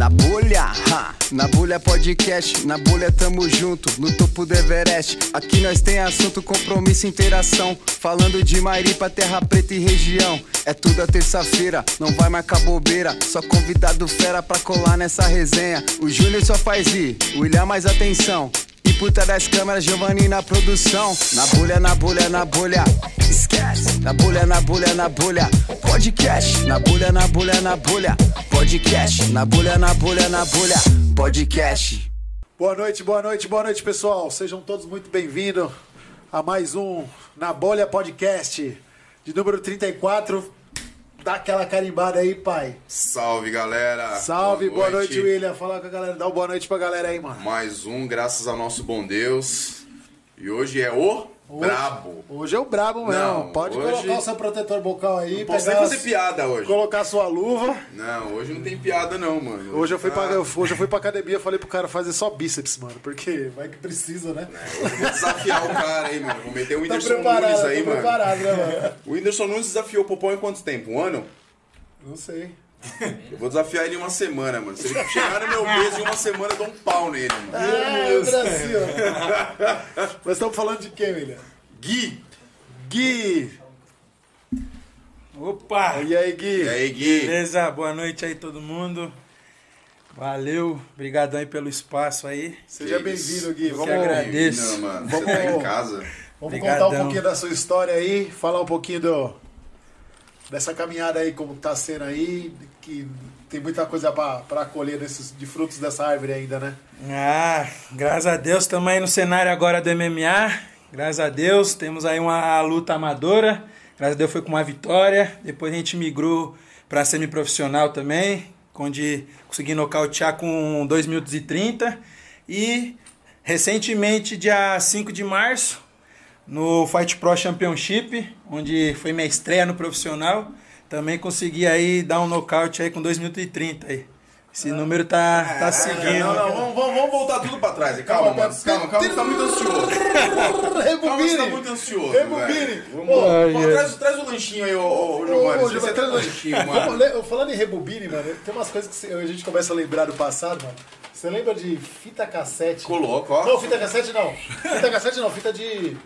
Na bolha, ha, na bolha podcast, na bolha tamo junto, no topo do Everest. Aqui nós tem assunto, compromisso, interação. Falando de Maripa, terra preta e região. É tudo a terça-feira, não vai marcar bobeira. Só convidado fera pra colar nessa resenha. O Júnior só faz ir, o William mais atenção. E puta das câmeras, Giovanni na produção. Na bolha, na bolha, na bolha. Esquece. Na bolha, na bolha, na bolha. Podcast. Na bolha, na bolha, na bolha. Podcast. Na bolha, na bolha, na bolha. Podcast. Boa noite, boa noite, boa noite, pessoal. Sejam todos muito bem-vindos a mais um Na Bolha Podcast, de número 34. Dá aquela carimbada aí, pai. Salve, galera. Salve, boa, noite. William. Fala com a galera, dá uma boa noite pra galera aí, mano. Mais um, graças ao nosso bom Deus. E hoje é o Brabo. Hoje é o brabo mesmo. Não, Pode hoje- colocar o seu protetor bucal aí, Não posso nem fazer as- piada hoje. colocar sua luva. Não, hoje não tem piada não, mano. Hoje eu fui, tá- pra, hoje eu fui pra academia e falei pro cara fazer só bíceps, mano. Porque vai que precisa, né? Hoje eu vou desafiar o cara aí, mano. Vou meter o Tá Whindersson preparado, Nunes aí, tá mano. preparado, né, mano? O Whindersson Nunes desafiou o Popó em quanto tempo? Um ano? Não sei. Eu vou desafiar ele em uma semana, mano. Se ele chegar no meu peso em uma semana, eu dou um pau nele, mano. Ah, Brasil. Nós estamos falando de quem, William? Gui! Gui. Opa! E aí, Gui? E aí, Gui? Beleza? Boa noite aí todo mundo. Valeu, obrigadão aí pelo espaço aí. Seja bem-vindo, Gui. Eu Vamos, agradeço. Não, mano. Vamos- Você tá em casa. vamos Obrigadão. contar um pouquinho da sua história aí, falar um pouquinho do, dessa caminhada aí, como tá sendo aí, que tem muita coisa pra colher desses, de frutos dessa árvore ainda, né? Ah, graças a Deus, estamos aí no cenário agora do MMA. Graças a Deus, temos aí uma luta amadora. Graças a Deus foi com uma vitória. Depois a gente migrou para semiprofissional também, onde consegui nocautear com 2 minutos e 30. E recentemente, dia 5 de março, no Fight Pro Championship, onde foi minha estreia no profissional, também consegui aí dar um nocaute aí com 2 minutos e 30 aí. Esse número tá, tá seguindo. Não, não, vamos, vamos, vamos voltar tudo pra trás. Calma, mano. Calma, calma, você tá muito ansioso. Calma, você tá muito ansioso. Rebobine! Vamos, vamos, ai, traz, traz o lanchinho aí, ô, ô, Ô, Giovanni. ô, Você Giovanni, traz- com lanchinho, Vamos mano. ler- Falando em rebobine, mano, tem umas coisas que a gente começa a lembrar do passado, mano. Você lembra de fita cassete? Coloca, ó. Não, fita cassete não. Fita cassete não, fita de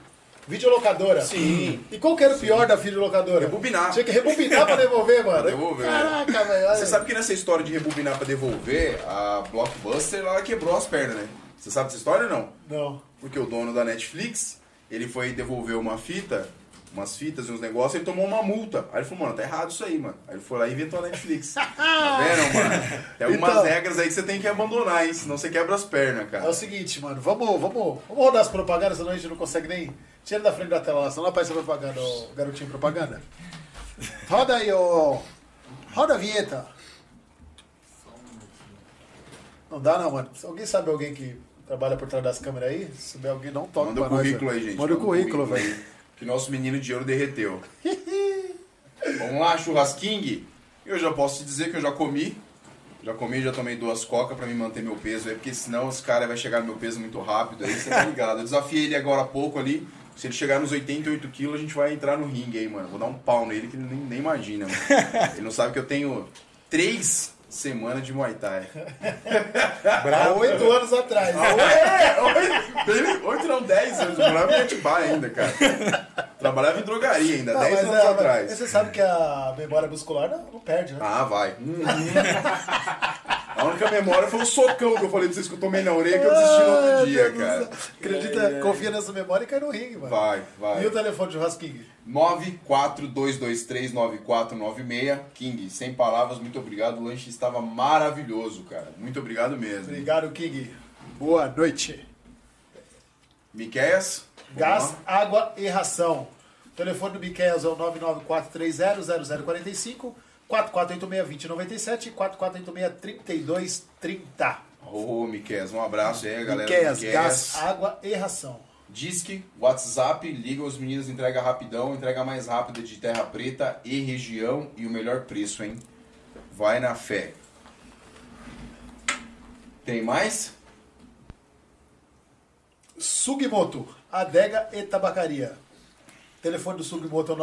videolocadora. Sim. E qual que era o pior da videolocadora? Rebobinar. Tinha que rebobinar pra devolver, mano. Pra devolver. Caraca, velho. Você sabe que nessa história de rebobinar pra devolver, a Blockbuster ela quebrou as pernas, né? Você sabe dessa história ou não? Não. Porque o dono da Netflix, ele foi devolver uma fita, umas fitas e uns negócios, ele tomou uma multa. Aí ele falou, mano, tá errado isso aí, mano. Aí ele foi lá e inventou a Netflix. tá vendo, mano? Tem algumas Então- regras aí que você tem que abandonar, hein? Senão você quebra as pernas, É cara. o seguinte, mano, vamos, vamos, vamos rodar as propagandas, senão a gente não consegue nem. Tira da frente da tela lá, senão não aparece a propaganda, ô garotinho propaganda. Roda aí, ô. Roda a vinheta. Não dá não, mano. Alguém sabe alguém que trabalha por trás das câmeras aí, se souber alguém, não toca Manda o pra nós, currículo velho. aí, gente. Manda o currículo, aí, velho. Que nosso menino de ouro derreteu. Vamos lá, churrasquinho. Eu já posso te dizer que eu já comi. Já comi, já tomei duas cocas pra me manter meu peso aí, porque senão esse cara vai chegar no meu peso muito rápido aí, você tá ligado. Eu desafiei ele agora há pouco ali. Se ele chegar nos 88 quilos, a gente vai entrar no ringue aí, mano. Vou dar um pau nele que ele nem, nem imagina, mano. Ele não sabe que eu tenho três semanas de Muay Thai. Há oito anos atrás. É, oito, ele- oito não, dez anos. Eu morava em Atibaia ainda, cara. Trabalhava em drogaria ainda, Não, dez anos é, atrás. Você sabe que a memória muscular não, não perde, né? Ah, vai. A única memória foi o socão que eu falei pra vocês que eu tomei na orelha que eu desisti no outro dia, cara. do céu. Acredita, confia nessa memória e cai no ringue, mano. Vai, E o vai. telefone de Rasking? 942239496. King, sem palavras, muito obrigado. O lanche estava maravilhoso, cara. Muito obrigado mesmo. Obrigado, King. Boa noite. Miqueias? Gás, lá. água e ração. O telefone do Miquel é o 994300045, 4486-2097 e 4486-3230. Ô, Miqueias, um abraço aí, galera. Miqueias. gás, água e ração. Disque, WhatsApp, liga os meninos, entrega rapidão, entrega mais rápida de Terra Preta e região e o melhor preço, hein? Vai na fé. Tem mais? Sugimoto, adega e tabacaria. Telefone do Sugimoto é o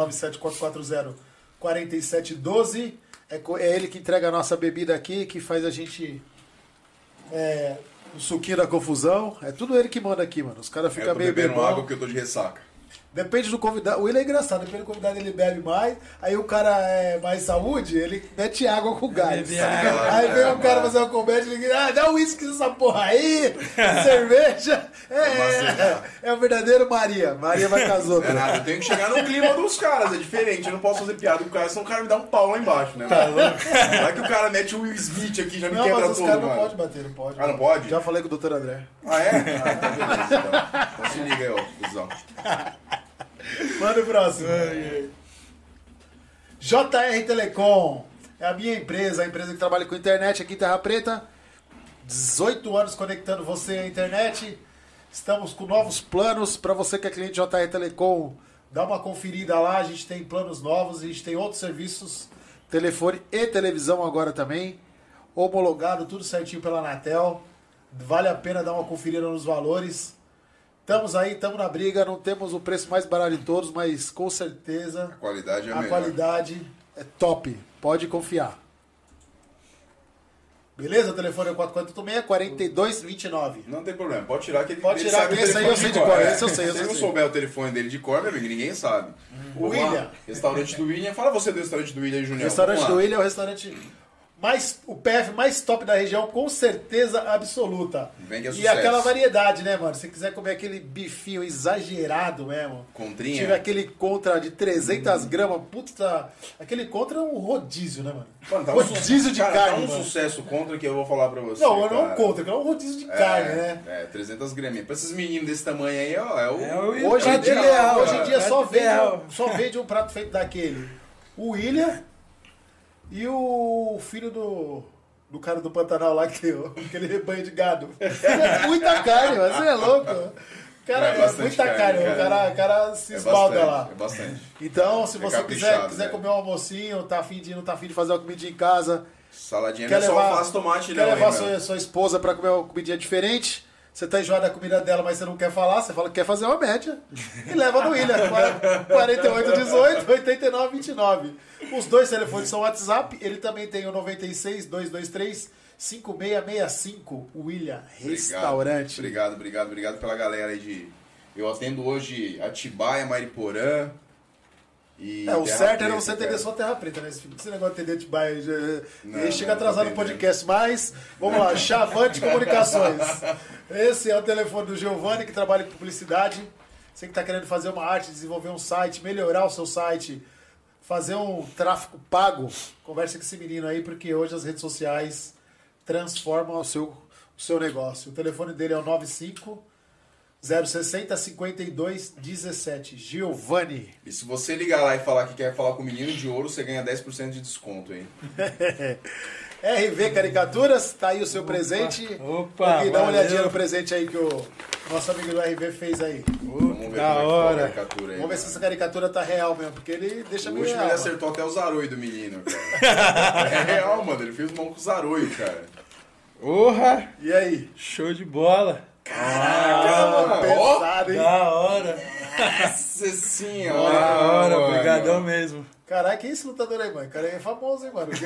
97440-4712. É, é ele que entrega a nossa bebida aqui, que faz a gente é, o suquinho da confusão. É tudo ele que manda aqui, mano. Os caras Eu ficam tô meio bebendo bebão. água porque eu tô de ressaca. Depende do convidado. O William é engraçado, depende do convidado, ele bebe mais. Aí o cara é mais saúde, ele mete água com gás. Bebe água. Aí vem o cara fazer uma comédia e ele ah, dá um uísque nessa porra aí, cerveja. É, é o verdadeiro Maria. Maria vai com as Não é nada, eu tenho que chegar no clima dos caras, é diferente. Eu não posso fazer piada com o cara, senão o cara me dá um pau lá embaixo, né? Tá mano? Vai que o cara mete o Will Smith aqui, já me Não, quebra mas os todo, caras não mano. podem bater, não pode. Ah, não pode? Já falei com o doutor André. Ah, é? Ah, tá beleza, então. Então se liga aí, ó, cuzão. Manda o próximo. JR Telecom. É a minha empresa, a empresa que trabalha com internet aqui em Terra Preta. 18 anos conectando você à internet. Estamos com novos planos para você que é cliente JR Telecom. Dá uma conferida lá, a gente tem planos novos, a gente tem outros serviços, telefone e televisão agora também. Homologado, tudo certinho pela Anatel. Vale a pena dar uma conferida nos valores. Estamos aí, estamos na briga, não temos o preço mais barato de todos, mas com certeza A qualidade é a melhor. qualidade é top. Pode confiar. Beleza? O telefone é 4486 4229. Não tem problema, pode tirar que ele, Pode tirar, que esse aí eu sei de cor, é. esse eu sei, eu Se sei, ele não souber o telefone dele de cor, meu amigo, ninguém sabe. O. William. Restaurante do William. Fala você do restaurante do William Junior. restaurante do. William é o restaurante mais o PF mais top da região, com certeza absoluta. Vem que é e sucesso. aquela variedade, né, mano? Se quiser comer aquele bifinho exagerado mesmo. Contrinha. Tiver aquele contra de 300 gramas, puta. Aquele contra é um rodízio, né, mano? Mano, tá um rodízio de cara, carne. Tá um mano. sucesso contra que eu vou falar pra você. Não, eu não cara. contra, que é um rodízio de É, carne, né? É, 300 graminhas. Pra esses meninos desse tamanho aí, ó, é o. É o Hoje em dia, Ideal, hoje em cara. dia só, ideal. vende, só vende um prato feito daquele. O William e o filho do, do cara do Pantanal lá que tem aquele rebanho de gado. É muita carne, mas você é louco. Cara, É é, muita carne, carne, o cara. cara, o cara se É esbalda bastante, lá. é bastante. Então, se É você quiser, quiser né? comer um almocinho, tá afim de, não tá afim de fazer uma comidinha em casa, Saladinha quer é só levar, alface tomate, quer não, levar hein, sua, sua esposa pra comer uma comidinha diferente, você tá enjoado da comida dela, mas você não quer falar, você fala que quer fazer uma média. E leva no William, 4818 8929. Os dois telefones são WhatsApp, ele também tem o 96 223 5665, o William Restaurante. Obrigado, obrigado, obrigado pela galera aí de. Eu atendo hoje Atibaia, Mariporã. É, o certo era Preta, você atender só Terra Preta, né? Esse esse negócio de atender de bairro. Ele chega atrasado no podcast, mas vamos lá, Chavante Comunicações. Esse é o telefone do Giovanni, que trabalha com publicidade. Você que está querendo fazer uma arte, desenvolver um site, melhorar o seu site, fazer um tráfego pago, conversa com esse menino aí, porque hoje as redes sociais transformam o seu, o seu negócio. O telefone dele é o 95 060 52 17. Giovanni. E se você ligar lá e falar que quer falar com o menino de ouro, você ganha 10% de desconto, hein? RV Caricaturas, tá aí o seu presente. Opa, Aqui, dá uma valeu. olhadinha no presente aí que o nosso amigo do RV fez aí. Vamos ver da como é que tá a hora. caricatura aí. Vamos ver se mano. essa caricatura tá real mesmo, porque ele deixa O meio último real. ele mano. acertou até o zaroi do menino, cara. é real, mano. Ele fez mão com o zaroi, cara. Porra! E aí? Show de bola! Caraca, ó! Pesado, hein? Da hora! Nossa senhora! Da hora, mano. obrigadão mesmo. É esse lutador aí, mano? O cara aí é famoso, hein, mano?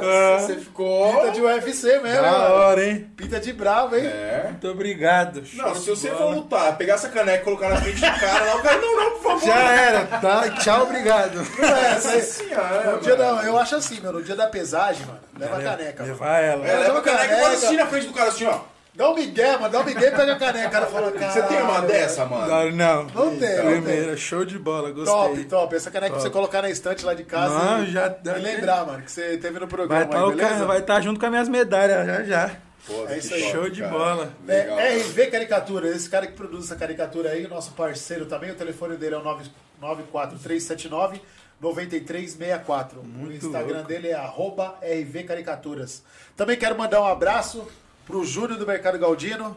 Nossa, você ficou... Pinta de UFC mesmo, Da mano? hora, hein? Pinta de bravo, hein? É. Muito obrigado. Não, se você bola. for lutar, pegar essa caneca e colocar na frente do cara lá, o cara, não, não, por favor. Já era, tá? Tchau, obrigado. É. Nossa senhora, No dia mano. da, eu acho assim, mano. No dia da pesagem, mano, leva a caneca. mano. Levar ela. É, leva a caneca e caneca. pode assistir na frente do cara assim, ó. Dá um migué, mano. Dá um migué e pega a caneca. O cara fala, cara. Você tem uma dessa, mano? Não, não. Não tem. Primeira, show de bola, gostei. Top, top. Essa caneca pra você colocar na estante lá de casa Não, e, já- e lembrar, mano, que você teve no Vai programa estar aí, beleza? vai tá junto com as minhas medalhas, já já. Pô, É isso aí. top, Show de cara. bola. Legal. É, RV Caricatura, esse cara que produz essa caricatura aí, o nosso parceiro também, o telefone dele é o 9- 94379 9364. o Instagram louco. dele é arroba RV Caricaturas. Também quero mandar um abraço pro Júnior do Mercado Galdino,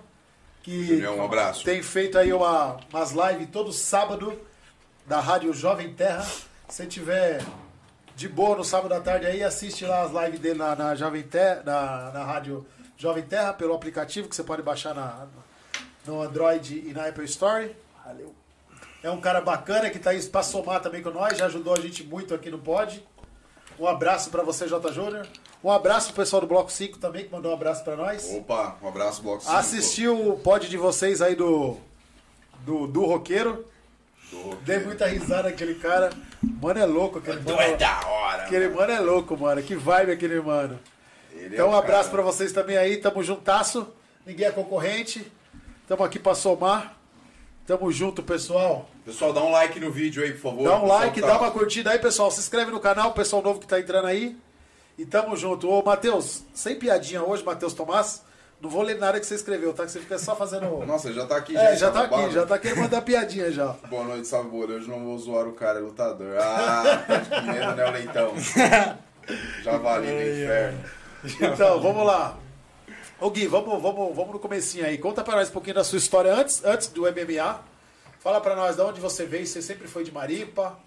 que Júnior, um abraço. tem feito aí uma, umas lives todo sábado da Rádio Jovem Terra. Se tiver de boa no sábado à tarde aí, assiste lá as lives dele na, na Jovem Terra, na, na Rádio Jovem Terra, pelo aplicativo que você pode baixar na, no Android e na Apple Store. Valeu. É um cara bacana que tá aí pra somar também com nós, já ajudou a gente muito aqui no Pod. Um abraço pra você, J. Júnior. Um abraço pro pessoal do Bloco 5 também, que mandou um abraço pra nós. Opa, um abraço, Bloco 5. Assistiu o pod de vocês aí do. Do, do roqueiro. Do- Dei muita risada aquele cara. Mano é louco aquele mano. é da hora. Aquele mano. mano é louco, mano. Que vibe aquele mano. Ele é Então, o um abraço pra cara. vocês também aí. Tamo juntasso. Ninguém é concorrente. Tamo aqui pra somar. Tamo junto, pessoal. Pessoal, dá um like no vídeo aí, por favor. Dá um like, tá- dá uma curtida aí, pessoal. Se inscreve no canal, pessoal novo que tá entrando aí. E tamo junto. Ô, Matheus, sem piadinha hoje, Matheus Tomás. Não vou ler nada que você escreveu, tá? Que você fica só fazendo. Nossa, já tá aqui. É, já tá no bar. aqui, já tá querendo mandar piadinha já. Boa noite, sabor. Hoje não vou zoar o cara, é lutador. Ah, tá de primeiro, né, o leitão? Já vali no inferno. Então, vamos lá. Ô Gui, vamos, vamos, vamos no comecinho aí. Conta pra nós um pouquinho da sua história antes, antes do MMA. Fala pra nós de onde você veio, você sempre foi de Maripa.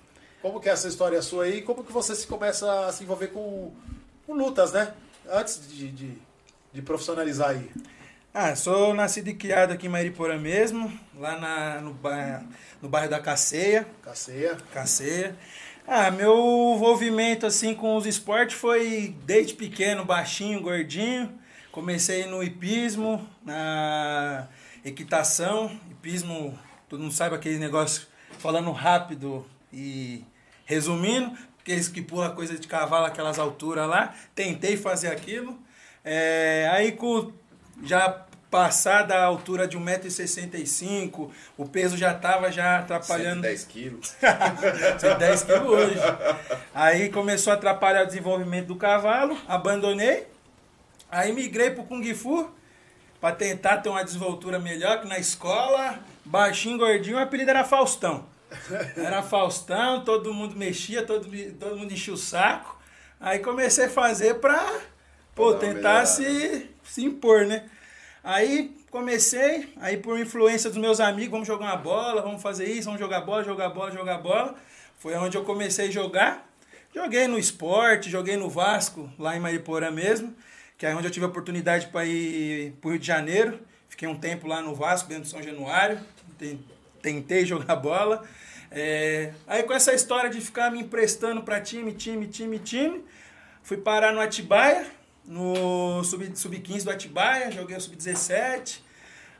Como que é essa história sua aí? Como que você se começa a se envolver com, com lutas, né? Antes de, de, de profissionalizar aí. Ah, sou nascido e criado aqui em Mariporã mesmo, lá na, no, bairro, no bairro da Caceia. Caceia. Caceia. Ah, meu envolvimento assim com os esportes foi desde pequeno, baixinho, gordinho. Comecei no hipismo, na equitação. Hipismo, todo mundo sabe aquele negócio falando rápido e resumindo, aqueles que pula coisa de cavalo, aquelas alturas lá. Tentei fazer aquilo. É, aí com já passada a altura de 1,65m, o peso já estava já atrapalhando. 110 quilos. 110 quilos hoje. Aí começou a atrapalhar o desenvolvimento do cavalo, abandonei. Aí migrei pro Kung Fu para tentar ter uma desenvoltura melhor, que na escola, baixinho, gordinho, o apelido era Faustão. Era Faustão, todo mundo mexia, todo, todo mundo enchia o saco. Aí comecei a fazer pra pô, tentar melhorada. se, se impor, né? Aí comecei, aí por influência dos meus amigos, vamos jogar uma bola, vamos fazer isso, vamos jogar bola, jogar bola, jogar bola. Foi onde eu comecei a jogar. Joguei no esporte, joguei no Vasco, lá em Mariporã mesmo, que é onde eu tive a oportunidade para ir para o Rio de Janeiro. Fiquei um tempo lá no Vasco, dentro de São Januário. Ten- Tentei jogar bola. É, Aí com essa história de ficar me emprestando para time, time, time, time, fui parar no Atibaia, no sub- sub-15 do Atibaia, joguei o sub-17.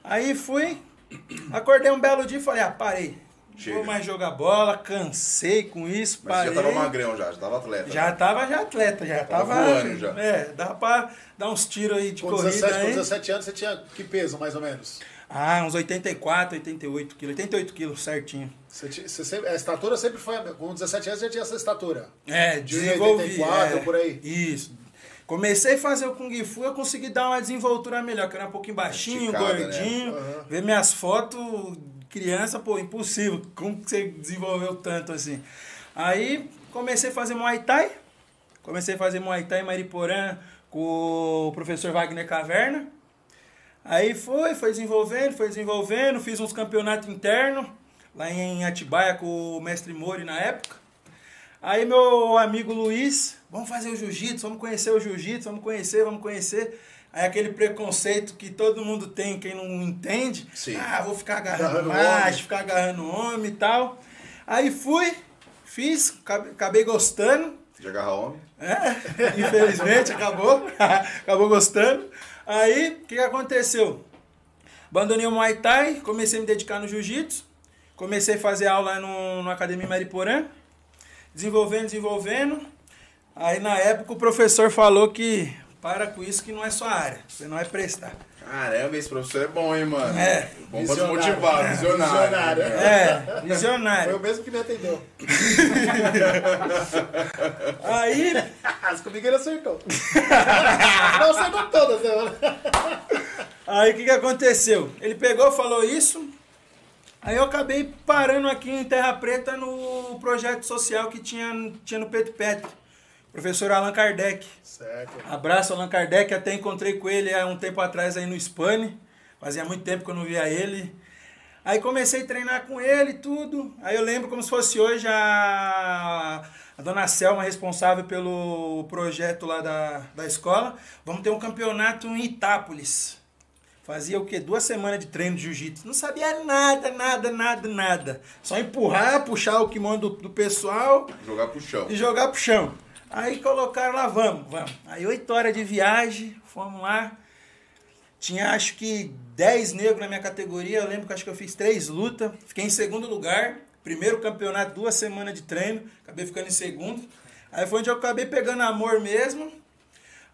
Aí fui, acordei um belo dia e falei, ah, parei. Não Chega. vou mais jogar bola, cansei com isso, Mas parei. já tava magrão já, já tava atleta. Já tava já atleta, já Tava tava. voando já. É, dava pra dar uns tiros aí de Com corrida 17, com aí. 17 anos você tinha que peso, mais ou menos? Ah, uns 84, 88 quilos. 88 quilos, certinho. Você, você sempre, a estatura sempre foi. Com 17 anos você já tinha essa estatura. É, De desenvolvi. 84 é, por aí. Isso. Comecei a fazer o Kung Fu, eu consegui dar uma desenvoltura melhor, que era um pouquinho baixinho, Esticada, né? gordinho. Aham. Ver minhas fotos, criança, pô, impossível. Como que você desenvolveu tanto assim? Aí comecei a fazer Muay Thai. Comecei a fazer Muay Thai em Mariporã com o professor Wagner Caverna. Aí foi, foi desenvolvendo, foi desenvolvendo, fiz uns campeonatos internos lá em Atibaia com o mestre Mori na época. Aí meu amigo Luiz, vamos fazer o jiu-jitsu, vamos conhecer o jiu-jitsu, vamos conhecer, vamos conhecer. Aí aquele preconceito que todo mundo tem, quem não entende. Sim. Ah, vou ficar agarrando Agarrando macho, ficar agarrando homem e tal. Aí fui, fiz, acabei- acabei gostando. De agarrar homem. É, infelizmente acabou. acabou gostando. Aí, o que, aconteceu? Abandonei o Muay Thai, comecei a me dedicar no Jiu-Jitsu. Comecei a fazer aula no, no Academia Mariporã. Desenvolvendo, desenvolvendo. Aí, na época, o professor falou que para com isso que não é sua área. Você não vai prestar. Caramba, esse professor é bom, hein, mano? É. Bom pra Visionário. desmotivar, visionário. Visionário. É, Foi o visionário. mesmo que me atendeu. Aí, Mas comigo ele acertou. Não acertou todas, né? Aí o que, que aconteceu? Ele pegou, falou isso. Aí eu acabei parando aqui em Terra Preta no projeto social que tinha, tinha no Pedro Petro. Professor Allan Kardec. Certo. Abraço, Allan Kardec. Até encontrei com ele há um tempo atrás aí no Spani. Fazia muito tempo que eu não via ele. Aí comecei a treinar com ele e tudo. Aí eu lembro como se fosse hoje a, a dona Selma, responsável pelo projeto lá da, da escola. Vamos ter um campeonato em Itápolis. Fazia o quê? Duas semanas de treino de jiu-jitsu. Não sabia nada, nada, nada, nada. Só empurrar, puxar o kimono do, do pessoal Jogar pro chão. e jogar pro chão. Aí colocaram lá, vamos, vamos. Aí oito horas de viagem, fomos lá. Tinha acho que 10 negros na minha categoria. Eu lembro que acho que eu fiz três lutas. Fiquei em segundo lugar. Primeiro campeonato, duas semanas de treino. Acabei ficando em segundo. Aí foi onde eu acabei pegando amor mesmo.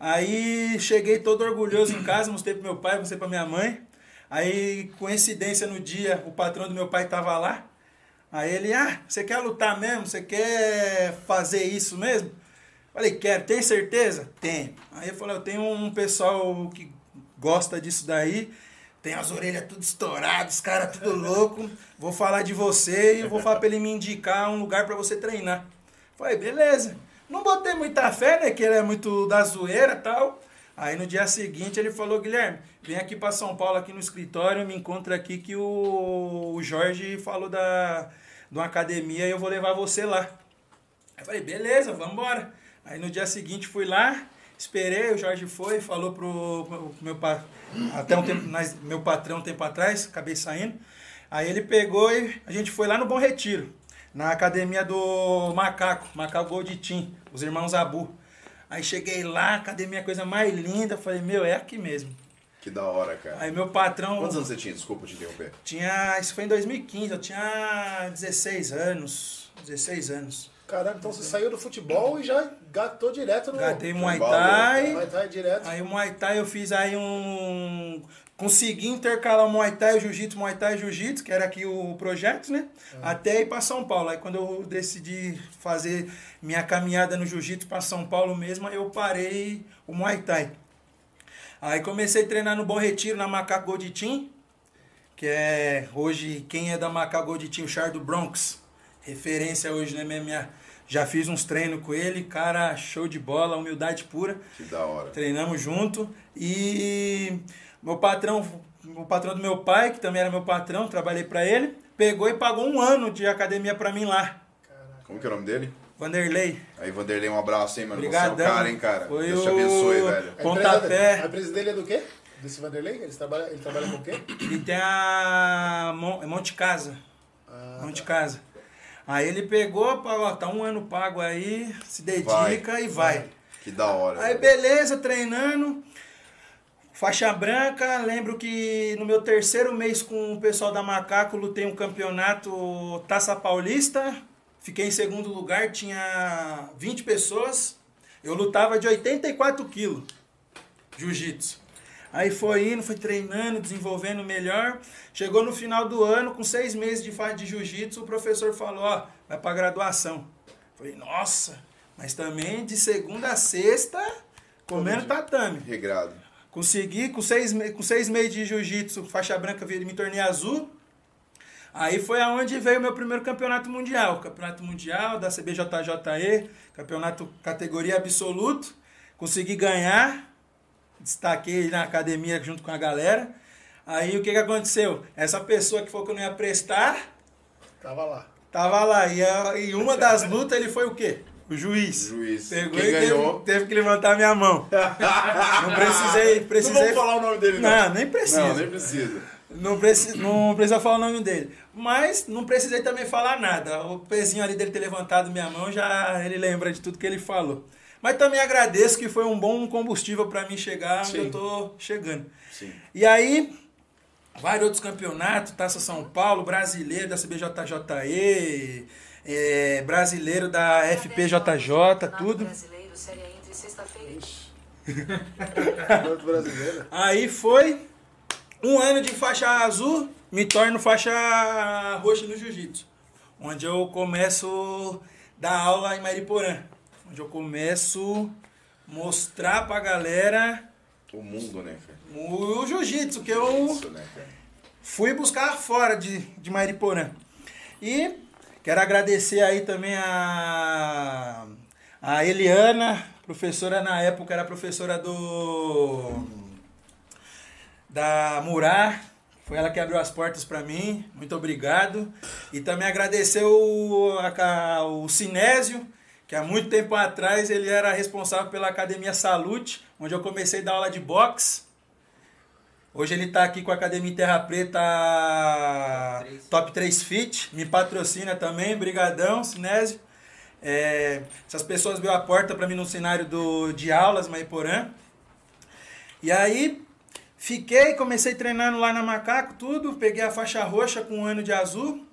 Aí cheguei todo orgulhoso em casa, mostrei pro meu pai, mostrei pra minha mãe. Aí, coincidência no dia, o patrão do meu pai tava lá. Aí ele, ah, você quer lutar mesmo? Você quer fazer isso mesmo? Falei, quero, tem certeza? Tem. Aí eu falei, eu tenho um pessoal que gosta disso daí, tem as orelhas tudo estouradas, os caras tudo louco. Vou falar de você e vou falar pra ele me indicar um lugar para você treinar. Falei, beleza. Não botei muita fé, né? Que ele é muito da zoeira e tal. Aí no dia seguinte ele falou, Guilherme, vem aqui para São Paulo, aqui no escritório, me encontra aqui que o, Jorge falou da, de uma academia e eu vou levar você lá. Aí eu falei, beleza, vamos embora. Aí no dia seguinte fui lá, esperei, o Jorge foi, falou pro, pro meu até um tempo, meu patrão um tempo atrás, acabei saindo. Aí ele pegou e a gente foi lá no Bom Retiro na academia do Macaco, Macaco Gold Team, os irmãos Abu. Aí cheguei lá, academia coisa mais linda, falei, meu, é aqui mesmo. Que da hora, cara. Aí meu patrão. Quantos anos você tinha? Desculpa te interromper. Tinha. Isso foi em 2015, eu tinha 16 anos. 16 anos. Caramba, então você saiu do futebol e já gatou direto no. Gatei Muay Thai. Muay Thai direto. Aí o Muay Thai eu fiz aí um consegui intercalar Muay Thai, Jiu-Jitsu, Muay Thai e Jiu-Jitsu, que era aqui o projeto, né? É. Até ir para São Paulo. Aí quando eu decidi fazer minha caminhada no Jiu-Jitsu para São Paulo mesmo, eu parei o Muay Thai. Aí comecei a treinar no Bom Retiro, na Macaco Gold Team, que é hoje, quem é da Macaco Gold Team, o Char do Bronx, referência hoje no MMA. Já fiz uns treinos com ele, cara, show de bola, humildade pura. Que da hora. Treinamos junto e meu patrão, o patrão do meu pai, que também era meu patrão, trabalhei para ele, pegou e pagou um ano de academia para mim lá. Como que é o nome dele? Vanderlei. Aí, Vanderlei, um abraço, hein, mano. Obrigadão. Você é o cara, hein, cara. Foi Deus o... te abençoe, velho. A Pontapé. Empresa, a empresa dele é do quê? Desse Vanderlei? Ele trabalha, ele trabalha com o quê? Ele tem a é Monte Casa. Ah, Monte tá. Casa. Aí ele pegou, pagou, tá um ano pago aí, se dedica vai. e vai. Que da hora. Aí beleza, treinando. Faixa branca, lembro que no meu terceiro mês com o pessoal da Macaco lutei um campeonato Taça Paulista. Fiquei em segundo lugar, tinha 20 pessoas. Eu lutava de 84 quilos, jiu-jitsu. Aí foi indo, foi treinando, desenvolvendo melhor. Chegou no final do ano, com seis meses de fase de jiu-jitsu, o professor falou, ó, vai pra graduação. Falei, nossa, mas também de segunda a sexta, comendo tatame. Regrado. Consegui, com seis, com seis meses de jiu-jitsu, faixa branca, me tornei azul. Aí foi aonde veio o meu primeiro campeonato mundial. Campeonato mundial da CBJJE, campeonato categoria absoluto. Consegui ganhar, destaquei na academia junto com a galera. Aí o que, que aconteceu? Essa pessoa que falou que eu não ia prestar. Tava lá. Tava lá. E, a, e uma das lutas ele foi o quê? O juiz. O juiz. Pegou Quem e ganhou? Teve, teve que levantar minha mão. não precisei. precisei... Não vamos falar o nome dele, não. Não, nem precisa. Não, nem precisa. Não, preci... não precisa falar o nome dele. Mas não precisei também falar nada. O pezinho ali dele ter levantado minha mão, já ele lembra de tudo que ele falou. Mas também agradeço que foi um bom combustível para mim chegar onde Sim. eu tô chegando. Sim. E aí, vários outros campeonatos, Taça São Paulo, brasileiro da CBJJE, é, brasileiro da FPJJ, tudo. Brasileiro, série entre sexta-feira e. Aí foi um ano de faixa azul, me torno faixa roxa no jiu-jitsu. Onde eu começo a dar aula em Mariporã. Onde eu começo a mostrar pra galera O mundo, né, cara? o jiu-jitsu, que eu Isso, né, fui buscar fora de, de Mariporã. E quero agradecer aí também a, a Eliana, professora na época, era professora do da Murá. Foi ela que abriu as portas para mim. Muito obrigado. E também agradecer o, a- o Sinésio, que há muito tempo atrás ele era responsável pela Academia Salute, onde eu comecei a dar aula de boxe. Hoje ele está aqui com a Academia Terra Preta Top 3 Fit, me patrocina também, brigadão, Sinésio. É, essas pessoas abriu a porta para mim no cenário do, de aulas, Maiporã. E aí fiquei, comecei treinando lá na Macaco, tudo. Peguei a faixa roxa com um ano de azul.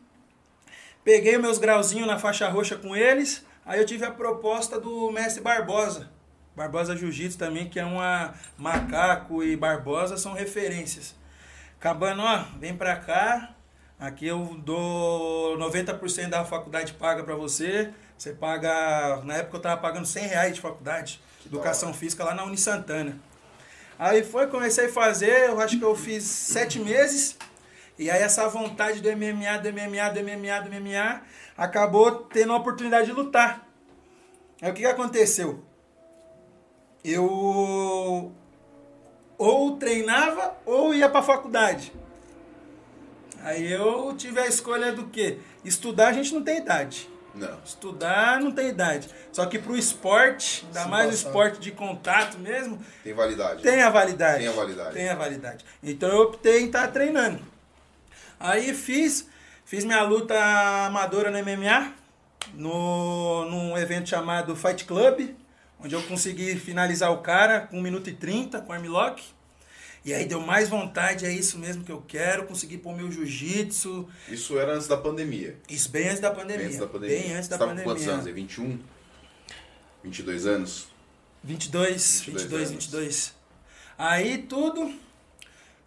Peguei meus grauzinhos na faixa roxa com eles. Aí eu tive a proposta do mestre Barbosa. Barbosa Jiu-Jitsu também, que é uma Macaco e Barbosa são referências. Acabando, ó, vem pra cá. Aqui eu dou 90% da faculdade paga pra você. Você paga. Na época eu tava pagando 100 reais de faculdade. Que educação física lá na Uni Santana. Aí foi, comecei a fazer, eu acho que eu fiz sete meses. E aí essa vontade do MMA, do MMA, do MMA, do MMA, acabou tendo a oportunidade de lutar. Aí o que, que aconteceu? Eu ou treinava ou ia para faculdade. Aí eu tive a escolha do quê? Estudar a gente não tem idade. Não. Estudar não tem idade. Só que pro esporte, ainda mais o esporte de contato mesmo, Tem validade. tem a validade. Tem a validade. Tem a validade. Então eu optei em estar treinando. Aí fiz, fiz minha luta amadora no MMA, no, num evento chamado Fight Club, onde eu consegui finalizar o cara com 1 minuto e 30 com armlock. E aí deu mais vontade, é isso mesmo que eu quero, consegui pôr meu jiu-jitsu. Isso era antes da pandemia. Isso bem antes da pandemia. Bem antes da pandemia. Bem antes da Você pandemia. com quantos anos? aí? 21? 22 anos? 22, 22 22, anos. 22. Aí tudo,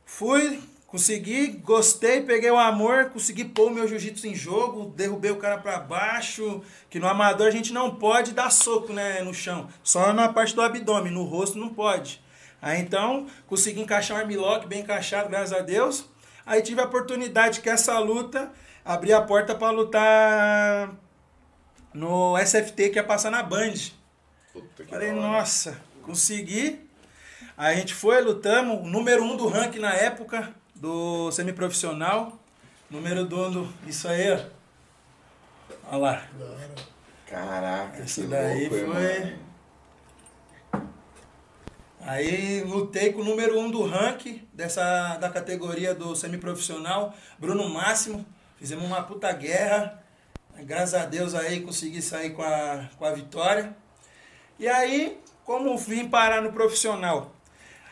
fui, consegui, gostei, peguei o amor, consegui pôr o meu jiu-jitsu em jogo, derrubei o cara pra baixo, que no amador a gente não pode dar soco né, no chão, só na parte do abdômen, no rosto não pode. Aí então, consegui encaixar um armlock bem encaixado, graças a Deus. Aí tive a oportunidade que essa luta abrir a porta pra lutar no SFT que ia passar na Band. Puta que Falei, hora. nossa, consegui. Aí a gente foi, lutamos. o Número um do ranking na época, do semiprofissional. Número do, do isso aí, ó. Olha lá. Caraca, Esse que daí louco, foi-? Aí lutei com o número um do ranking dessa, da categoria do semiprofissional, Bruno Máximo. Fizemos uma puta guerra. Graças a Deus aí consegui sair com a, com a vitória. E aí, como vim parar no profissional?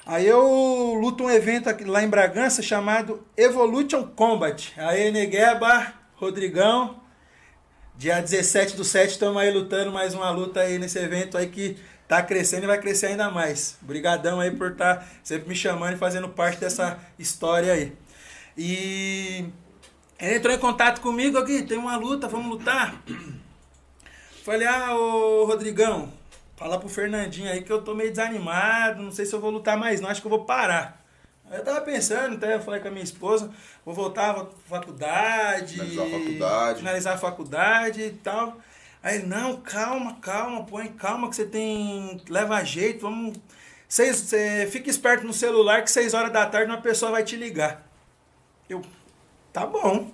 Aí eu luto um evento aqui, lá em Bragança chamado Evolution Combat. Aí Negueba, Rodrigão, dia 17 do 7 estamos aí lutando mais uma luta aí nesse evento aí que tá crescendo e vai crescer ainda mais. Obrigadão aí por estar sempre me chamando e fazendo parte dessa história aí. E ele entrou em contato comigo aqui, tem uma luta, vamos lutar. Falei, ah, ô Rodrigão, fala pro Fernandinho aí que eu tô meio desanimado, não sei se eu vou lutar mais não, acho que eu vou parar. Eu tava pensando, até eu falei com a minha esposa, vou voltar à faculdade. Finalizar a faculdade. Finalizar a faculdade e tal. Aí, não, calma, calma, põe calma que você tem. Leva jeito, vamos. Seis, você fica esperto no celular que seis horas da tarde uma pessoa vai te ligar. Eu, tá bom.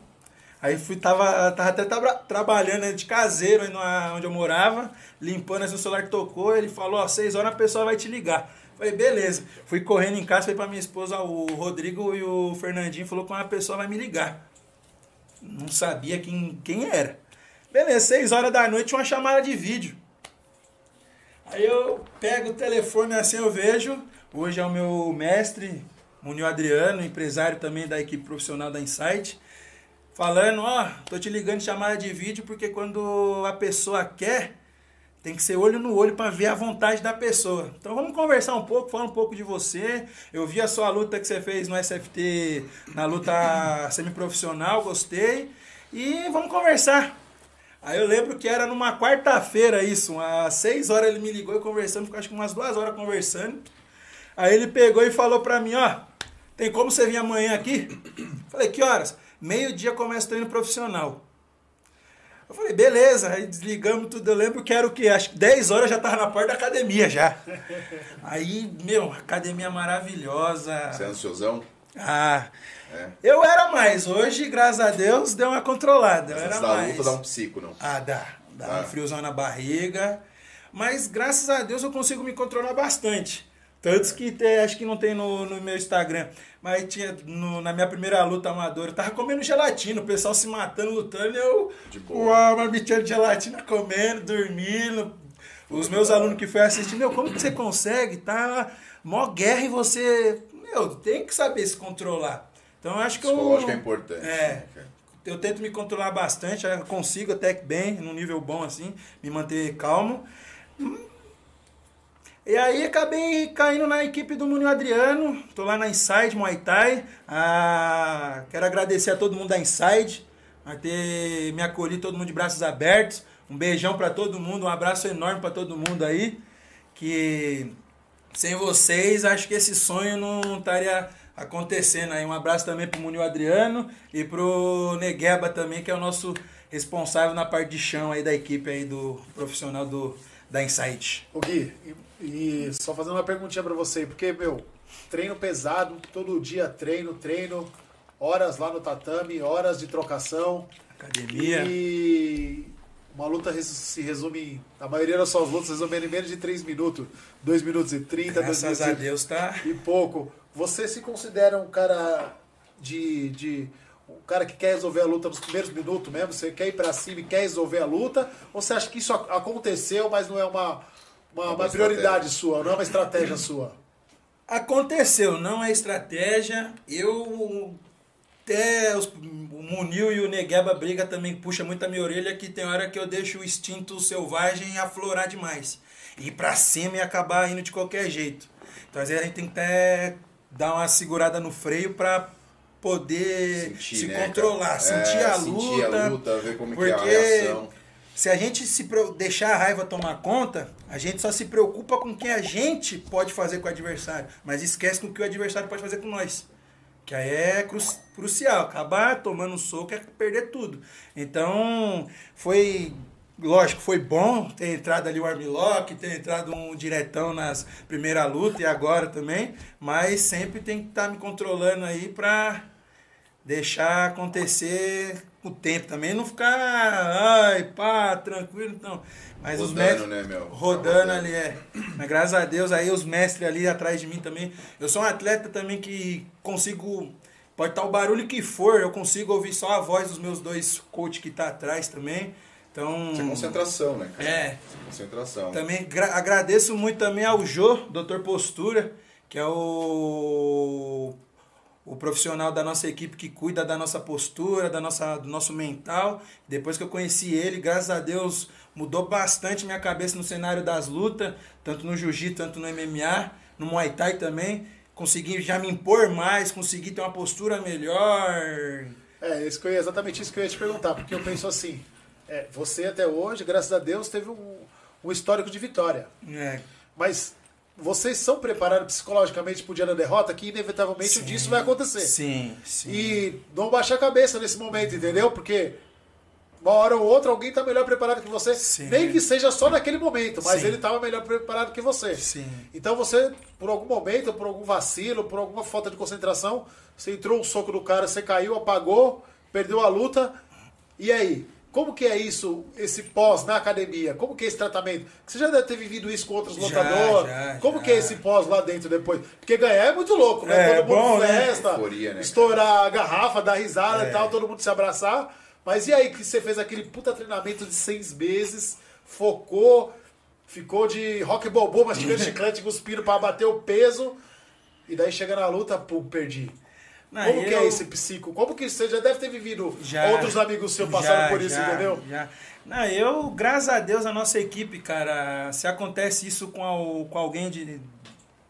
Aí fui, tava, tava até tra- trabalhando né, de caseiro aí numa- onde eu morava, limpando assim, o celular tocou, ele falou, ó, seis horas a pessoa vai te ligar. Falei, beleza. Fui correndo em casa, falei pra minha esposa, o Rodrigo e o Fernandinho falou que uma pessoa vai me ligar. Não sabia quem, quem era. Beleza, seis horas da noite, uma chamada de vídeo. Aí eu pego o telefone assim, eu vejo. Hoje é o meu mestre, Munio Adriano, empresário também da equipe profissional da Insight. Falando, ó, tô te ligando chamada de vídeo porque quando a pessoa quer, tem que ser olho no olho para ver a vontade da pessoa. Então vamos conversar um pouco, falar um pouco de você. Eu vi a sua luta que você fez no SFT, na luta semiprofissional, gostei. E vamos conversar. Aí eu lembro que era numa quarta-feira isso, às seis horas ele me ligou e conversando, acho que umas duas horas conversando. Aí ele pegou e falou pra mim, ó, tem como você vir amanhã aqui? Falei, que horas? Meio-dia começa o treino profissional. Eu falei, beleza, aí desligamos tudo. Eu lembro que era o quê? Acho que 10 horas eu já tava na porta da academia já. Aí, meu, academia maravilhosa. Você é ansiosão? Ah, É. eu era mais. Hoje, graças a Deus, deu uma controlada. Eu era da mais. luta dá um psico, não? Ah, dá. Dá Dá. um friozão na barriga. Mas graças a Deus eu consigo me controlar bastante. Tantos que tem, acho que não tem no, no meu Instagram. Mas tinha no- na minha primeira luta amadora, eu tava comendo gelatina, o pessoal se matando, lutando, e eu De com boa. uma bitinha de gelatina comendo, dormindo. Os meus alunos que foi assistir, meu, como que você consegue? Tá mó guerra e você, meu, tem que saber se controlar. Então eu acho que eu é importante. É. né, eu tento me controlar bastante, eu consigo até que bem, num nível bom assim, me manter calmo. E aí acabei caindo na equipe do Munho Adriano, tô lá na Inside Muay Thai. Ah, quero agradecer a todo mundo da Inside, por ter me acolhido todo mundo de braços abertos. Um beijão pra todo mundo, um abraço enorme pra todo mundo aí, que sem vocês acho que esse sonho não estaria acontecendo aí. Um abraço também pro Munio Adriano e pro Negueba também, que é o nosso responsável na parte de chão aí da equipe aí do profissional do da Insight. Ô Gui, e, e só fazendo uma perguntinha pra você, porque, meu, treino pesado, todo dia treino, treino, horas lá no tatame, horas de trocação. Academia. E uma luta se resume, a maioria das suas lutas se resume em menos de 3 minutos, 2 minutos e 30, 2 Graças minutos a e Deus tá. e pouco. Você se considera um cara de, de um cara que quer resolver a luta nos primeiros minutos mesmo? Você quer ir pra cima e quer resolver a luta? Ou você acha que isso ac- aconteceu, mas não é uma, uma, Uma uma prioridade sua, não é uma estratégia sua? Aconteceu, não é estratégia. Eu até os, o Munil e o Negueba briga também puxa muito a minha orelha que tem hora que eu deixo o instinto selvagem aflorar demais. Ir pra cima e acabar indo de qualquer jeito. Então às vezes a gente tem que até dar uma segurada no freio pra poder Sentir, se né, controlar, cara? sentir É, a sentir luta. a luta, ver como que é a porque reação. se a gente se deixar a raiva tomar conta, a gente só se preocupa com o que a gente pode fazer com o adversário, mas esquece com o que o adversário pode fazer com nós. Que aí é cru- crucial. Acabar tomando um soco é perder tudo. Então, foi. Lógico, foi bom ter entrado ali o Armlock, ter entrado um diretão nas primeiras lutas e agora também, mas sempre tem que estar me controlando aí pra deixar acontecer o tempo também, não ficar, ai, pá, tranquilo, então. Mas os Rodando, mestres né, meu? rodando Rodando. ali é. Mas graças a Deus aí os mestres ali atrás de mim também. Eu sou um atleta também que consigo pode estar o barulho que for, eu consigo ouvir só a voz dos meus dois coach que tá atrás também. Então, Isso é concentração, né, cara? é, Concentração. também gra- agradeço muito também ao Jô, Dr. Postura, que é o, o profissional da nossa equipe que cuida da nossa postura, da nossa, do nosso mental. Depois que eu conheci ele, graças a Deus, mudou bastante minha cabeça no cenário das lutas, tanto no jiu-jitsu, tanto no MMA, no Muay Thai também. Consegui já me impor mais, consegui ter uma postura melhor. É, isso que eu ia- exatamente isso que eu ia te perguntar, porque eu penso assim, é, você até hoje, graças a Deus, teve um, um histórico de vitória. É, Mas vocês são preparados psicologicamente pro dia da derrota, que inevitavelmente Sim. disso vai acontecer. sim, sim. E não baixar a cabeça nesse momento, entendeu? Porque uma hora ou outra alguém tá melhor preparado que você. Sim. Nem que seja só naquele momento, mas Sim. ele tava melhor preparado que você. Sim. Então você, por algum momento, por algum vacilo, por alguma falta de concentração, você entrou um soco no cara, você caiu, apagou, perdeu a luta. E aí? Como que é isso, esse pós na academia? Como que é esse tratamento? Você já deve ter vivido isso com outros Já, lutadores. já, Como já. que é esse pós lá dentro depois? Porque ganhar é muito louco, né? É, todo mundo bom, né? festa, Euforia, né, estourar a garrafa, dar risada É. e tal, todo mundo se abraçar. Mas e aí que você fez aquele puta treinamento de seis meses, focou, ficou de rock bobô, mastigando chiclete, cuspindo pra bater o peso, e daí chega na luta, pum, perdi. Não, Como que eu- é esse psico? Como que você já deve ter vivido Já. outros amigos seus passaram Já, por isso, já, entendeu? Já. Não, eu, graças a Deus, a nossa equipe, cara, se acontece isso com, al- com alguém de,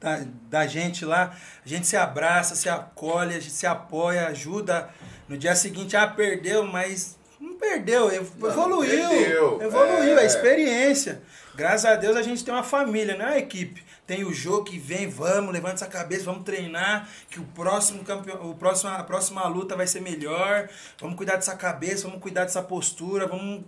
da, da gente lá, a gente se abraça, se acolhe, a gente se apoia, ajuda. No dia seguinte, ah, perdeu, mas não perdeu, ev- Não, evoluiu. perdeu, Evoluiu, é. a experiência. Graças a Deus a gente tem uma família, não é uma equipe. Tem o jogo que vem, vamos, levanta essa cabeça, vamos treinar, que o próximo campeão, o próximo, a próxima luta vai ser melhor. Vamos cuidar dessa cabeça, vamos cuidar dessa postura, vamos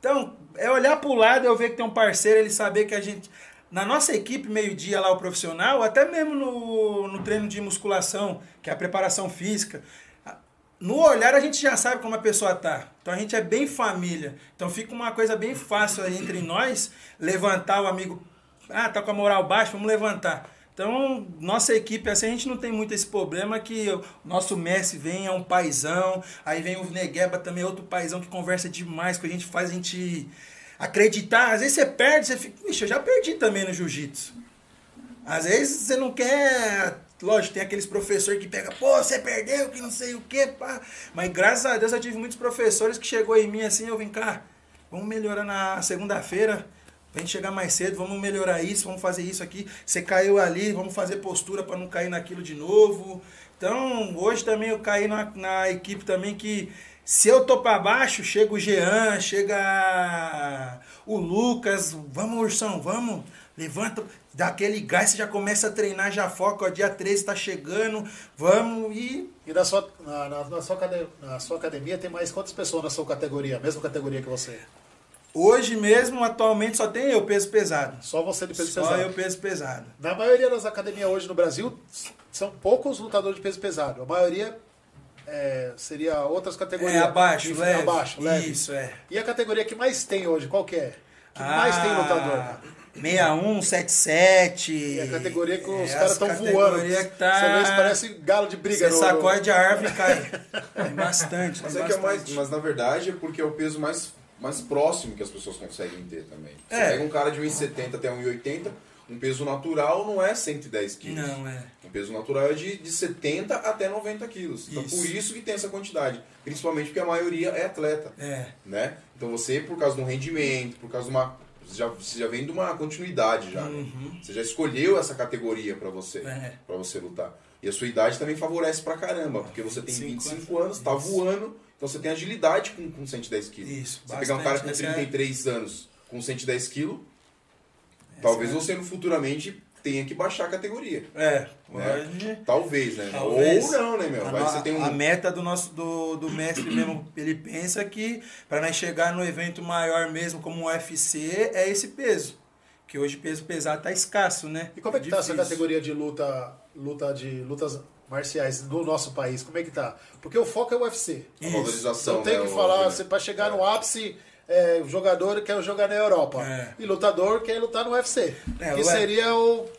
então, é olhar para o lado, eu ver que tem um parceiro, ele saber que a gente. Na nossa equipe, meio-dia lá, o profissional, até mesmo no, no treino de musculação, que é a preparação física, no olhar a gente já sabe como a pessoa tá. Então a gente é bem família. Então fica uma coisa bem fácil aí entre nós levantar o amigo. Ah, tá com a moral baixa, vamos levantar. Então, nossa equipe, assim, a gente não tem muito esse problema que o nosso Messi vem, é um paizão, aí vem o Negueba também, outro paizão que conversa demais com a gente, faz a gente acreditar. Às vezes você perde, você fica, Ixi, eu já perdi também no jiu-jitsu. Às vezes você não quer. Lógico, tem aqueles professores que pegam, pô, você perdeu, que não sei o quê, pá. Mas graças a Deus eu tive muitos professores que chegou em mim assim, eu vim cá, vamos melhorar na segunda-feira. Gente chegar mais cedo, vamos melhorar isso, vamos fazer isso aqui. Você caiu ali, vamos fazer postura para não cair naquilo de novo. Então, hoje também eu caí na, na equipe também que se eu tô para baixo, chega o Jean, chega o Lucas, vamos Ursão, vamos, levanta, dá aquele gás, você já começa a treinar, já foca, ó, dia 13 tá chegando, vamos e E na sua, na, na- sua, na sua academia tem mais quantas pessoas na sua categoria? Mesma categoria que você? Hoje mesmo, atualmente, só tem eu peso pesado. Só você de peso Só pesado. eu peso pesado. Na maioria das academias hoje no Brasil, são poucos lutadores de peso pesado. A maioria é, seria outras categorias. É, abaixo, Enfim, leve. Abaixo, leve. Isso, é. E a categoria que mais tem hoje, qual que é? Que mais Ah, tem lutador? 61, 77. E a categoria que os É, caras as estão voando. categoria que tá... Você vê, parece galo de briga. Você no- sacode a árvore e cai. Tem bastante. Mas tem é que é mais. bastante. Mas na verdade é porque é o peso mais, mais próximo que as pessoas conseguem ter também. Você É. pega um cara de 1,70 até 1,80, um peso natural não é 110 quilos. Não, é. O peso natural é de, de 70 até 90 quilos. Então Isso. por isso que tem essa quantidade. Principalmente porque a maioria é atleta. É. Né? Então você, por causa de um rendimento, por causa de uma. Você já, você já vem de uma continuidade já. né? Você já escolheu essa categoria pra você, Uhum. É. para você lutar. E a sua idade também favorece pra caramba, porque você tem Cinco 25 anos, tá voando, então você tem agilidade com, com 110 quilos. Isso, Você pegar um cara com bastante, essa é- 33 anos com 110 quilos, talvez é- você no futuramente tenha que baixar a categoria. É, Né? pode. Talvez, né? Talvez. Ou não, né, meu? A, Vai tem um. a meta do nosso do, do mestre mesmo, ele pensa que para nós chegar no evento maior mesmo como o UFC é esse peso. Que hoje peso pesado tá escasso, né? E como é que tá essa categoria de luta, luta de lutas marciais no nosso país? Como é que tá? Porque o foco é o UFC. A valorização, Não tem né, que falar, você para chegar no ápice, é, o jogador quer jogar na Europa. É. E lutador quer lutar no UFC. É, que seria o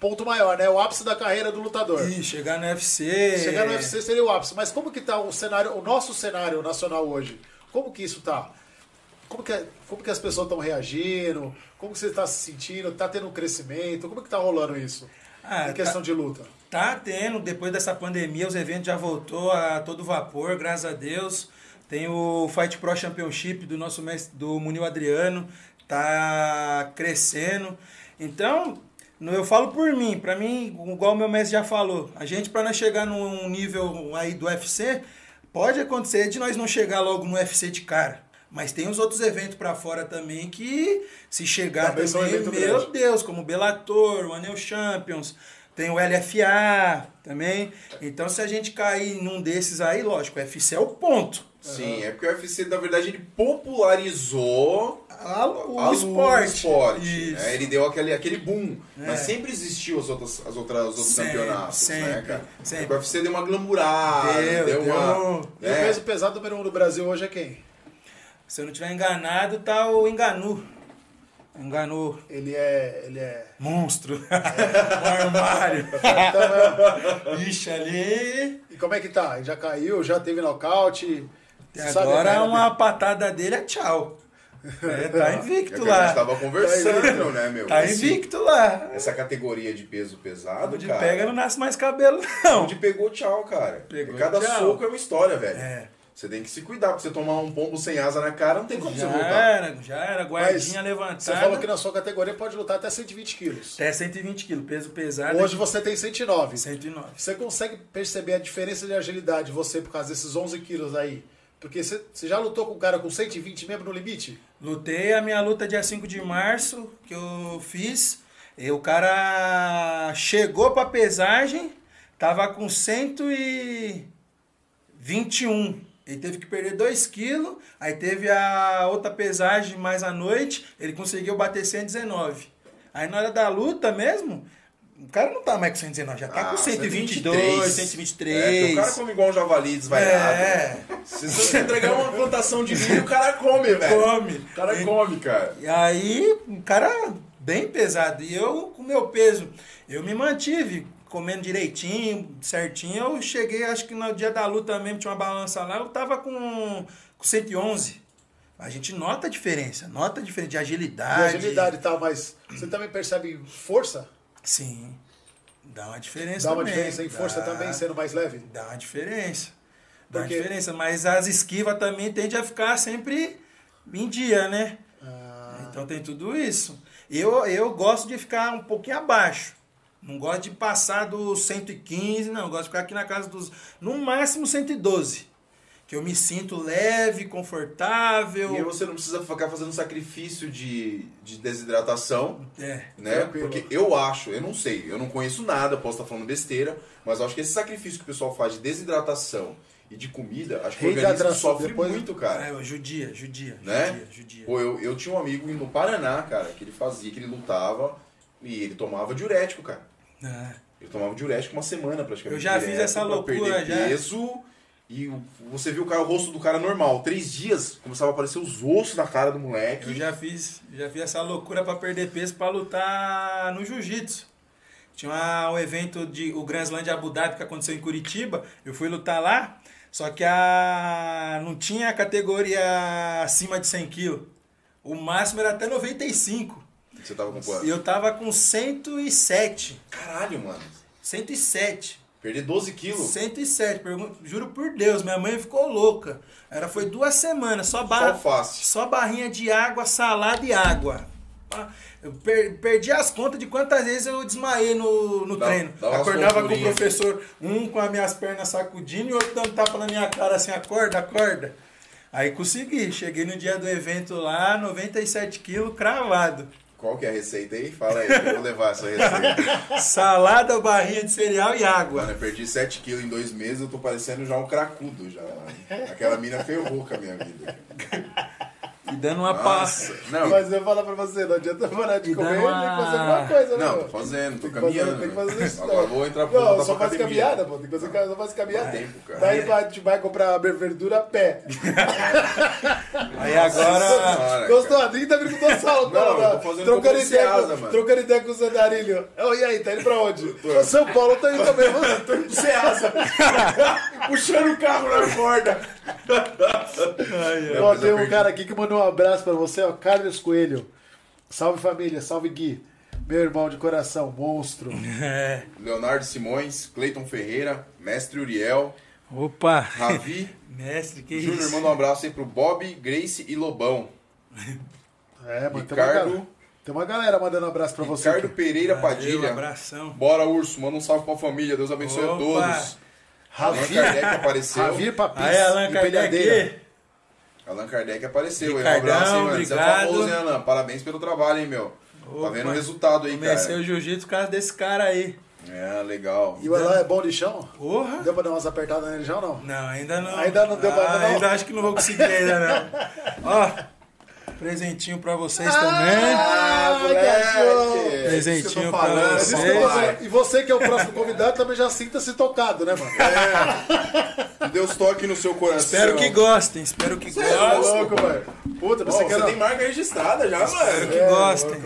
ponto maior, né? O ápice da carreira do lutador. Ih, chegar no UFC. Chegar no UFC seria o ápice. Mas como que tá o cenário, o nosso cenário nacional hoje? Como que isso tá? Como que, como que as pessoas estão reagindo? Como que você está se sentindo? Tá tendo um crescimento? Como que tá rolando isso? Ah, em questão tá- de luta. Tá tendo, depois dessa pandemia, os eventos já voltou a todo vapor, graças a Deus. Tem o Fight Pro Championship do nosso mestre, do Munil Adriano, tá crescendo. Então, eu falo por mim, pra mim, igual o meu mestre já falou, a gente para nós chegar num nível aí do UFC, pode acontecer de nós não chegar logo no UFC de cara. Mas tem os outros eventos pra fora também que, se chegar Também também, meu grande. Deus, como o Bellator, o Anel Champions, tem o LFA também. Então, se a gente cair num desses aí, lógico, o UFC é o ponto. Sim, é porque o UFC, na verdade, ele popularizou Ah, o a- esporte. esporte, Isso. né? Ele deu aquele, aquele boom. É. Mas sempre existiu as outras, as outras, os outros Sempre, campeonatos, né, sempre, cara? sempre. O UFC deu uma glamurada, Deu, deu, uma... deu. E o né? peso pesado número um do Brasil hoje é quem? Se eu não tiver enganado, tá o Enganu. Enganu. Ele é. Ele é. Monstro. o armário. Então, Ixi, ali. e como é que tá? Já caiu, já teve nocaute. E sabe, agora né? uma patada dele é tchau. É, tá É invicto que a gente lá. tava conversando, né, meu? Tá Esse- invicto lá. Essa categoria de peso pesado, Onde cara... pega não nasce mais cabelo, não. Onde pegou tchau, cara. Pegou Cada tchau. soco é uma história, velho. É. Você tem que se cuidar, porque você tomar um pombo sem asa na cara, não tem como você Já voltar. era, já era. Mas Guardinha levantada. Você falou que na sua categoria pode lutar até 120 quilos. Até 120 quilos, peso pesado. Hoje você tem 109. 109. Você consegue perceber a diferença de agilidade você por causa desses 11 quilos aí? Porque você, você já lutou com um cara com 120 mesmo no limite? Lutei a minha luta dia 5 de março, que eu fiz. E o cara chegou pra pesagem, tava com 121. Ele teve que perder 2 quilos. Aí teve a outra pesagem mais à noite, ele conseguiu bater 119. Aí na hora da luta mesmo, o cara não tá mais com 119, já tá Ah, com 122, 123. É, que o cara come igual um javali desvaiado. É. Se você entregar uma plantação de milho, o cara come, velho. Come. O cara E- come, cara. E aí, o cara bem pesado. E eu, com meu peso, eu me mantive comendo direitinho, certinho. Eu cheguei, acho que no dia da luta mesmo, tinha uma balança lá, eu tava com, com 111. A gente nota a diferença, nota a diferença de De agilidade. agilidade e tal, mas você também percebe força? Sim. Dá uma diferença Dá uma também. diferença em força Dá. também, sendo mais leve? Dá uma diferença. Dá uma Porque- diferença. Mas as esquivas também tendem a ficar sempre em dia, né? Ah, Então tem tudo isso. Eu, eu gosto de ficar um pouquinho abaixo. Não gosto de passar dos 115, não. Eu gosto de ficar aqui na casa dos. No máximo 112. Que eu me sinto leve, confortável. E aí você não precisa ficar fazendo sacrifício de, de desidratação, É. né? Tranquilo. Porque eu acho, eu não sei, eu não conheço nada, posso estar falando besteira, mas eu acho que esse sacrifício que o pessoal faz de desidratação e de comida, acho que o organismo sofre depois- muito, cara. É, judia, judia, Né? judia, judia. Pô, eu, eu tinha um amigo no Paraná, cara, que ele fazia, que ele lutava e ele tomava diurético, cara. É. Ele tomava diurético uma semana praticamente. Eu já fiz essa loucura, perder já. peso e você viu o, cara, o rosto do cara normal. Três dias começava a aparecer os ossos na cara do moleque. Eu já fiz, já fiz essa loucura pra perder peso pra lutar no jiu-jitsu. Tinha uma- um evento de o Grand Slam de Abu Dhabi que aconteceu em Curitiba. Eu fui lutar lá, só que a não tinha a categoria acima de 100 kg. O máximo era até 95. Você tava com quanto? Eu tava com 107. Caralho, mano. 107. Perder 12 quilos. 107, pergunto, juro por Deus, minha mãe ficou louca. Era foi duas semanas, só barra, só barrinha de água, salada e água. Ah, Eu per- perdi as contas de quantas vezes eu desmaiei no, no Dá- treino. dá Acordava com o professor, um com as minhas pernas sacudindo e outro dando tapa na minha cara assim, acorda, acorda. Aí consegui, cheguei no dia do evento lá, 97 quilos, cravado. Qual que é a receita aí? Fala aí, eu vou levar essa receita. Salada, barrinha de cereal e água. Mano, eu perdi 7 quilos em dois meses, eu tô parecendo já um cracudo já. Aquela mina ferrou com a minha vida. E dando uma pá. Nossa. Não, Mas eu vou falar pra você, não adianta parar de E comer, dando tem que uma- fazer alguma coisa, né? não, tô fazendo, tô Tem que fazer- caminhando. Tem que fazer isso. Agora não. vou entrar pro Não, só faz caminhada, pô. Tem que fazer, só faz caminhada. Tempo, cara. Daí vai, te vai comprar verdura a pé. Aí agora. Gostou? cara. A Dri tá vindo com sal, Não, eu tô fazendo trocando, ideia, Ceasa, com, mano. trocando ideia com o Zandarilho. Oh, e aí, tá indo pra onde? Pra São Paulo, tá indo também, mano. Tô indo pro Ceasa. Puxando o carro na corda. Ó, tem um cara aqui que mandou um abraço pra você, ó. Carlos Coelho. Salve família, salve Gui. Meu irmão de coração, monstro. É. Leonardo Simões, Cleiton Ferreira, Mestre Uriel, Opa! Ravi, Mestre, que Júnior, isso? manda um abraço aí pro Bob, Grace e Lobão. É, mano, tem uma, galera, Ricardo, tem uma galera mandando um abraço pra você. Ricardo aqui. Pereira Valeu, Padilha. abração. Bora, Urso, manda um salve pra família. Deus abençoe a Opa. todos. Allan Ravi, Kardec apareceu. Ravi Papis Aí, Allan Kardec. Allan Kardec apareceu. hein? Um Ricardão, abraço, hein, mano. Você é famoso, hein, Allan? Parabéns pelo trabalho, hein, meu. Tá Opa. vendo o resultado aí, Comecei cara. o jiu-jitsu por causa desse cara aí. É, legal. E o Alan é bom de chão? Porra! Deu pra dar umas apertadas nele já ou não? Não, ainda não. Ainda não deu pra- ah, ainda não? Ainda acho que não vou conseguir ainda não. Ó, presentinho pra vocês também. Ah, moleque! É Presentinho pra vocês. você- E você que é o próximo convidado também já sinta-se tocado, né, mano? Que Deus toque no seu coração. Espero que gostem, espero que é Tá gostem. louco, velho. Puta, você você quer tem marca registrada já, mano. que gostem.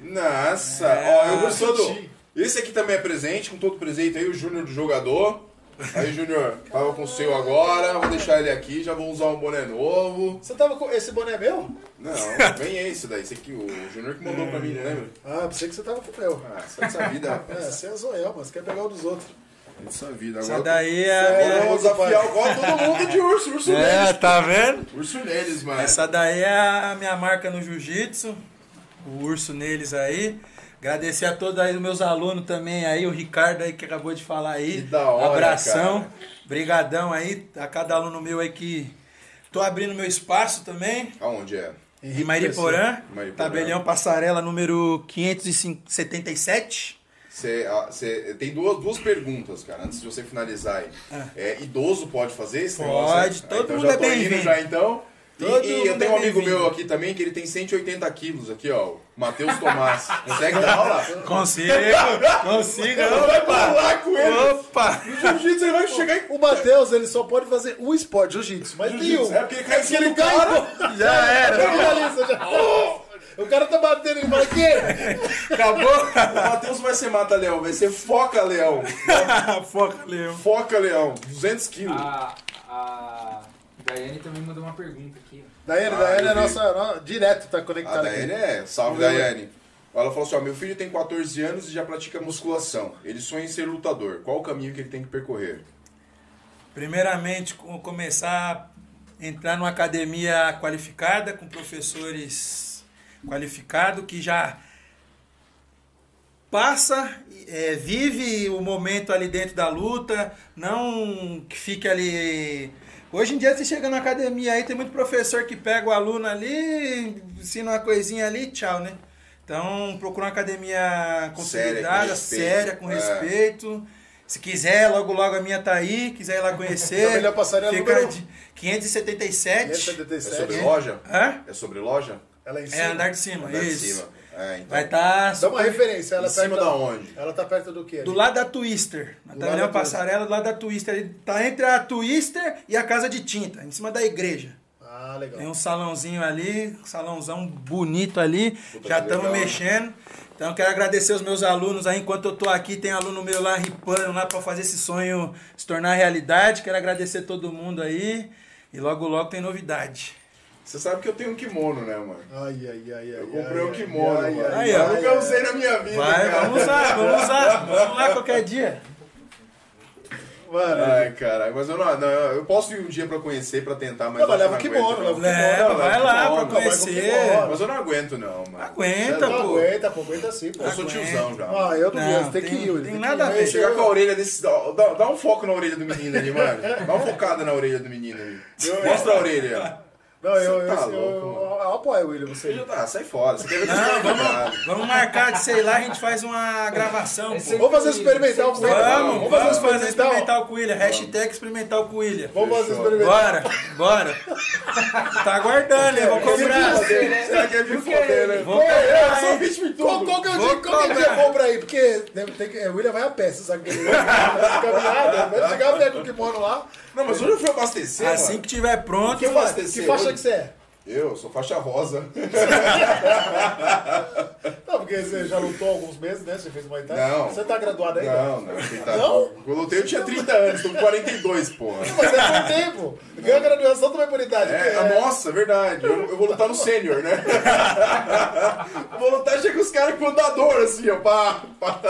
Nossa, É, ó, eu gostou do. curti. Esse aqui também é presente, com todo presente aí, o Júnior do jogador. Aí, Júnior, tava com o seu agora, vou deixar ele aqui, já vou usar um boné novo. Você tava com. Esse boné é meu? Não, vem esse daí, esse aqui, o Júnior que mandou pra mim, não lembra? Ah, pensei que você tava com o meu. Ah, sai dessa vida, É, você é zoião, mas quer pegar o dos outros. Essa vida. Essa Agora daí é vou desafiar agora todo mundo de urso, urso É, neles. tá vendo? Urso neles, mano. Essa daí é a minha marca no jiu-jitsu. O urso neles aí. Agradecer a todos aí os meus alunos também aí, o Ricardo aí que acabou de falar aí. Que da hora, Abração. cara. Brigadão aí a cada aluno meu aí que tô abrindo meu espaço também. Aonde é? Em Mariporã, tabelião passarela número 577. Você, ah, tem duas, duas perguntas, cara, antes de você finalizar aí. É, idoso pode fazer esse Pode, negócio? todo então mundo já é bem-vindo. já então. E, Todo e eu mundo tenho um amigo meu aqui também que ele tem 180 quilos aqui, ó. o Matheus Tomás. Consegue dar aula? Consigo, consigo. Vai pular com ele. Opa! No jiu-jitsu ele vai chegar em O Matheus, ele só pode fazer um esporte, jiu-jitsu, mas nenhum. É porque ele cai em cima do cara. pô, já era. Finaliza, já. O cara tá batendo, ele fala, que? Acabou? O Matheus vai ser mata-leão, vai ser foca-leão. Foca, Leão. Foca-leão, 200 quilos. A, a Daiane também mandou uma pergunta aqui. Daiane, Ah, Daiane eu é nossa, no- direto tá A conectada Daiane aqui. é, salve ver. Daiane. Ela falou assim: ó, meu filho tem 14 anos e já pratica musculação. Ele sonha em ser lutador. Qual o caminho que ele tem que percorrer? Primeiramente, co- começar a entrar numa academia qualificada, com professores qualificados, que já passa, é, vive o momento ali dentro da luta, não que fique ali. Hoje em dia você chega na academia aí, tem muito professor que pega o aluno ali, ensina uma coisinha ali, tchau, né? Então procura uma academia consolidada, respeito. séria, com É. respeito. Se quiser, logo logo a minha tá aí, quiser ir lá conhecer. Então, melhor passarela Fica número- de 577. É 577. sobre loja? Hã? É sobre loja? Ela é em cima. É andar de cima, Andar de isso. cima. É, então. Vai estar Dá uma referência. Ela Em tá cima perto da onde? Ela tá perto do quê? do lado da Twister. Na Do Taverna lado da Passarela, do lado da Twister. Ele tá entre a Twister e a Casa de Tinta, em cima da igreja. Ah, legal. Tem um salãozinho ali, um salãozão bonito ali. Puta, Já estamos né? mexendo. Então quero agradecer os meus alunos aí. Enquanto eu tô aqui, tem aluno meu lá ripando lá para fazer esse sonho se tornar realidade. Quero agradecer todo mundo aí. E logo logo tem novidade. Você sabe que eu tenho um kimono, né, mano? Ai, ai, ai, ai. Eu comprei ai, um kimono, ai, mano. ai, Aí, ó. eu nunca usei na minha vida, Vai, cara. vamos usar, vamos usar. Vamos lá qualquer dia. Mano, Ai, caralho, mas eu não, não, eu posso ir um dia pra conhecer, pra tentar, mas Não, mas eu leva o kimono, aguento, não. leva o Leva, Não, vai lá kimono, pra conhecer. kimono. Mas eu não aguento, não, mano. Aguenta, pô. aguenta, pô, aguenta sim, pô. Eu sou Aguenta. tiozão já. Ah, eu não, gosto, tem, tem- que ir, tem que nada a ver. Chegar com a orelha desse. Dá, dá um foco na orelha do menino ali, mano. Dá uma focada na orelha do menino ali. Mostra a orelha. Não, eu, eu, tá eu, louco, eu, eu apoio, William, você. Você já tá, sai fora. Você quer ver Não, que vamos, vamos marcar de sei lá, a gente faz uma gravação. É Vamos fazer experimental com ele. Vamos, Vamos fazer vamos fazer experimental. experimental com ilha. Hashtag experimental com ilha. Vamos fazer experimental. Bora, bora. Tá aguardando, hein? Vou cobrar. Você quer me foder, né? Vou cobrar, Eu sou vítima em Qual, tudo. qual que é o Vou dia, qual que é o dia bom pra ir? Porque deve ter que, é, o William vai a pé, você sabe que ele vai caminhada, vai chegar o kimono lá. Não, mas hoje eu fui abastecer, Assim que tiver pronto, Que Que, abastecer que faixa que você é? Eu sou faixa rosa. Não, porque você já lutou alguns meses, né? Você fez uma Thai. Não. Você tá graduado ainda? Não, não. quem tá- Não? Eu lutei eu tinha 30 anos, tô com 42, porra. Mas é por tempo. Ganhou a graduação também por idade. É, porque a nossa, verdade. Eu, eu vou lutar no sênior, né? vou lutar, chega os caras com andador, assim, ó. Pá, pá.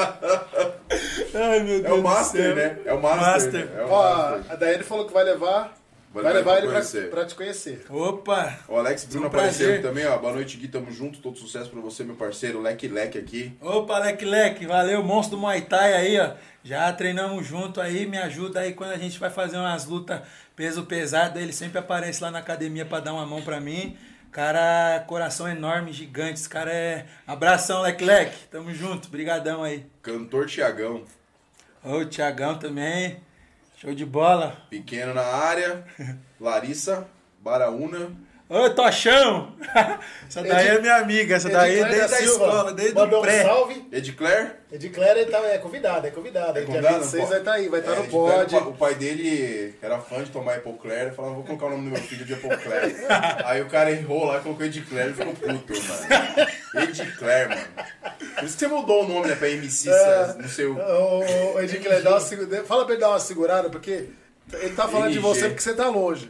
Ai, meu Deus É o do Master, céu. né? É o Master. Master. né? É o Ó, Master. a Daiane falou que vai levar. Vai Vai, levar ele pra, conhecer. pra te conhecer. Opa, O Alex Bruno Um apareceu também, ó. Boa noite, Gui. Tamo junto. Todo sucesso pra você, meu parceiro. Leque Leque aqui. opa, Leque Leque, valeu, monstro do Muay Thai aí, ó. Já treinamos junto aí, me ajuda aí quando a gente vai fazer umas lutas peso pesado, ele sempre aparece lá na academia pra dar uma mão pra mim. Cara, coração enorme, gigante, esse cara é... Abração, Leque Leque, tamo junto, brigadão aí. Cantor Tiagão. Ô, Tiagão também, show de bola. Pequeno na área. Larissa Baraúna. Ô, Tochão! Essa daí é minha amiga, essa daí é desde da a Silva escola, desde mandou o pré. um salve. Tá, é convidada, é convidada. É Dia convidado? 26 Pô. vai estar aí, vai estar É, no pod. o pa- O pai dele era fã de tomar Epocler. Falava, vou colocar o nome do meu filho de Epocler. Aí o cara errou lá, colocou Edclair e ficou puto, mano. Edclair, mano. Por isso que você mudou o nome, né? Pra MC, É. no seu... O, o Edicléria, dá uma segura- fala pra ele dar uma segurada, porque ele tá falando de você porque você tá longe.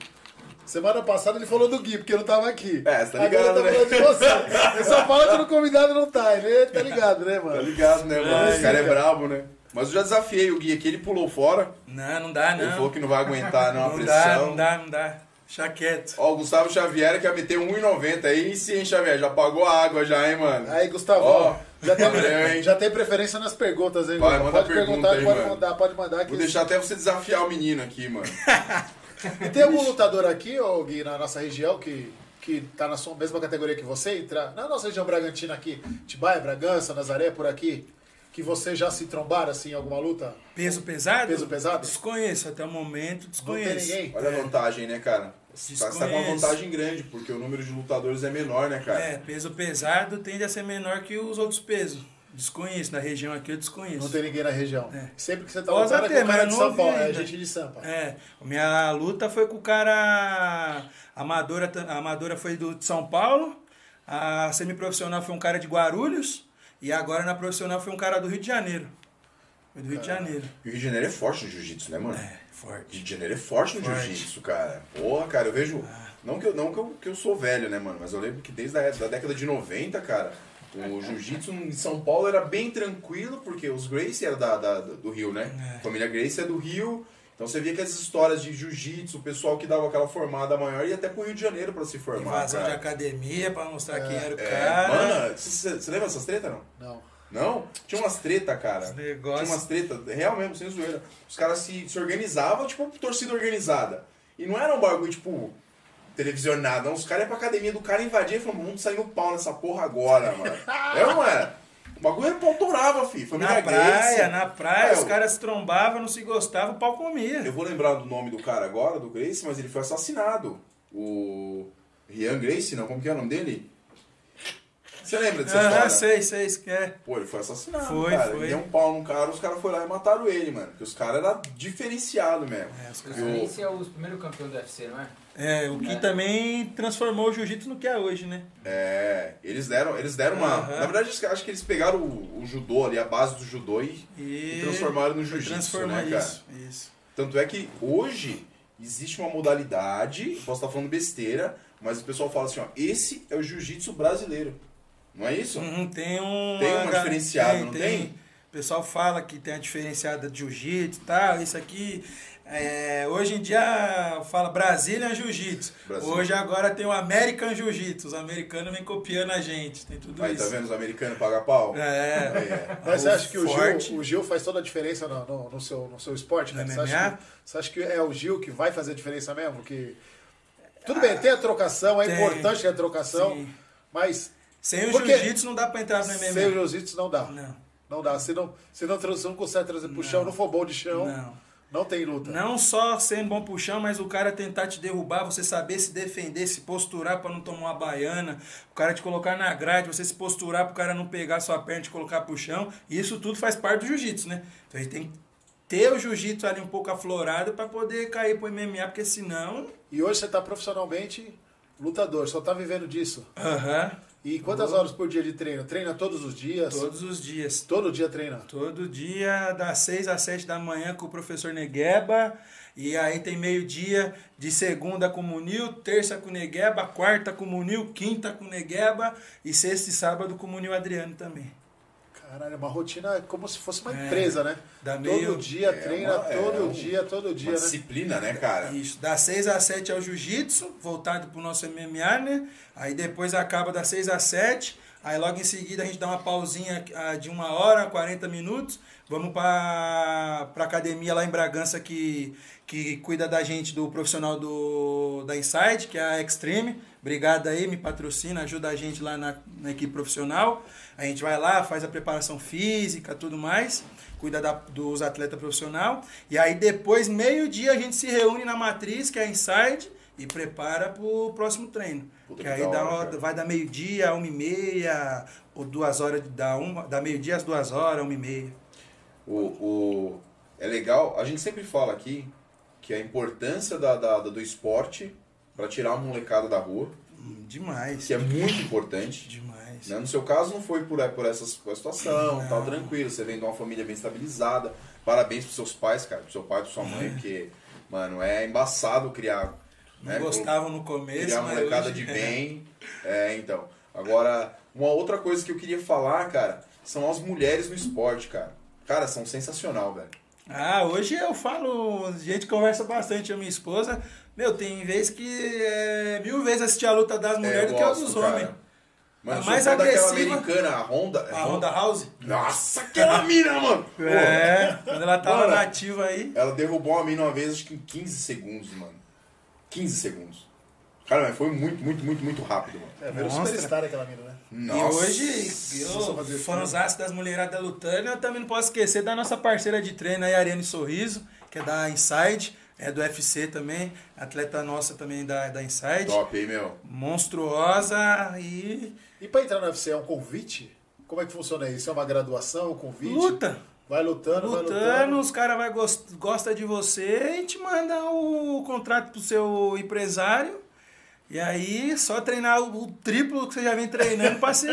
Semana passada ele falou do Gui, porque eu não tava aqui. É, você tá Agora ligado, ele tá né? falando de você. Ele só fala quando o convidado não tá. Ele tá ligado, né, Tá mano? ligado, né, mano? Ai, Esse cara é brabo, né? Mas eu já desafiei o Gui aqui, ele pulou fora. Não, não dá, Ele não. falou que não vai aguentar, não, a Não pressão. dá, não dá, não dá. Deixa quieto. Ó, o Gustavo Xavier que ia meter 1,90 aí, sim, hein, Xavier? Já pagou a água já, hein, mano? Aí, Gustavo, Ó, já, tem, valeu, hein? já tem preferência nas perguntas, hein? Vai, manda pode pergunta perguntar, aí, pode mano. mandar, pode mandar. Que Vou deixar até você desafiar o menino aqui, mano. E tem algum lutador aqui, ô Gui, na nossa região que, que tá na sua mesma categoria que você? Entra, na nossa região Bragantina aqui, Tibaia, Bragança, Nazaré, por aqui, que você já se trombaram assim em alguma luta? Peso pesado? Peso pesado? Desconheço, até o momento Não desconheço. tem ninguém? Olha a vantagem, né, cara? Você tá tá com uma vantagem grande, porque o número de lutadores é menor, né, cara? É, peso pesado tende a ser menor que os outros pesos. Desconheço, na região aqui eu desconheço. Não tem ninguém na região. É. Sempre que você tá Pode lutando é ter, com o cara mas de eu não São Paulo, é ainda. gente de Sampa. É, minha luta foi com o cara. A Amadora, a Amadora foi do de São Paulo. A semiprofissional foi um cara de Guarulhos. E agora na profissional foi um cara do Rio de Janeiro. Foi do Rio de Janeiro. E o Rio de Janeiro é forte no jiu-jitsu, né, mano? É, Rio forte. de Janeiro é forte no jiu-jitsu, cara. Porra, cara, eu vejo. Não, que eu, não que, eu, que eu sou velho, né, mano? Mas eu lembro que desde a da década de 90, cara, o jiu-jitsu em São Paulo era bem tranquilo, porque os Gracie eram da, da- do Rio, né? É. A família Gracie é do Rio. Então você via que as histórias de jiu-jitsu, o pessoal que dava aquela formada maior ia até pro Rio de Janeiro pra se formar. Invasão de academia pra mostrar quem era o É, cara. mano, você lembra dessas tretas, não? Não. Não? Tinha umas treta, cara. Os negócios. Tinha umas treta, real mesmo, sem zoeira. Os caras se, se organizavam, tipo, torcida organizada. E não era um bagulho, tipo, televisionado. Não, os caras iam pra academia do cara invadir e falavam, vamos sair no pau nessa porra agora, mano. é ou não era? O bagulho era pau torava, fi. Família Na praia, na praia, É, os eu- caras se trombavam, não se gostavam, o pau comia. Eu vou lembrar do nome do cara agora, do Grace, mas ele foi assassinado. O Rian Grace, não? Como que é o nome dele? Você lembra dessa Aham, história? sei, sei, que é. Pô, ele foi assassinado, Foi, cara. foi. Ele deu um pau num cara, os caras foram lá e mataram ele, mano. Porque os caras eram diferenciados mesmo. É, os caras- o- Esse é o primeiro campeão do UFC, não é? É, o que também transformou o jiu-jitsu no que é hoje, né? É, eles deram, eles deram uma. Aham. Na verdade, acho que- eles pegaram o, o judô ali, a base do judô e, E, e transformaram no jiu-jitsu, né, cara? isso, isso. Tanto é que hoje existe uma modalidade, posso estar falando besteira, mas o pessoal fala assim, ó, esse é o jiu-jitsu brasileiro. Não é isso? Uhum, tem um. Tem uma diferenciada, não tem? O pessoal fala que tem a diferenciada de jiu-jitsu e tal, isso aqui. É, hoje em dia fala Brazilian Jiu-Jitsu. Brasil. Hoje agora tem o American Jiu-Jitsu. Os americanos vêm copiando a gente. Tem tudo Aí, isso. tá vendo os americanos pagam pau? É. É. Mas você acha que o. Gil, o Gil faz toda a diferença no, no, no seu, no seu esporte, cara? Você acha, MMA? que, você acha que é o Gil que vai fazer a diferença mesmo? Que... Tudo bem, tem a trocação, é Tem. importante ter a trocação, Sim. mas Sem o Porque- jiu-jitsu não dá pra entrar no MMA. sem o jiu-jitsu não dá. Não. Não dá. Se não, se não, se não consegue trazer pro chão, não for bom de chão, não, Não. tem luta. Não só sendo bom pro chão, mas o cara tentar te derrubar, você saber se defender, se posturar pra não tomar uma baiana, o cara te colocar na grade, você se posturar pro cara não pegar sua perna e te colocar pro chão. Isso tudo faz parte do jiu-jitsu, né? Então a gente tem que ter o jiu-jitsu ali um pouco aflorado pra poder cair pro MMA, porque senão. E hoje você tá profissionalmente lutador, só tá vivendo disso. Aham. E quantas horas por dia de treino? Treina todos os dias? Todos os dias. Todo dia treina? Todo dia, das 6 às 7 da manhã com o professor Negueba. E aí tem meio-dia de segunda com o Munil, terça com o Negueba, quarta com o Munil, quinta com o Negueba e sexta e sábado com o Munil Adriano também. Caralho, é uma rotina como se fosse uma É. empresa, né? Todo meio- dia é treina, uma- é todo um- dia, todo dia, Uma né? disciplina, né, cara? Isso, das 6 às 7 é o jiu-jitsu, voltado pro nosso MMA, né? Aí depois acaba das 6 às 7. Aí logo em seguida a gente dá uma pausinha ah, de uma hora, 40 minutos. Vamos pra, pra academia lá em Bragança que, que cuida da gente, do profissional do, da Inside, que é a Extreme. Obrigado aí, me patrocina, ajuda a gente lá na, na equipe profissional. A gente vai lá, faz a preparação física, tudo mais, cuida da- dos atletas profissional. E aí depois, meio-dia, a gente se reúne na matriz, que é a Inside, e prepara pro próximo treino. Puta que aí da dá hora, vai da meio-dia a uma e meia, ou duas horas, da, uma, da meio-dia às duas horas, uma e meia. O, o, é legal, a gente sempre fala aqui que a importância da, da- do esporte para tirar a molecada da rua, Hum, Demais. que é muito importante. Demais. Né? No seu caso não foi por, por essa por essa situação, tal, tranquilo, você vem de uma família bem estabilizada. Parabéns pros seus pais, cara, pro seu pai, pra sua mãe, porque, mano, é embaçado criar. Não né, gostavam no começo, criar mas molecada hoje- de bem. É, então. Agora, uma outra coisa que eu queria falar, cara, são as mulheres no esporte, cara. Cara, são sensacional, velho. Ah, hoje eu falo, a gente conversa bastante, a minha esposa. Meu, tem vez que é mil vezes assistir a luta das mulheres É, do que a dos homens. Mano, A eu mais agressiva- americana, a Honda. é A Honda House? Nossa, aquela mina, mano! É, quando ela tava Mano. nativa aí. Ela derrubou uma mina uma vez, acho que em 15 segundos, mano. 15 segundos. Cara, mas foi muito, muito, muito, muito rápido, mano. É, Monstra. superstar aquela mina, né? Nossa. E hoje, eu, fãzaço das mulheradas lutando, eu também não posso esquecer da nossa parceira de treino aí, Ariane Sorriso, que é da Inside, é do UFC também, atleta nossa também da, da Inside. Top, hein, meu? Monstruosa e E pra entrar no UFC é um convite? Como é que funciona isso? É uma graduação, um convite? luta. Vai lutando, vai Lutando, lutando. os caras vai gost, gosta de você e te manda o contrato pro seu empresário. E aí, só treinar o, o triplo que você já vem treinando pra se,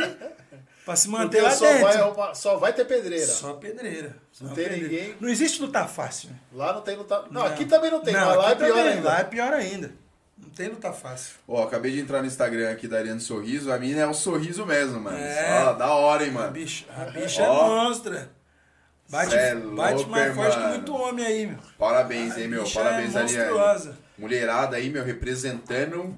pra se manter Porque lá só dentro. vai, só vai ter pedreira. Só pedreira. Só Não tem pedreira. ninguém. Não existe lutar fácil. Lá não tem luta. Não, aqui também não tem, Não, mas lá é pior também, ainda. Lá é pior ainda. Não tem luta fácil. Ó, acabei de entrar no Instagram aqui da Ariane Sorriso. A mina é um sorriso mesmo, mano. É. Ó, da hora, hein, A mano. bicha, a bicha é monstra. Bate, é bate louco, mais hein, forte que muito homem aí, meu. Parabéns, hein, A meu. bicha Parabéns, é Ariane. Mulherada aí, meu, representando.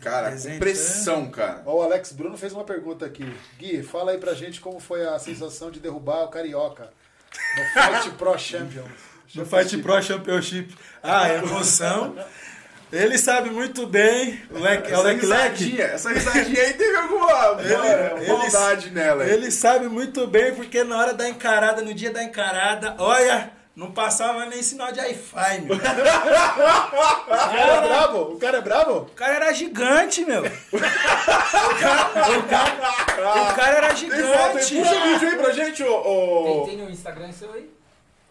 Cara, com pressão, cara. Ó, o Alex Bruno fez uma pergunta aqui. Gui, fala aí pra gente como foi a sensação de derrubar o Carioca no Fight Pro Champions. No Fight Pro Championship. Ah, emoção. Ele sabe muito bem. O Leque, é o Essa Leque Leque. risadinha, essa risadinha aí teve alguma Ele- maldade nela. Ele sabe muito bem, porque na hora da encarada, no dia da encarada, olha, não passava nem sinal de Wi-Fi, meu. O cara é brabo? O cara é brabo? O cara era gigante, meu. O cara, o cara- o cara era Tem foto aí, gigante. puxa o vídeo aí pra gente, ô. ô- Tem, tem no Instagram seu aí?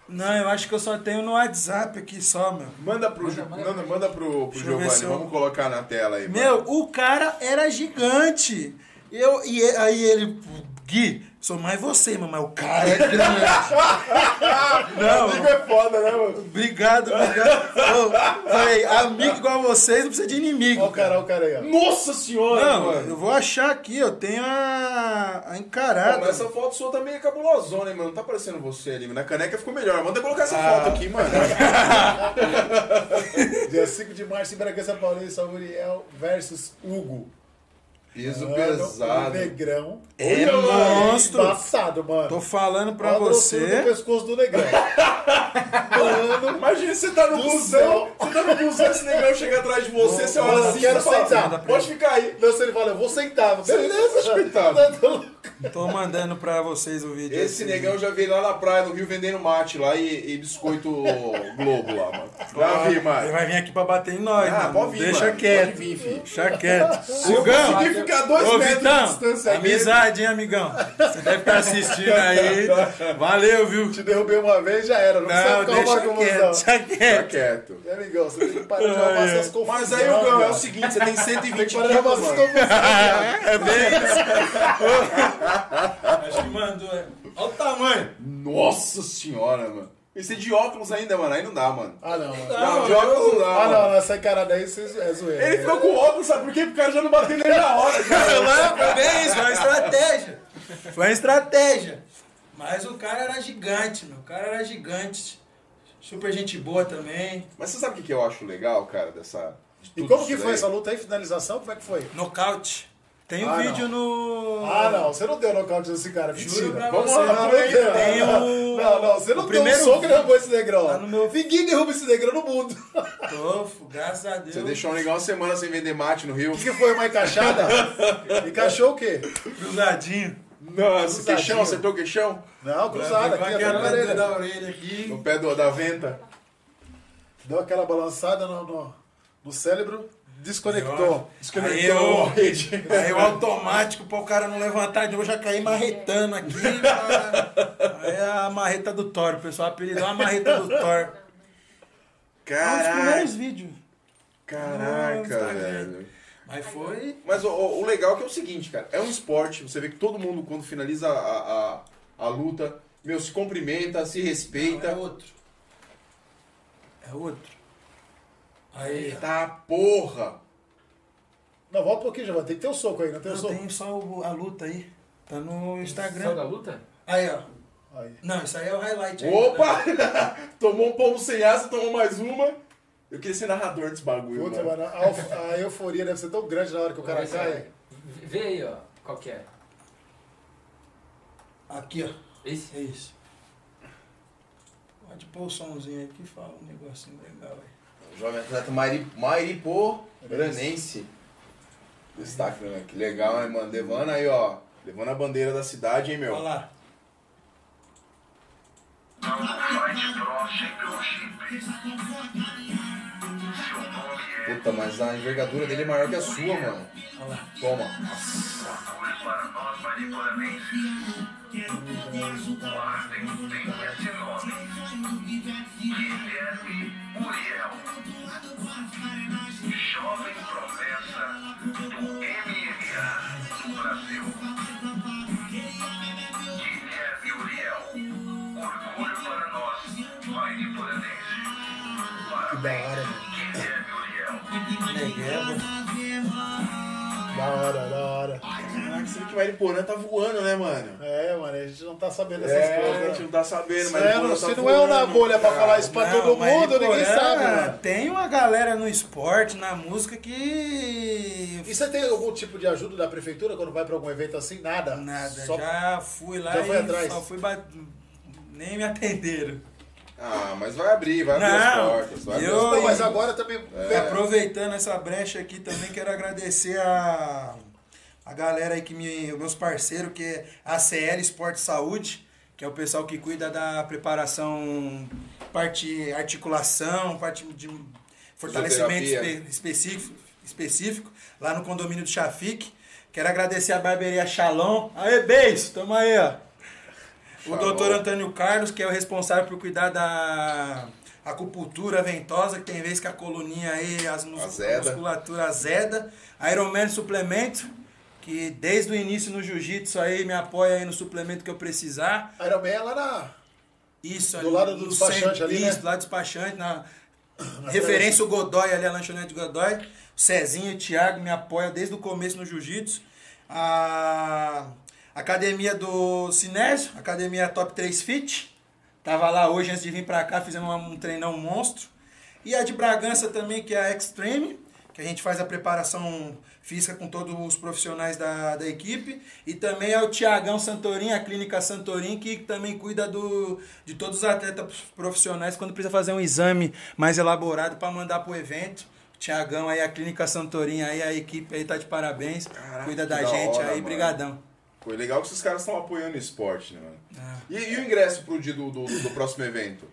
Não, eu acho que eu só tenho no WhatsApp aqui só, meu. Manda pro, Manda, manda manda, manda pro, pro Giovanni, eu- vamos colocar na tela aí. mano. Meu, o cara era gigante. Eu, e e- aí ele, Gui, sou mais você, mas o cara é grande. Não, Amigo é foda, né, mano? obrigado, obrigado. Ô, falei, amigo igual vocês não precisa de inimigo. Ó o cara, ó o cara aí, ó. Nossa senhora, Não, mano. eu vou achar aqui, eu tenho a, a Pô, encarada. mas essa foto sua tá meio cabulosona, hein, mano? Não tá parecendo você ali. Na caneca ficou melhor. Manda colocar essa Ah. foto aqui, mano. Dia 5 de março em Bragança Paulista, Muriel versus Hugo. Peso pesado. O negrão. É Olha monstro. Embaçado, mano. Tô falando pra Olha você. pescoço do negrão. mano, Imagina você tá no busão, você tá no busão, esse negão chega atrás de você, você olha assim, quero você fala, sentar. Pode ficar aí. não, se ele fala, eu vou sentar. Beleza, coitado. Tá. Tô mandando pra vocês o vídeo. Esse aqui. negão já veio lá na praia no Rio vendendo mate lá e, e biscoito Globo lá, mano. Já vi, Ele mano. vai vir aqui pra bater em nós, Ah, mano. pode vir, Deixa mano. quieto. Pode vir, filho. Deixa quieto. Se eu conseguir ficar dois Ô, metros de Vitão, distância dele, amizade, hein, amigão? Você deve estar assistindo aí. Valeu, viu? Te derrubei uma vez, já era. Não, Não, precisa ficar deixa quieto, deixa Tá quieto. quieto. É, amigão, você tem que parar de arrumar essas confusões. Mas aí, Gão, é o seguinte, você tem 120 Para de arrumar quilos, mano. confusões. É bem isso. Acho que mandou. é. Olha o tamanho. Nossa senhora, mano. Esse de óculos ainda, mano. Aí não dá, mano. Ah, não, mano. Não, de óculos não dá, Ah, mano. não, essa encarada aí cês- é zoeira. Ele ficou com óculos, sabe por quê? Porque o cara já não bateu nele na hora. cara. Não, foi bem isso, foi uma estratégia. Foi uma estratégia. Mas o cara era gigante, meu. O cara era gigante. Super gente boa também. Mas você sabe o que eu acho legal, cara, dessa... de E como que foi daí? essa luta aí? Finalização? Como é que foi? Nocaute. Tem um Ah, vídeo no. Ah, não, você não deu nocaute nesse cara, mentira. Vamos você. lá, não, não. Tem o- Não, não, você não o deu um primeiro soco e vídeo. derrubou esse negrão. Tá no meu- Ninguém derruba esse negrão no mundo. Tofo, graças a Deus. Você deixou um negão uma semana sem vender mate no Rio. O que, que foi, uma encaixada? Encaixou o quê? Cruzadinho. Nossa, Cruzadinho. queixão, acertou o queixão? Não, cruzada aqui, atrás da orelha da orelha. orelha aqui. No pé do, da venta? Deu aquela balançada no, no, no cérebro, desconectou. Aí eu, aí o automático para o cara não levantar de novo, já caí marretando aqui. Aí é a marreta do Thor, o pessoal apelidou a marreta do Thor. É um dos Caraca, primeiros vídeos. caraca, velho. Mas foi. Mas o, o- legal é que é o seguinte, cara. É um esporte, você vê que todo mundo, quando finaliza a, a, a luta, meu, se cumprimenta, se respeita. É outro. É outro. Aí. Tá, porra! Não, volta um pouquinho, Giovanni. Tem que ter o soco aí, não tem o Eu soco? tenho só o- a luta aí. Tá no Instagram. da luta? Aí, ó. Aí. Não, isso aí é o highlight. né? Opa! Tomou um pombo sem asa, tomou mais uma. Eu queria ser narrador desse bagulho, Puta, mano. mano, a, a euforia deve ser tão grande na hora que o cara cai. vai. Vê aí, ó. Qual que é? Aqui, ó. Esse? É isso. Pode pôr o somzinho aqui e fala um negocinho legal aí. Jovem atleta Mairi, Mairipô Granense. Destaque, né? Que legal, né, mano? Levando aí, ó. Levando a bandeira da cidade, hein, Olha meu? lá. Puta, mas a envergadura dele é maior que a sua, mano. Olha lá. Toma. Jovem Promessa do MMA Brasil. Guilherme é Uriel, orgulho para nós, Pai de Poranense. Que da hora, mano. Guilherme Uriel. É, né? é, Da hora, da Mariporã tá voando, né, mano? É, mano, a gente não tá sabendo essas É, coisas. a gente né? não tá sabendo, mas é, não- se não é o na bolha pra falar isso pra Não, todo mundo, ninguém Porã, sabe, mano. Tem uma galera no esporte, na música que. E você tem algum tipo de ajuda da prefeitura quando vai pra algum evento assim? Nada? Nada, Só- já fui lá Já e foi atrás? só fui bat... Nem me atenderam. Ah, mas vai abrir, vai abrir Não, as portas. Vai abrir eu- as Não, portas. mas agora também. E aproveitando essa brecha aqui também, quero agradecer a, a galera aí que me. Os meus parceiros, que é a CL Esporte Saúde, que é o pessoal que cuida da preparação, parte articulação, parte de fortalecimento espe- específico, específico, lá no condomínio do Chafique. Quero agradecer a barbearia Shalom. Aê, beijo, tamo aí, ó. O Shalom. doutor Antônio Carlos, que é o responsável por cuidar da acupuntura ventosa, que tem vez que a coluninha aí, as mus- Azeda. a musculatura azeda. Ironman Suplemento, que desde o início no jiu-jitsu aí me apoia aí no suplemento que eu precisar. Iron Man é lá na. Isso, Do lado do despachante ali, Isso, né? do lado do despachante, na referência o Godoy ali, a lanchonete Godoy. O Cezinho e o Thiago me apoiam desde o começo no jiu-jitsu. A academia do Cinésio, academia Top 3 Fit. Tava lá hoje antes de vir pra cá, fizemos um treinão monstro. E a de Bragança também, que é a Extreme, que a gente faz a preparação física com todos os profissionais da, da equipe. E também é o Tiagão Santorim, a Clínica Santorim, que também cuida do, de todos os atletas profissionais quando precisa fazer um exame mais elaborado para mandar pro evento. Tiagão aí, a Clínica Santorim aí, a equipe aí tá de parabéns. Caraca, cuida da da gente hora, aí, mano. brigadão. Foi legal que esses caras estão apoiando o esporte, né, mano? Ah. E, e o ingresso pro dia do, do, do próximo evento?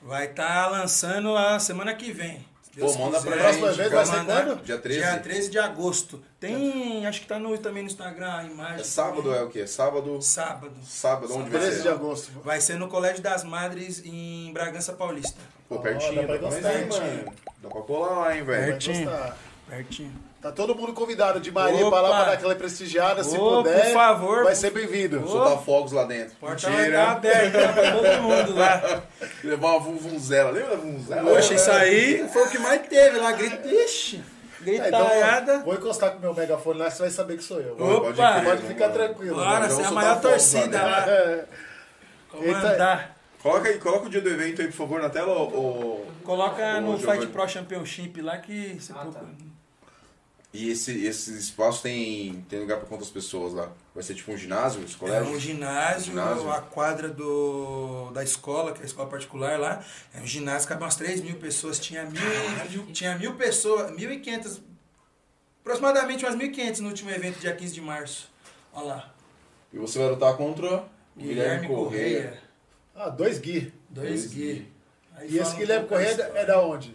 Vai estar lançando a semana que vem. Pô, manda quiser. pra gente. evento vai ser mandar- quando? Dia 13? Dia 13 de agosto. Tem, acho que tá no, também no Instagram a imagem. É sábado é o quê? Sábado? Sábado. Sábado, onde vai 13 ser? de agosto. Vai ser no Colégio das Madres em Bragança Paulista. Pô, pertinho. pra dá pra gostar, hein, mano. Dá pra colar lá, hein, velho. Pertinho. Pertinho. Tá todo mundo convidado de Maria pra lá Opa! pra dar aquela prestigiada, se Ô, puder. por favor. Vai ser bem-vindo. Soltar fogos lá dentro. Porta vai estar aberta pra todo mundo lá. Levar uma vuvuzela. Lembra da vuvuzela? Poxa, isso aí foi o que mais teve lá. Grita, ixi, É, gritaiada. então, vou encostar com o meu megafone lá, você vai saber que sou eu. Opa! pode crer, Pode ficar tranquilo. Bora, Vamos você é a maior torcida lá. É. Comandar. Coloca aí, coloca o dia do evento aí, por favor, na tela, ô. ô- Coloca Ô, no. Fight Pro Championship lá que você Ah, procura. E esse, esse espaço tem, tem lugar pra quantas pessoas lá? Vai ser tipo um ginásio, esse É colégio? um ginásio, Ginásio. a quadra do, da escola, que é a escola particular lá. É um ginásio, cabe umas 3 mil pessoas. Tinha mil, tinha mil pessoas, 1.500, aproximadamente umas 1.500 no último evento, dia 15 de março. Olha lá. E você vai lutar contra o Guilherme Correia, Ah, dois Gui. dois Dois Gui. Aí E esse um Guilherme Correia é da onde?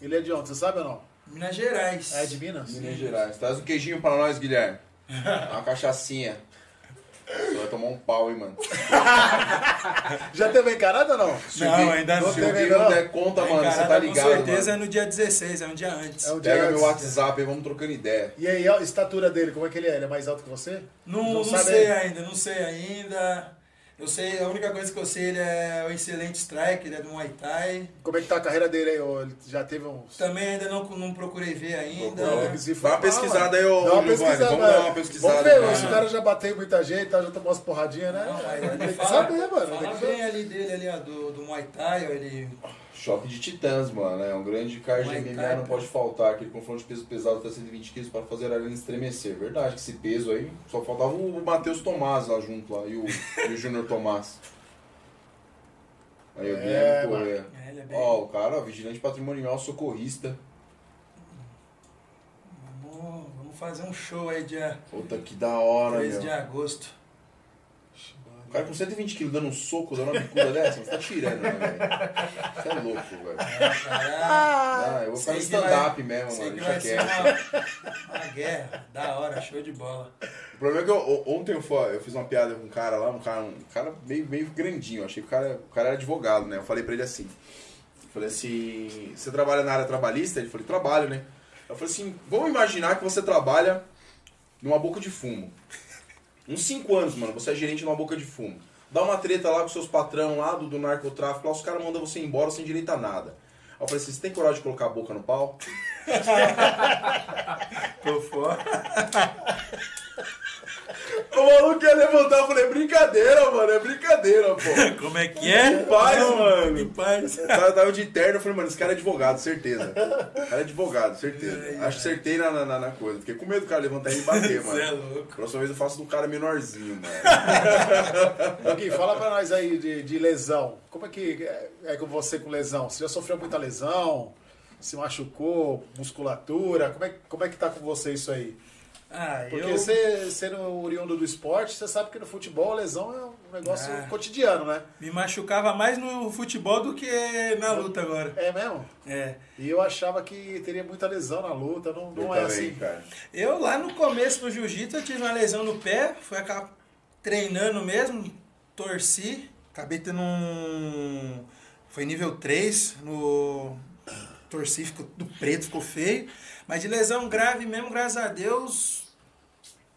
Ele é de onde? Você sabe ou não? Minas Gerais. É de Minas? Minas Gerais. Traz um queijinho pra nós, Guilherme. Uma cachaçinha. Você vai tomar um pau, hein, mano. Já teve encarada ou não? Se Não, ainda não. Se o Gui Teve, não der conta, mano, você tá ligado, Com certeza mano. é no dia 16, é um dia antes. É um dia Pega antes. meu WhatsApp aí, vamos trocando ideia. E aí, a estatura dele, como é que ele é? Ele é mais alto que você? Não, Não não, sei ainda, não sei ainda. Eu sei, a única coisa que eu sei, ele é um excelente striker, ele é do Muay Thai. Como é que tá a carreira dele aí? Ele já teve uns... Também ainda não, não procurei ver ainda. Procura. Se Dá uma pesquisada aí, ô, Dá uma pesquisada. vamos dar uma pesquisada, Vamos ver, mano. esse cara já bateu muita gente, tá, já tomou umas porradinhas, né? Não, mas tem ele que fala, saber, mano. fala tem que bem ali dele, ali, ó, do, do Muay Thai, ó, ele... Choque de titãs, mano. É um grande card de MMA, não pode faltar. Aquele confronto de peso pesado até 120 quilos para fazer a arena estremecer. Verdade, que esse peso aí, só faltava o Matheus Tomás lá junto lá e o, e o Júnior Tomás. Aí o É, Guilherme mano. Correia. É, ele é bem... Ó, o cara, ó, vigilante patrimonial, socorrista. Vamos, vamos fazer um show aí dia Puta que da hora, 3 meu. de agosto. O cara com 120 quilos dando um soco, dando uma bicuda dessa, você tá tirando, né, velho? Você é louco, velho. Caralho. Ah, eu vou ficar no que vai- stand-up mesmo, Sei mano. que Deixa vai ser quieto. uma, uma guerra. Da hora, show de bola. O problema é que eu- ontem eu, fui- eu fiz uma piada com um cara lá, um cara, um cara meio, meio grandinho. Eu achei que o cara, o cara era advogado, né? Eu falei pra ele assim. Falei assim, você trabalha na área trabalhista? Ele falou, trabalho, né? Eu falei assim, vamos imaginar que você trabalha numa boca de fumo. Uns 5 anos, mano, você é gerente numa boca de fumo. Dá uma treta lá com seus patrão lá do, do narcotráfico, lá os caras mandam você embora sem direito a nada. Aí eu falei assim, você tem coragem de colocar a boca no pau? Tô fora. O maluco ia levantar, eu falei, brincadeira, mano, é brincadeira, pô. Como é que é? Paz, Não, mano. Que paz. Tava, tava de terno, eu falei, mano, esse cara é advogado, certeza. O cara é advogado, certeza. Acho que acertei na, na, na coisa. Fiquei com medo do cara levantar e me bater, mano. Cê é louco. Próxima vez eu faço do cara menorzinho, mano. Gui, fala pra nós aí de, de lesão. Como é que é, é com você com lesão? Você já sofreu muita lesão? Se machucou? Musculatura? Como é, como é que tá com você isso aí? Ah, Porque eu... você, sendo oriundo do esporte, você sabe que no futebol a lesão é um negócio Ah. cotidiano, né? Me machucava mais no futebol do que na luta agora. É mesmo? É. E eu achava que teria muita lesão na luta, não, não Eu é também, assim. cara. Eu lá no começo do jiu-jitsu eu tive uma lesão no pé, foi acabar treinando mesmo, torci, acabei tendo um. Foi nível 3, no. Torci, ficou do preto, ficou feio. Mas de lesão grave mesmo, graças a Deus,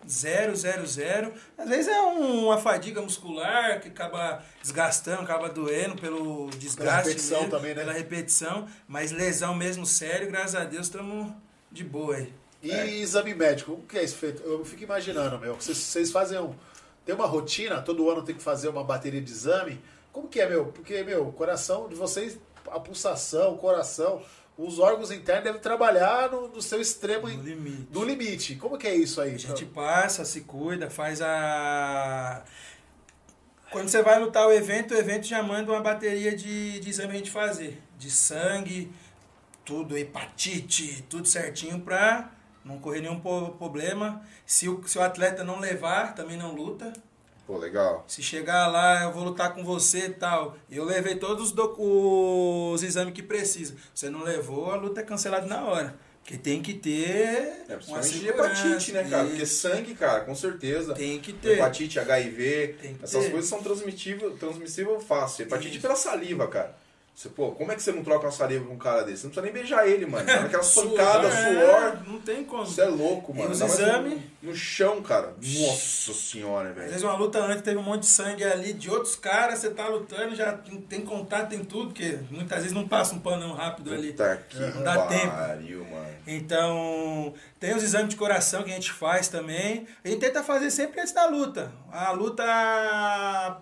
zero, zero, zero. Às vezes é um- uma fadiga muscular que acaba desgastando, acaba doendo pelo desgaste. repetição mesmo, também, né? Pela repetição. Mas lesão mesmo sério, graças a Deus, estamos de boa aí. E É. exame médico, como que é isso feito? Eu fico imaginando, meu. Vocês, vocês fazem um. Tem uma rotina, todo ano tem que fazer uma bateria de exame. Como que é, meu? Porque, meu, o coração de vocês, a pulsação, o coração, os órgãos internos devem trabalhar no, no seu extremo. No limite. No limite. Como que é isso aí? A gente passa, se cuida, faz a. Quando você vai lutar o evento, o evento já manda uma bateria de, de exame a gente fazer. De sangue, tudo, hepatite, tudo certinho pra não correr nenhum problema. Se o, se o atleta não levar, também não luta. Pô, legal. Se chegar lá, eu vou lutar com você e tal. Eu levei todos os, os exames que precisa. Você não levou, a luta é cancelada na hora. Porque tem que ter É, uma hepatite, né, cara? Porque sangue, cara, com certeza. Tem que ter. Hepatite, HIV, Tem que essas ter. coisas são transmissível fácil. Hepatite Isso. pela saliva, cara. Você, pô, como é que você não troca uma saliva com um cara desse? Você não precisa nem beijar ele, mano. Dá aquela pancada, é, suor. Não tem como. Você é louco, E mano. os Ainda mais exame? No, no chão, cara. Nossa senhora, Às velho. vezes uma luta antes teve um monte de sangue ali de outros caras, você tá lutando, já tem, contato, tem tudo, porque muitas vezes não passa um panão rápido ali. Puta que Não dá tempo. pariu, mano. Então, tem os exames de coração que a gente faz também. A gente tenta fazer sempre antes da luta. A luta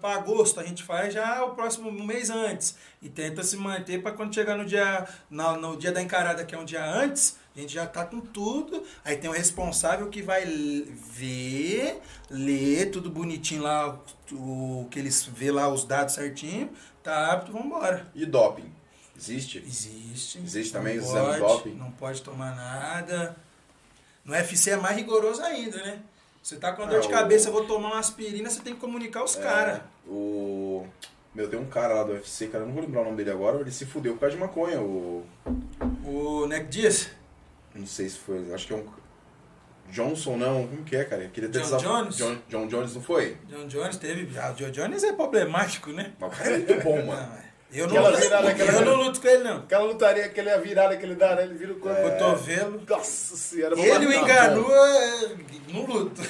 para agosto a gente faz já o próximo mês antes. E tenta se manter para quando chegar no dia, no, no dia da encarada, que é um dia antes, a gente já tá com tudo. Aí tem o responsável que vai ver, ler tudo bonitinho lá, o que eles vê lá os dados certinho. Tá apto, vambora. E doping? Existe? Existe. Existe Não também pode, doping? Não pode tomar nada. No UFC é mais rigoroso ainda, né? Você tá com dor Ah, de o- cabeça, eu vou tomar uma aspirina, você tem que comunicar os caras. É, o. Meu, tem um cara lá do UFC, cara, eu não vou lembrar o nome dele agora, ele se fudeu por causa de maconha. O. O Neck Dias, Não sei se foi. Acho que é um. Johnson, não. Como que é, cara? Queria ter John desaf- Jones? John, John Jones, não foi? John Jones teve. Ah, o John Jones é problemático, né? Mas o cara é muito bom, mano. Não, é. Eu, não, aquela- eu não luto com ele, não. Aquela lutaria, aquela virada que ele dá, né? Ele vira o corpo. Cotovelo. Nossa senhora, Ele o enganou é, no luto.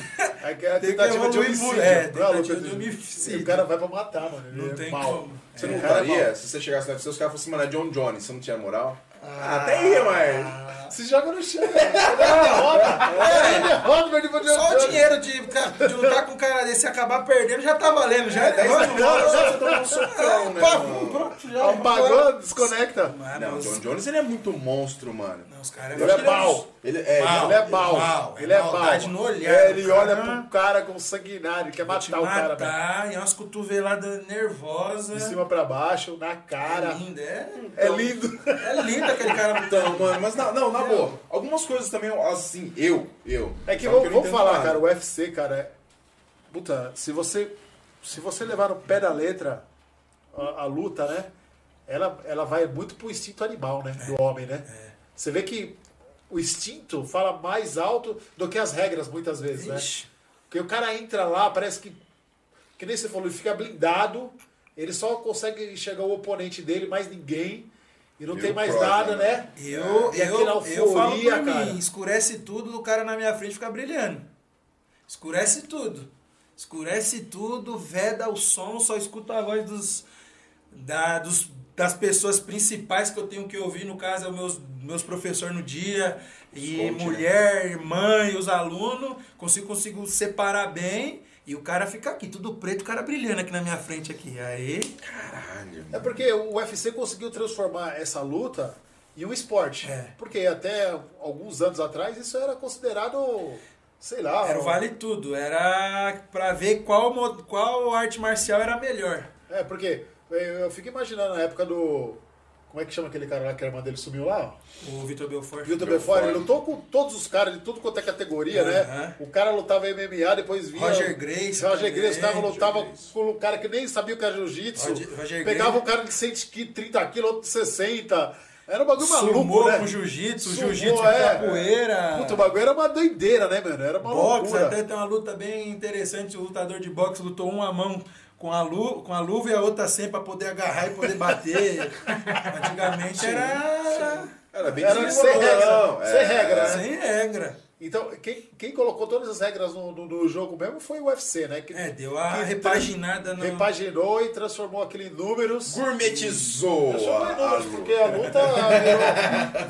Aquela Tem que tentativa de homicídio. É, não é tentativa de homicídio. E o cara vai pra matar, mano. Ele Não é tem mal. como. Você É, não lutaria? Se você chegasse no UFC, os caras falassem, mano, é John Jones, você não tinha moral? Ah, até ia, mas. Se joga no chão. Ele derrota. Ele derrota, meu irmão. Só o dinheiro de, de lutar com um cara desse e acabar perdendo já tá valendo. Já É 10 Vamos mil dólares você um socão, né? Pronto, já. Apagou, desconecta. Não, o John Jones ele é muito monstro, mano. não, os caras Ele é mal. Ele é. Mal. Ele é é Ele é no olhar É, do ele olha pro cara com sanguinário, quer matar o cara, matar, e umas cotoveladas nervosas. De cima pra baixo, na É cara. lindo, é. É lindo. É lindo aquele cara lutando. Então, mano, mas na- não, na Algumas coisas também, assim, eu, eu. É que vamos entendo falar, nada. cara, o UFC, cara, é... Puta, se você, se você levar no pé da letra a, a luta, né? Ela, ela vai muito pro instinto animal, né? Do homem, né? Você vê que o instinto fala mais alto do que as regras, muitas vezes, né? Ixi, Porque o cara entra lá, parece que. Que nem você falou, ele fica blindado, ele só consegue enxergar o oponente dele, mais ninguém. E não E tem mais nada, né? né? Eu, E eu, eu falo por cara. mim, escurece tudo, o cara na minha frente fica brilhando. Escurece tudo. Escurece tudo, veda o som, só escuta a voz dos, da, dos, das pessoas principais que eu tenho que ouvir, no caso, é os meus, meus professores no dia, e Coach, né? mulher, mãe, os alunos, consigo, consigo separar bem E o cara fica aqui, tudo preto, o cara brilhando aqui na minha frente aqui. Aí, Caralho. É porque o UFC conseguiu transformar essa luta em um esporte. É. Porque até alguns anos atrás isso era considerado, sei lá. era o vale tudo. Era pra ver qual, qual arte marcial era melhor. É, porque eu eu fico imaginando na época do. Como é que chama aquele cara lá que a irmã dele sumiu lá? O Vitor Belfort. Vitor Belfort. Belfort, ele lutou com todos os caras de tudo quanto é categoria, né? O cara lutava MMA, depois vinha. Roger Gracie Roger também, cara Roger lutava Gracie. com um cara que nem sabia o que era jiu-jitsu. Pegava Gracie. um cara de 130 quilos, outro de 60. Era um bagulho maluco, Sumou né? com jiu-jitsu, jiu-jitsu é. capoeira. Puta, o bagulho era uma doideira, né, mano? Era uma Boxe, loucura. até tem uma luta bem interessante. O lutador de boxe lutou uma mão com a, lu com a luva e a outra sem pra poder agarrar e poder bater. Antigamente era Era bem Era sem regra, sem regra, né? sem regra. Então, quem, quem colocou todas as regras no, no- no jogo mesmo foi o UFC, né? Que, É, deu a que repaginada no... repaginou e transformou aquilo em números. Gourmetizou Transformou em números, porque a luta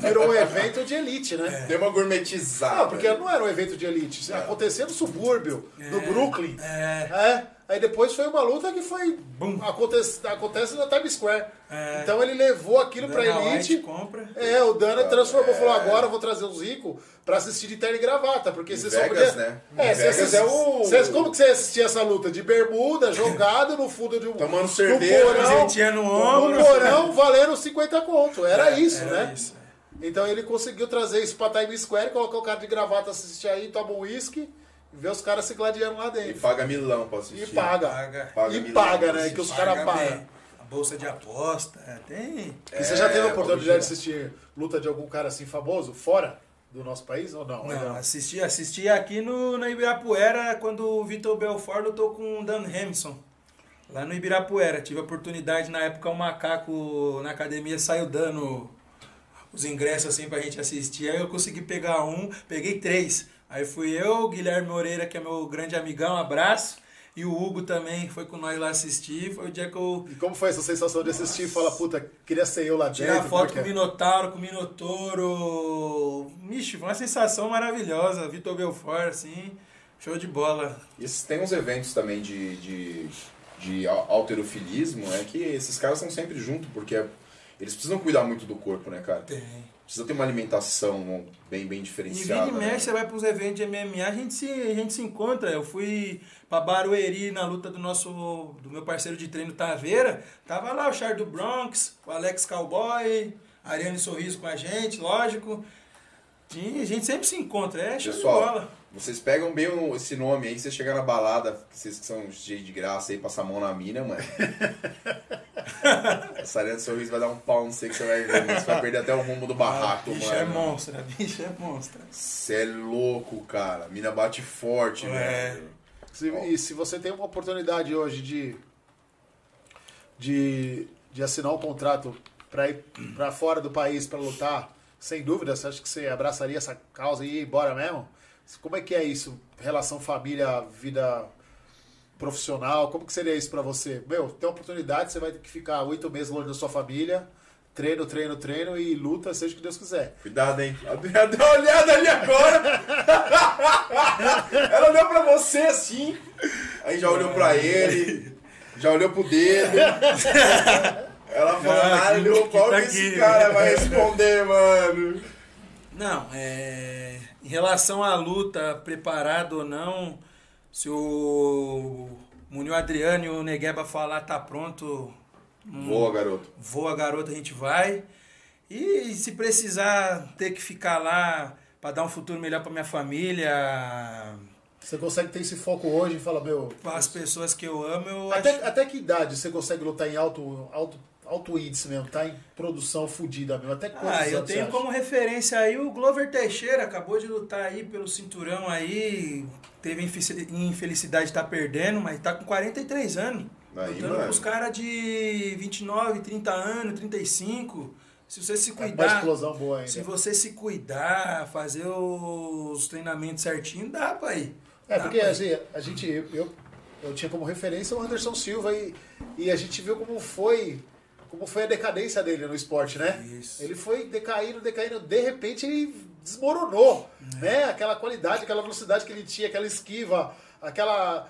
virou, virou um evento de elite, né? Deu uma gourmetizada. Não, porque não era um evento de elite. Acontecia no subúrbio, no Brooklyn. É. É. Aí depois foi uma luta que foi. Bum. Acontece, acontece na Times Square. É. Então ele levou aquilo pra elite. White compra. É, o Dana transformou, é. falou: agora eu vou trazer os ricos pra assistir de terno e gravata. Porque você só Vegas, podia. né? É, Em você Vegas assiste- é o- você- como que você assistia essa luta? De bermuda, jogado no fundo de um. Tomando cerveja, porão, no ombro. No porão, valendo 50 conto. Era isso, Era né? isso. Então ele conseguiu trazer isso pra Times Square, colocar o cara de gravata assistir aí, toma um uísque e ver os caras se gladiando lá E dentro. paga milão pra assistir. E paga. Paga. Paga e milhões, paga, né? Que os caras pagam. A bolsa de aposta, é, tem. E você já teve a É, oportunidade de assistir luta de algum cara assim famoso, fora do nosso país ou não? Não, não. assisti, assisti aqui no, no Ibirapuera quando o Vitor Belfort lutou com o Dan Hamilton. Lá no Ibirapuera. Tive a oportunidade, na época, o macaco na academia saiu dando os ingressos assim pra gente assistir. Aí eu consegui pegar um, peguei três. Aí fui eu, o Guilherme Moreira, que é meu grande amigão, abraço. E o Hugo também foi com nós lá assistir. Foi o dia que eu E como foi essa sensação de assistir e falar, puta, queria ser eu lá dentro? Tirar foto com como o é que é? Minotauro, com o Minotouro. Ixi, foi uma sensação maravilhosa. Vitor Belfort, assim, show de bola. E esses- tem uns eventos também de, de, de al- alterofilismo, é que esses caras estão sempre juntos, porque eles precisam cuidar muito do corpo, né, cara? Tem. Precisa ter uma alimentação bem, bem E diferenciada. vira e né? mexe, você vai para os eventos de MMA, a gente, se, a gente se encontra. Eu fui pra Barueri na luta do nosso do meu parceiro de treino Taveira. Tava lá o Char do Bronx, o Alex Cowboy, a Ariane Sorriso com a gente, lógico. E a gente sempre se encontra, é show de Pessoal, bola. Vocês pegam bem o- esse nome aí, vocês chegam na balada, vocês que são cheios de graça aí, passar a mão na mina, mano. Essa Ariana Sorriso vai dar um pau, não sei que você vai ver, mano. Você vai perder até o rumo do barraco, bicho mano. é monstro, bicho é monstro. Você é louco, cara. Mina bate forte, É. velho. E se você tem uma oportunidade hoje de, de, de assinar um contrato para ir para fora do país para lutar, sem dúvida, você acha que você abraçaria essa causa e ir embora mesmo? Como é que é isso? Relação família, vida profissional, como que seria isso para você? Meu, tem oportunidade, você vai ter que ficar oito meses longe da sua família, treino, treino, treino e luta, seja o que Deus quiser. Cuidado, hein? Adriana deu uma olhada ali agora. Ela olhou pra você assim. Aí já olhou pra ele. Já olhou pro dedo. Ela falou, Ah, caralho, que qual tá que esse cara vai responder, mano? Não, é, em relação à luta, preparado ou não, se o Munil Adriano e o Negueba falar tá pronto, hum, Boa, garoto. voa garota, a gente vai. E se precisar ter que ficar lá para dar um futuro melhor para minha família, Você consegue ter esse foco hoje e fala, meu, para as pessoas que eu amo, eu Até, acho... até que idade você consegue lutar em alto, alto, alto índice mesmo? Tá em produção fodida mesmo? Até quantos Ah, eu tenho como referência aí o Glover Teixeira, acabou de lutar aí pelo cinturão aí, teve infelici- infelicidade de estar perdendo, mas tá com 43 anos. Aí, lutando mano. com os caras de 29, 30 anos, 35. Se você se É uma cuidar, explosão boa ainda. se você se cuidar, fazer os treinamentos certinho, dá pra ir. É, Dá porque ir. assim, a gente, eu, eu, eu tinha como referência o Anderson Silva e, e a gente viu como foi, como foi a decadência dele no esporte, né? Isso. Ele foi decaindo, decaindo, de repente ele desmoronou, É. né? Aquela qualidade, aquela velocidade que ele tinha, aquela esquiva, aquela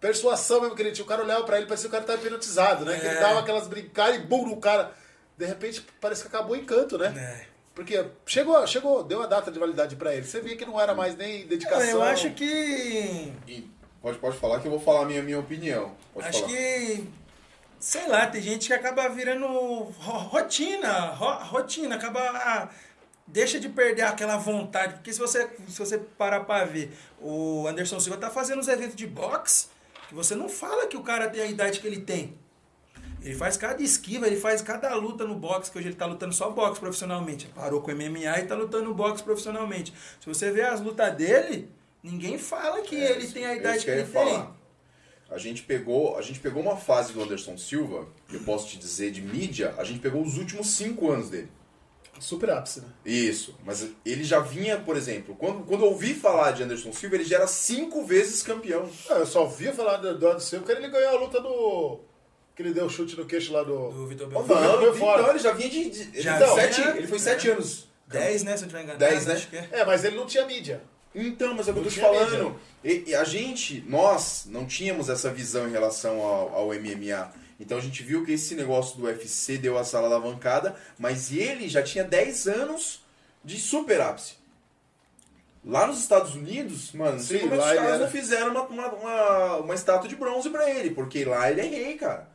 persuasão mesmo que ele tinha. O cara olhava pra ele, parecia que o cara tava hipnotizado, né? Que ele É. dava aquelas brincadas e bum no cara. De repente, parece que acabou o encanto, né? É. Porque chegou, chegou, deu a data de validade pra ele. Você via que não era mais nem dedicação. Eu acho que. E pode, pode falar que eu vou falar a minha, minha opinião. Pode Acho falar. que. Sei lá, tem gente que acaba virando ro- rotina. ro- rotina, acaba. ah, Deixa de perder aquela vontade. Porque se você, se você parar pra ver, o Anderson Silva tá fazendo os eventos de boxe que você não fala que o cara tem a idade que ele tem. Ele faz cada esquiva, ele faz cada luta no boxe, que hoje ele tá lutando só boxe profissionalmente. Parou com MMA e tá lutando boxe profissionalmente. Se você vê as lutas dele, ninguém fala que ele tem a É idade que, ele tem. falar. A gente pegou, a gente pegou uma fase do Anderson Silva, eu posso te dizer de mídia, a gente pegou os últimos cinco anos dele. Super ápice, né? Isso, mas ele já vinha, por exemplo, quando, quando eu ouvi falar de Anderson Silva, ele já era cinco vezes campeão. Ah, eu só via falar do Anderson Silva que ele ganhou a luta do. Que ele deu o chute no queixo lá do. Do Vitor Belfort. Não, Não, fora. então ele já vinha de. de- ele, Já foi vinha- sete, ele foi sete anos. 10, né? Se eu não tiver enganado. 10, né? Acho que é. É, mas ele não tinha mídia. Então, mas é o que eu tô te falando. E, e a gente, nós, não tínhamos essa visão em relação ao, ao MMA. Então a gente viu que esse negócio do UFC deu a sala alavancada, mas ele já tinha 10 anos de super ápice. Lá nos Estados Unidos, mano, Sim, como é que os caras era- não fizeram uma, uma, uma, uma estátua de bronze pra ele, porque lá ele é rei, cara.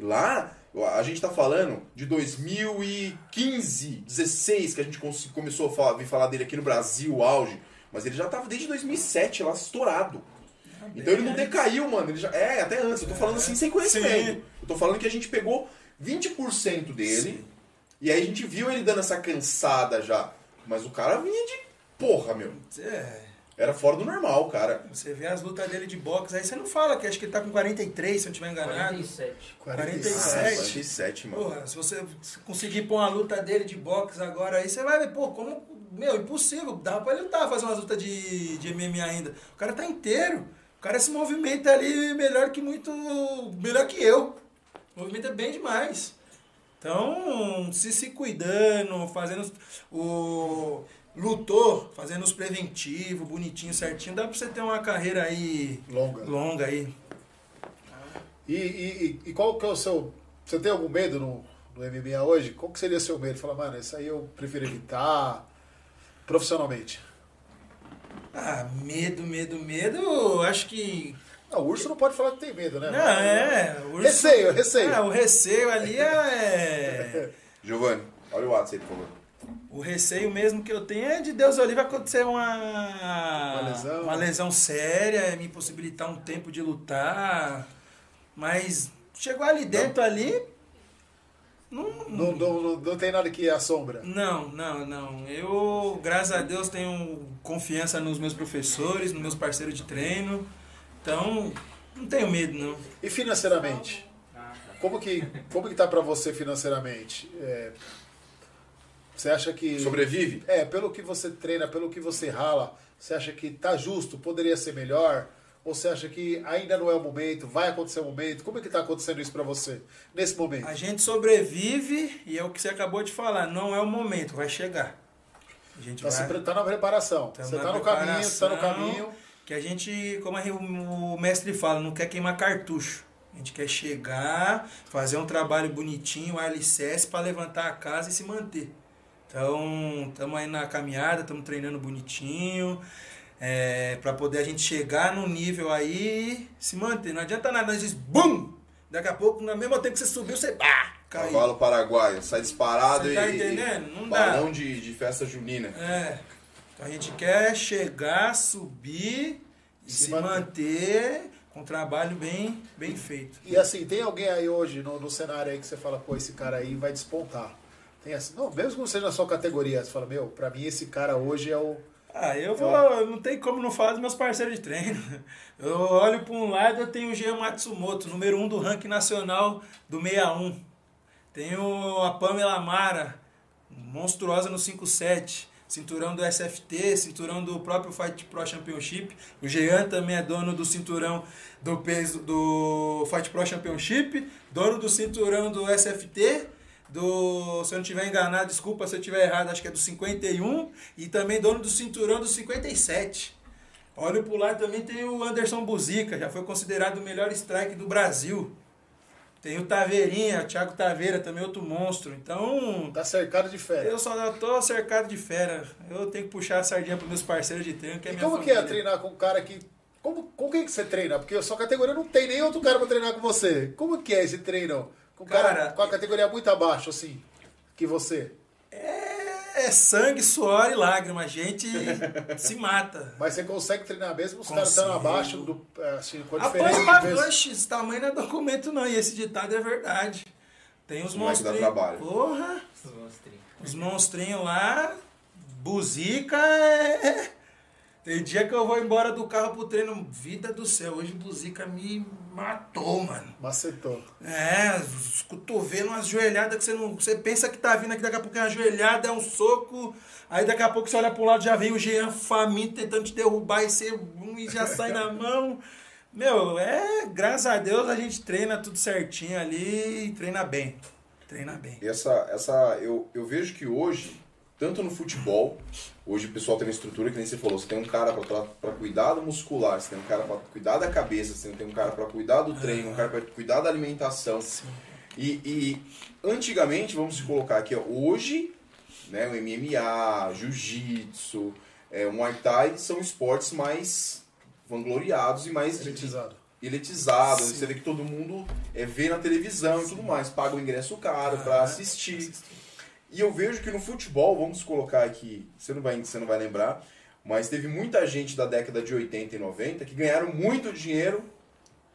Lá, a gente tá falando de 2015, 16, que a gente começou a falar, vir falar dele aqui no Brasil, auge. Mas ele já tava desde 2007 lá, estourado. Então ele não decaiu, mano. Ele já, é, até antes. Eu tô falando assim sem conhecimento. Sim. Eu tô falando que a gente pegou 20% dele. E aí a gente viu ele dando essa cansada já. Mas o cara vinha de porra, meu. É, Era fora do normal, cara. você vê as lutas dele de boxe, aí você não fala que acho que ele tá com 43, se eu não tiver enganado. 47. 47. Ah, 47, mano. Porra, se você conseguir pôr uma luta dele de boxe agora aí, você vai ver, pô, como. Meu, impossível. Dá pra ele lutar, fazer umas lutas de, de MMA ainda. O cara tá inteiro. O cara se movimenta ali melhor que muito. Melhor que eu. É bem demais. Então, se se cuidando, fazendo o. Lutou, fazendo os preventivos, bonitinho, certinho, dá pra você ter uma carreira aí Longa. longa aí. E, e, e- e qual que é o seu. Você tem algum medo no, no MMA hoje? Qual que seria o seu medo? Fala, mano, isso aí eu prefiro evitar profissionalmente. Ah, medo, medo, medo, acho que Ah, o urso não pode falar que tem medo, né? Não, é. urso- Receio, receio. Ah, o receio ali é. Giovanni, olha o WhatsApp por favor. O receio mesmo que eu tenho é de Deus o livre acontecer uma. Uma lesão. uma lesão séria, me impossibilitar um tempo de lutar. Mas chegou ali dentro ali. Não, Não, não, não, tem nada que assombra. não, não, não. Eu, graças a Deus, tenho confiança nos meus professores, nos meus parceiros de treino. Então, não tenho medo, não. E financeiramente? Como que, como que tá pra você financeiramente? É, você acha que. Sobrevive? É, pelo que você treina, pelo que você rala, você acha que tá justo, poderia ser melhor? Ou você acha que ainda não é o momento, vai acontecer o momento? Como é que tá acontecendo isso pra você nesse momento? A gente sobrevive e é o que você acabou de falar, não é o momento, vai chegar. A gente Tá, se vai. pre- tá na preparação. Tamo você na tá no caminho, você tá no caminho. Que a gente, como a- o mestre fala, não quer queimar cartucho. A gente quer chegar, fazer um trabalho bonitinho, um alicerce para levantar a casa e se manter. Então, estamos aí na caminhada, estamos treinando bonitinho, é, para poder a gente chegar no nível aí e se manter. Não adianta nada, nós diz BUM! Daqui a pouco, no mesmo tempo que você subiu, você bah, caiu. Cavalo paraguaio, sai disparado Você e. tá e- entendendo? Não dá. balão de, de festa junina. É. Então a gente quer chegar, subir e Se se, manter. manter com um trabalho bem, bem feito. E assim, tem alguém aí hoje no, no cenário aí que você fala, pô, esse cara aí vai despontar. Tem assim, não, mesmo que não seja na sua categoria, você fala, meu, pra mim esse cara hoje é o. Ah, eu vou. Não tem como não falar dos meus parceiros de treino. Eu olho para um lado, eu tenho o Jean Matsumoto, número 1 um do ranking nacional do 61. Tenho a Pamela Mara, monstruosa no 57. Cinturão do SFT, cinturão do próprio Fight Pro Championship. O Jean também é dono do cinturão do peso do Fight Pro Championship, dono do cinturão do SFT, do, se eu não estiver enganado, desculpa se eu estiver errado, acho que é do 51, e também dono do cinturão do 57. Olha pro lado também tem o Anderson Buzica, já foi considerado o melhor strike do Brasil. Tem o Taveirinha, o Thiago Taveira, também outro monstro. Então, Tá cercado de fé. eu só tô cercado de fera. Eu tenho que puxar a sardinha pros meus parceiros de treino, que é E como que é família. treinar com um cara que. Como, com quem que você treina? Porque a sua categoria não tem nem outro cara pra treinar com você. Como que é esse treino? Com cara, Cara, com a categoria muito abaixo, assim, que você. É sangue, suor e lágrima. A gente se mata. Mas você consegue treinar mesmo os caras Consigo. estando abaixo do. é, Assim, com a diferença esse tamanho não é documento não. E esse ditado é verdade. Tem os dá monstrinhos. Porra, Esses monstrinhos. os monstrinhos lá. Buzica é. Tem dia que eu vou embora do carro pro treino. Vida do céu, hoje Buzica me matou, mano. Macetou. É, os cotovelos, umas joelhadas que você não. Você pensa que tá vindo aqui, daqui a pouco é uma joelhada, é um soco. Aí daqui a pouco você olha pro lado, já vem o Jean faminto tentando te derrubar e você um, e já sai na mão. Meu, é. Graças a Deus a gente treina tudo certinho ali e treina bem. Treina bem. Essa, essa, eu, eu vejo que hoje, tanto no futebol, hoje o pessoal tem uma estrutura que nem você falou, você tem um cara para cuidar do muscular, você tem um cara para cuidar da cabeça, você tem um cara para cuidar do treino, um cara para cuidar da alimentação. E, e antigamente, vamos se colocar aqui, ó, hoje, né, o MMA, jiu-jitsu, é, o Muay Thai são esportes mais vangloriados e mais Elitizado. você vê que todo mundo é, vê na televisão e tudo mais, paga o ingresso caro pra assistir. E eu vejo que no futebol, vamos colocar aqui, você não vai, você não vai lembrar, mas teve muita gente da década de 80 e 90 que ganharam muito dinheiro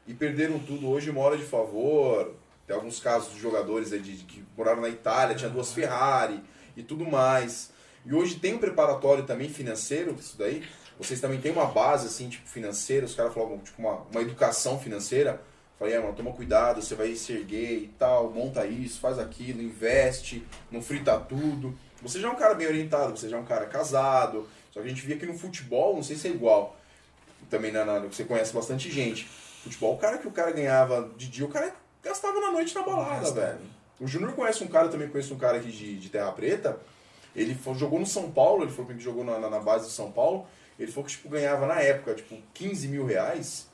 e perderam tudo. Hoje mora de favor. Tem alguns casos de jogadores aí de, de- que moraram na Itália, tinha duas Ferrari e tudo mais. E hoje tem um preparatório também financeiro, isso daí. Vocês também têm uma base, assim, tipo, financeira. Os caras falavam, tipo, uma, uma educação financeira. Falei, é, mano, toma cuidado, você vai se erguer e tal, monta isso, faz aquilo, investe, não frita tudo. Você já é um cara bem orientado, você já é um cara casado. Só que a gente via que no futebol, não sei se é igual, também na, na, você conhece bastante gente. Futebol, o cara que o cara ganhava de dia, o cara gastava na noite na balada, velho. O Júnior conhece um cara, também conhece um cara aqui de, de Terra Preta. Ele foi- jogou no São Paulo, ele falou que jogou na, na, na base do São Paulo. Ele falou que tipo, ganhava na época, tipo, 15 mil reais,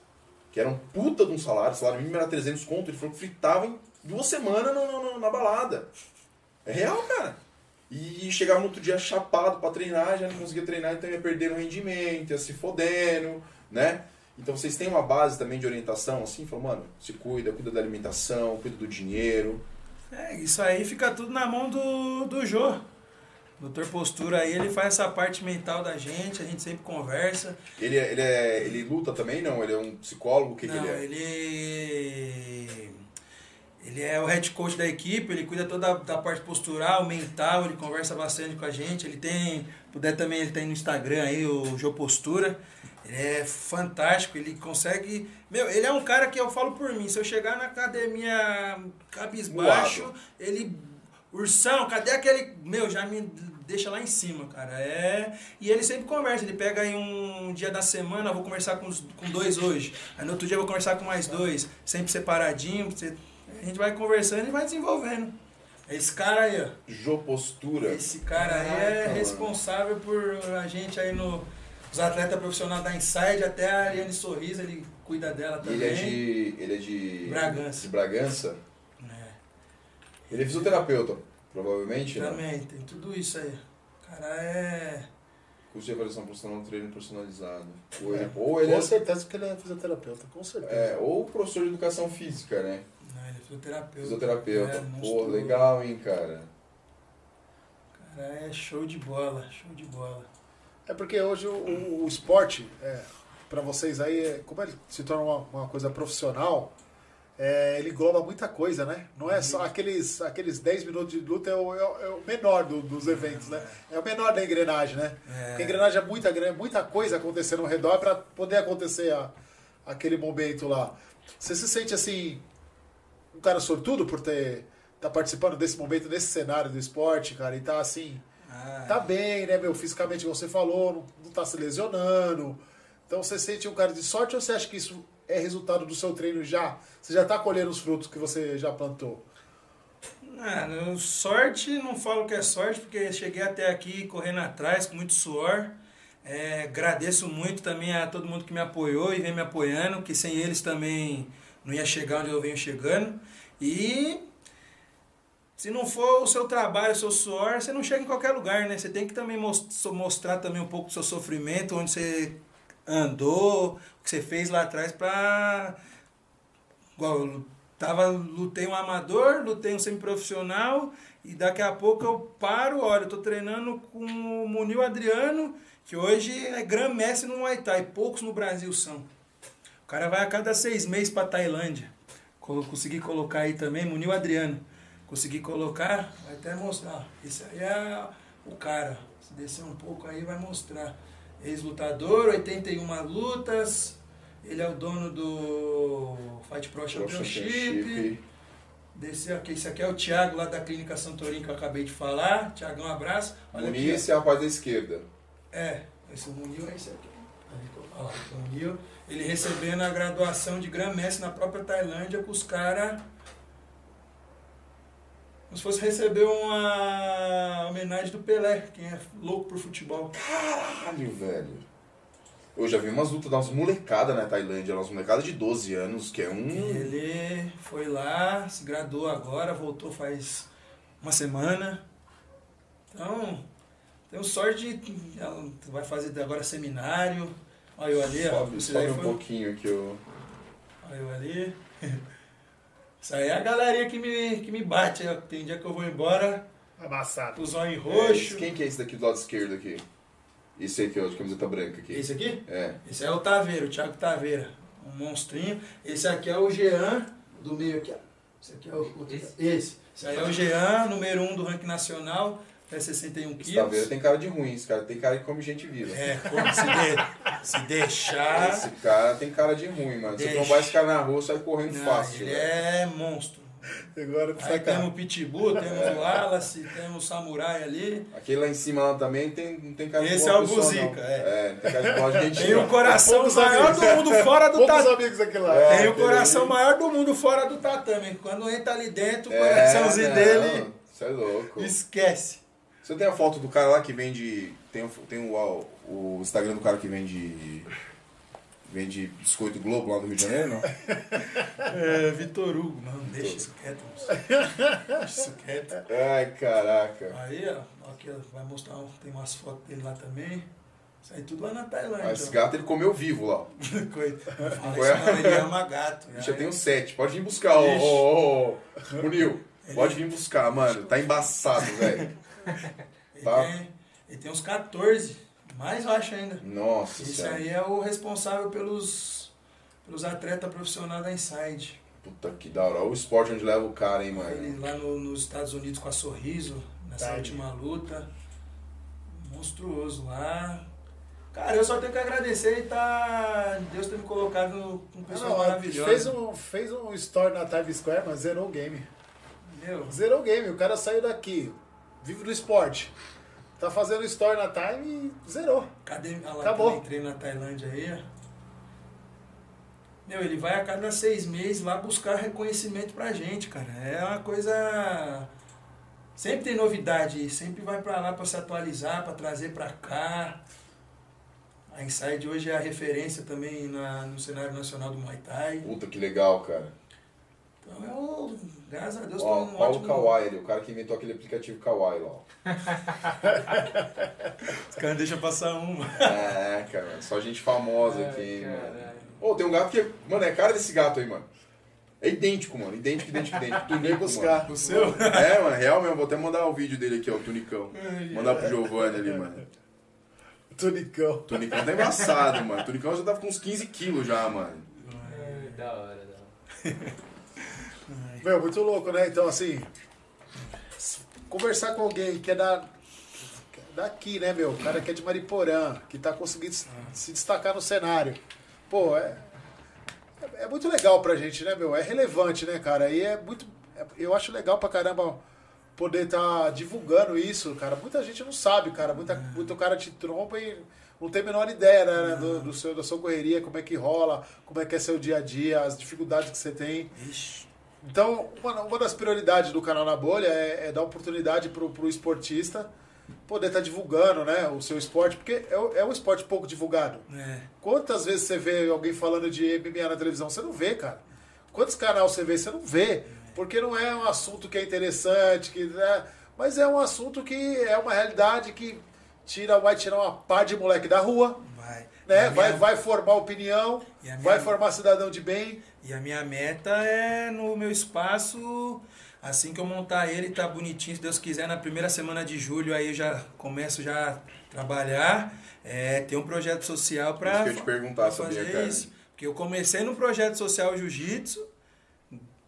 que era um puta de um salário, o salário mínimo era 300 conto. Ele falou que fritava em duas semanas no- no- no- na balada. É real, cara. E chegava no outro dia chapado pra treinar, já não conseguia treinar, então ia perdendo rendimento, ia se fodendo, né? Então vocês têm uma base também de orientação, assim, falou, mano, se cuida, cuida da alimentação, cuida do dinheiro. É, isso aí fica tudo na mão do, do Jô. Doutor Postura aí, ele faz essa parte mental da gente, a gente sempre conversa. Ele, é- ele, é, ele luta também, não? Ele é um psicólogo? O que, que Não, ele é? ele. Ele é o head coach da equipe, ele cuida toda da parte postural, mental, ele conversa bastante com a gente. Ele tem, puder também, ele tem no Instagram aí, o Jô Postura. Ele é fantástico, ele consegue. Meu, ele é um cara que eu falo por mim, se eu chegar na academia cabisbaixo, Voado. ele. Ursão, cadê aquele. Meu, já me deixa lá em cima, cara. É. E ele sempre conversa, ele pega aí um dia da semana, vou conversar com, os- com dois hoje. Aí no outro dia eu vou conversar com mais dois, sempre separadinho. você- A gente vai conversando e vai desenvolvendo. Esse cara aí, ó. Jô Postura. Esse cara aí é responsável por a gente aí no. Os atletas profissionais da Inside, até a Ariane Sorriso, ele cuida dela também. Ele é de. Ele é de. Bragança. De Bragança. É, Ele é fisioterapeuta, provavelmente, né? também, tem tudo isso aí. O cara é. Curso de avaliação profissional, treino personalizado. Ou É, ele, ou ele com é, certeza que ele é fisioterapeuta, com certeza. é, ou professor de educação física, né? Não, ele é fisioterapeuta. Fisioterapeuta. É, Pô, monstruoso. legal, hein, cara. O cara é show de bola, show de bola. É porque hoje o, o- o esporte, é, para vocês aí, é- como ele se torna uma, uma coisa profissional, é, ele engloba muita coisa, né? Não é só aqueles, aqueles 10 minutos de luta, é o, é o- é o menor do- dos eventos, né? É o menor da engrenagem, né? Porque a engrenagem é muita, muita coisa acontecendo ao redor para poder acontecer a- aquele momento lá. Você se sente assim, um cara sortudo por ter tá participando desse momento, desse cenário do esporte, cara, e tá assim, Ah, tá bem, né, meu? Fisicamente, como você falou, não, não tá se lesionando. Então você sente um cara de sorte ou você acha que isso é resultado do seu treino já? Você já tá colhendo os frutos que você já plantou? Ah, sorte, não falo que é sorte, porque cheguei até aqui correndo atrás, com muito suor. É, agradeço muito também a todo mundo que me apoiou e vem me apoiando, que sem eles também não ia chegar onde eu venho chegando. E se não for o seu trabalho, o seu suor, você não chega em qualquer lugar, né? Você tem que também mos- mostrar também um pouco do seu sofrimento, onde você andou, que você fez lá atrás pra Igual, eu tava, lutei um amador, lutei um semiprofissional e daqui a pouco eu paro, olha, eu tô treinando com o Munil Adriano, que hoje é Grand Mestre no Muay Thai, poucos no Brasil são. O cara vai a cada seis meses pra Tailândia. Consegui colocar aí também, Munil Adriano. Consegui colocar, vai até mostrar. Esse aí é o cara. Se descer um pouco aí vai mostrar. Ex-lutador, 81 lutas. Ele é o dono do Fight Pro Championship. Descer aqui, esse aqui é o Thiago lá da Clínica Santorim que eu acabei de falar. Thiago, um abraço. Olha. Muniz, esse é o rapaz da esquerda. É, esse Munil é esse aqui. Olha lá, o Munil, ele recebendo a graduação de Grand Mestre na própria Tailândia com os caras. Como se fosse receber uma homenagem do Pelé, quem é louco por futebol. Caralho, velho. Eu já vi umas lutas das molecadas na Tailândia, umas molecadas de 12 anos, que é um. Ele foi lá, se graduou agora, voltou faz uma semana. Então, tenho sorte de. ela Vai fazer agora seminário. Olha eu ali, ó. Sobe, Esse sobe um foi- pouquinho aqui, ó. Olha eu ali. Isso aí é a galerinha que me, que me bate. ó. Tem dia que eu vou embora, Amassado. o zóio É, roxo. esse- quem que é esse daqui do lado esquerdo aqui? Esse é o de camiseta branca aqui. Esse aqui? É. Esse é o Taveira, o Thiago Taveira. Um monstrinho. Esse aqui é o Jean, do meio aqui, ó. Esse aqui é o. o- Esse? Esse. Esse aí é o Jean, número 1 um do ranking nacional, até 61 Esse quilos. Taveira tem cara de ruim, esse cara tem cara que come gente viva. É, como se, de- se deixar. Esse cara tem cara de ruim, mano. Se Deixa. trombar esse cara na rua, sai correndo Não, fácil. ele velho. é monstro. Agora Aí sai temos Pitbull, temos o Wallace, temos o Samurai ali. Aquele lá em cima lá também tem, não tem cara de Esse boa é o Buzica, é. É, não tem cara de boa gente. Tem o coração Poucos maior amigos. do mundo fora do tatame. amigos aqui lá. É. Tem o coração ele. maior do mundo fora do tatame. Quando entra ali dentro, o É, coraçãozinho não, dele Você é louco. esquece. Você tem a foto do cara lá que vende. Tem, tem o, o Instagram do cara que vende. Vende biscoito Globo lá do Rio de Janeiro, não? É, Vitor Hugo, não, deixa isso quieto. Deixa isso quieto. Ai, caraca. Aí, ó, aqui ó, vai mostrar, tem umas fotos dele lá também. Isso aí tudo lá na Tailândia. Esse ó. gato ele comeu vivo lá. Coitado. Fala isso não, ele ama gato. Já tem um sete. Pode vir buscar, ô, ô, ô, ô, Nil. Pode vir buscar, mano. Tá embaçado, velho. Ele, tá. tem, ele tem uns 14, mais eu acho ainda. Nossa Esse senhora. aí é o responsável pelos, pelos atletas profissionais da Inside. Puta que da hora. Olha o esporte onde leva o cara, hein, Ele mano. lá no- nos Estados Unidos com a Sorriso, nessa Tá aí. última luta. Monstruoso lá. Cara, eu só tenho que agradecer e tá. Deus ter me colocado com um pessoal não, maravilhoso. fez, um, fez um story na Times Square, mas zerou o game. Meu, Zerou o game. O cara saiu daqui, vive do esporte. Tá fazendo story na Time e zerou. cadê lá, Acabou. eu entrei na Tailândia aí, ó. Meu, ele vai a cada seis meses lá buscar reconhecimento pra gente, cara. É uma coisa. Sempre tem novidade, sempre vai pra lá pra se atualizar, pra trazer pra cá. A Inside hoje é a referência também na, no cenário nacional do Muay Thai. Puta que legal, cara. Eu, graças a Deus, Ó, num Paulo ótimo... Kawai ali, o cara que inventou aquele aplicativo Kawai lá. ó. Os caras deixam passar uma. É, cara, só gente famosa Ai, aqui, hein, mano. Ô, tem um gato que. Mano, é a cara desse gato aí, mano. É idêntico, mano. Idêntico, idêntico, idêntico. Tunico, buscar. mano. O seu? É, mano, real mesmo. Vou até mandar o vídeo dele aqui, ó, o Tunicão. Mandar pro Giovanni ali, mano. Tunicão. O Tunicão tá embaçado, mano. O Tunicão já tava com uns 15 quilos já, mano. É, da hora, da hora. Meu, muito louco, né? Então, assim, conversar com alguém que é da, daqui, né, meu? O cara que é de Mariporã, que tá conseguindo se- destacar no cenário. Pô, é, é, é muito legal pra gente, né, meu? É relevante, né, cara? E é muito. é- eu acho legal pra caramba poder estar divulgando isso, cara. Muita gente não sabe, cara. Muita, muito cara te trompa e não tem a menor ideia, né, do, do seu, da sua correria, como é que rola, como é que é seu dia a dia, as dificuldades que você tem. Ixi. Então, uma, uma das prioridades do canal Na Bolha é, é dar oportunidade pro, pro esportista poder estar divulgando, né, o seu esporte, porque é, o- é um esporte pouco divulgado. É. Quantas vezes você vê alguém falando de MMA na televisão? Você não vê, cara. Quantos canais você vê? Você não vê. Porque não é um assunto que é interessante, que, né? mas é um assunto que é uma realidade que tira, vai tirar uma pá de moleque da rua, Vai. Né? Vai, minha- vai formar opinião, minha- vai formar cidadão de bem. E a minha meta é no meu espaço, assim que eu montar ele, tá bonitinho, se Deus quiser, na primeira semana de julho aí eu já começo já a trabalhar, é, ter um projeto social Isso para que eu ia te perguntar, sabia, cara? Porque eu comecei no projeto social Jiu-Jitsu,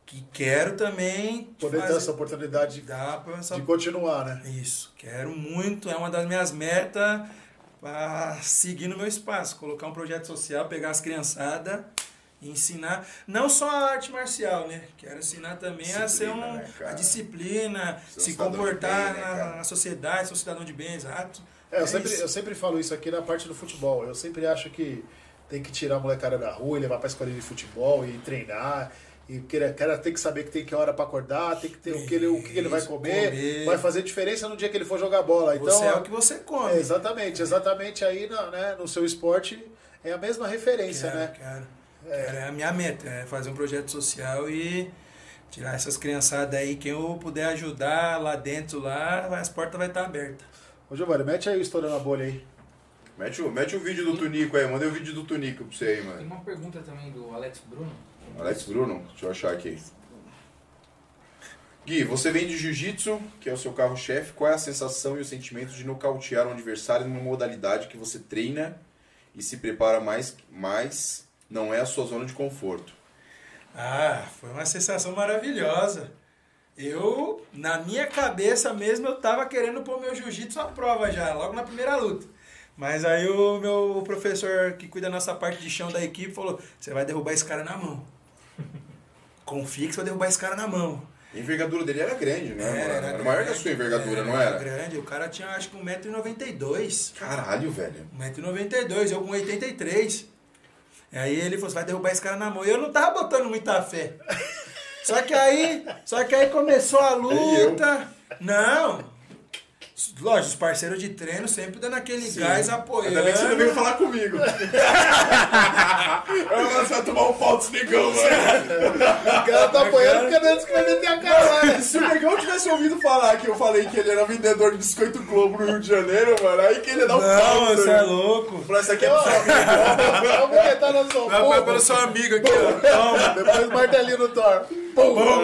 que quero também Poder ter fazer- essa oportunidade de, essa de continuar, né? isso, quero muito, é uma das minhas metas para seguir no meu espaço, colocar um projeto social, pegar as criançadas e ensinar, não só a arte marcial, né? Quero ensinar também a ser Disciplina, um, né, a disciplina, Ser um se comportar bem, né, na, na sociedade, ser um cidadão de bem, exato. É, eu, sempre, isso. eu sempre falo isso aqui na parte do futebol. Eu sempre acho que tem que tirar a molecada da rua e levar pra escolinha de futebol e treinar. E o cara- tem que saber que tem que hora pra acordar, tem que ter o que ele, o que ele vai comer, comer. vai fazer diferença no dia que ele for jogar bola. Então, você é o que você come. é, exatamente, exatamente aí na- né, no seu esporte é a mesma referência, Quero, né? quero. Quero, é a minha meta, é fazer um projeto social e tirar essas criançadas aí, quem eu puder ajudar lá dentro, lá, as portas vai estar abertas. Ô Giovanni, mete aí o estourando a bolha aí. Mete o, mete o vídeo do Tunico aí, mandei o vídeo do Tunico pra você aí, Tem mano. uma pergunta também do Alex Bruno. Alex Bruno, deixa eu achar aqui. Gui, você vem de jiu-jitsu, que é o seu carro-chefe. Qual é a sensação e o sentimento de nocautear um adversário numa modalidade que você treina e se prepara mais, mais não é a sua zona de conforto? Ah, foi uma sensação maravilhosa. Eu, na minha cabeça mesmo, eu tava querendo pôr meu jiu-jitsu à prova já, logo na primeira luta. Mas aí o meu professor que cuida da nossa parte de chão da equipe falou: você vai derrubar esse cara na mão. Confia que você vai derrubar esse cara na mão. A envergadura dele era grande, né? Era, mano? Era, maior que a sua envergadura, não era? grande, o cara tinha acho que 1,92m. Caralho, velho. 1,92m, eu com 83. E aí ele falou, você vai derrubar esse cara na mão. E eu não tava botando muita fé. Só que aí, só que aí começou a luta. Não. Lógico, os parceiros de treino sempre dando aquele gás apoiando. Ainda bem que você não veio falar comigo. Eu vai tomar um pau desse negão, mano. O cara tá apoiando porque antes que vai meter a cara, né? Se o negão tivesse ouvido falar que eu falei que ele era vendedor de biscoito Globo no Rio de Janeiro, mano, aí que ele ia dar um pau. Não, você né? é louco. Falar, isso aqui é só Vamos botar na sua Vai boca. pelo seu amigo aqui, ó. Toma. Depois martelinho no Thor.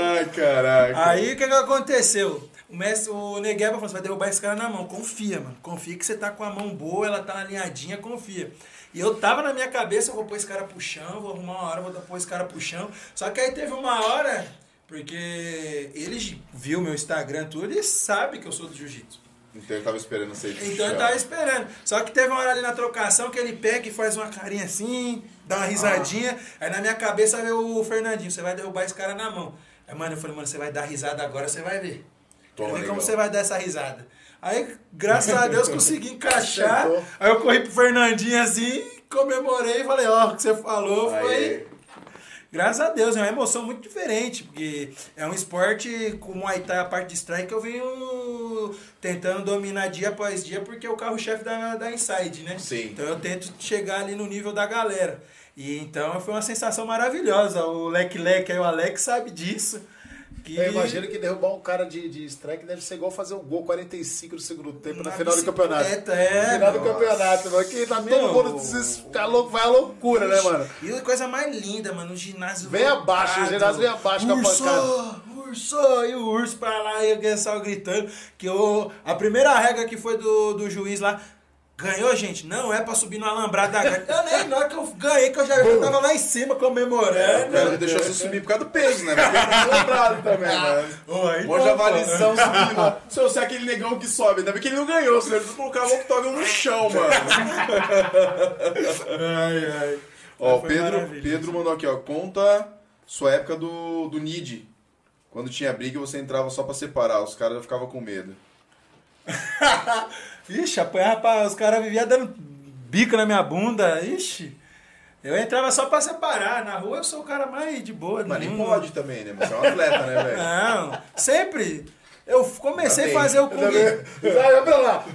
Ai, caraca. Aí o que, que aconteceu? O mestre, o Negueba falou: você vai derrubar esse cara na mão. Confia, mano. Confia que você tá com a mão boa, ela tá alinhadinha, confia. E eu tava na minha cabeça, eu vou pôr esse cara pro chão, vou arrumar uma hora, vou pôr esse cara pro chão. Só que aí teve uma hora, porque ele viu meu Instagram tudo e sabe que eu sou do jiu-jitsu. Então ele tava esperando você Então eu tava esperando. Só que teve uma hora ali na trocação que ele pega e faz uma carinha assim, dá uma risadinha. Aí na minha cabeça veio o Fernandinho, você vai derrubar esse cara na mão. Aí, mano, eu falei, mano, você vai dar risada agora, você vai ver. Toma, ver como você vai dar essa risada. Aí, graças a Deus, consegui encaixar. Acertou. Aí eu corri pro Fernandinho assim, comemorei e falei, ó, o que você falou foi. Aí, Graças a Deus, é uma emoção muito diferente, porque é um esporte como o Muay Thai, a parte de strike, eu venho tentando dominar dia após dia, porque é o carro-chefe da, da Inside, né? Sim. Então eu tento chegar ali no nível da galera. E então foi uma sensação maravilhosa. O Leque Leque aí, o Alex sabe disso. Que Eu imagino que derrubar um cara de, de strike deve ser igual fazer um gol 45 do segundo tempo na, Na final do campeonato. é, final do nossa. campeonato, mano. Que tá todo mundo desesperado, vai a loucura, né, mano? E a coisa mais linda, mano, o ginásio. Vem abaixo, o ginásio vem abaixo com a pancada. Urso, e o urso pra lá, e o gritando. Que eu, a primeira regra que foi do, do juiz lá. Ganhou, gente? Não é pra subir no alambrado da. Eu nem, na hora que eu ganhei, que eu já eu tava lá em cima comemorando. o cara deixou você subir por causa do peso, né? Porque ele tá lembrado também, né? Aí Mó não, javalizão subindo. Se eu ser aquele negão que sobe, ainda bem que ele não ganhou, senão ele colocava o octógono no chão, mano. Ai, ai. Ó, o Pedro. Pedro mandou aqui, ó. Conta sua época do, do NID. Quando tinha briga, você entrava só pra separar. Os caras ficavam com medo. Ixi, apanhava pra... Os caras viviam dando bico na minha bunda. Ixi. Eu entrava só pra separar. Na rua eu sou o cara mais de boa. Mas nem pode também, né? Você é um atleta, né, velho? Não, sempre. Eu comecei a fazer o Kung pra lá.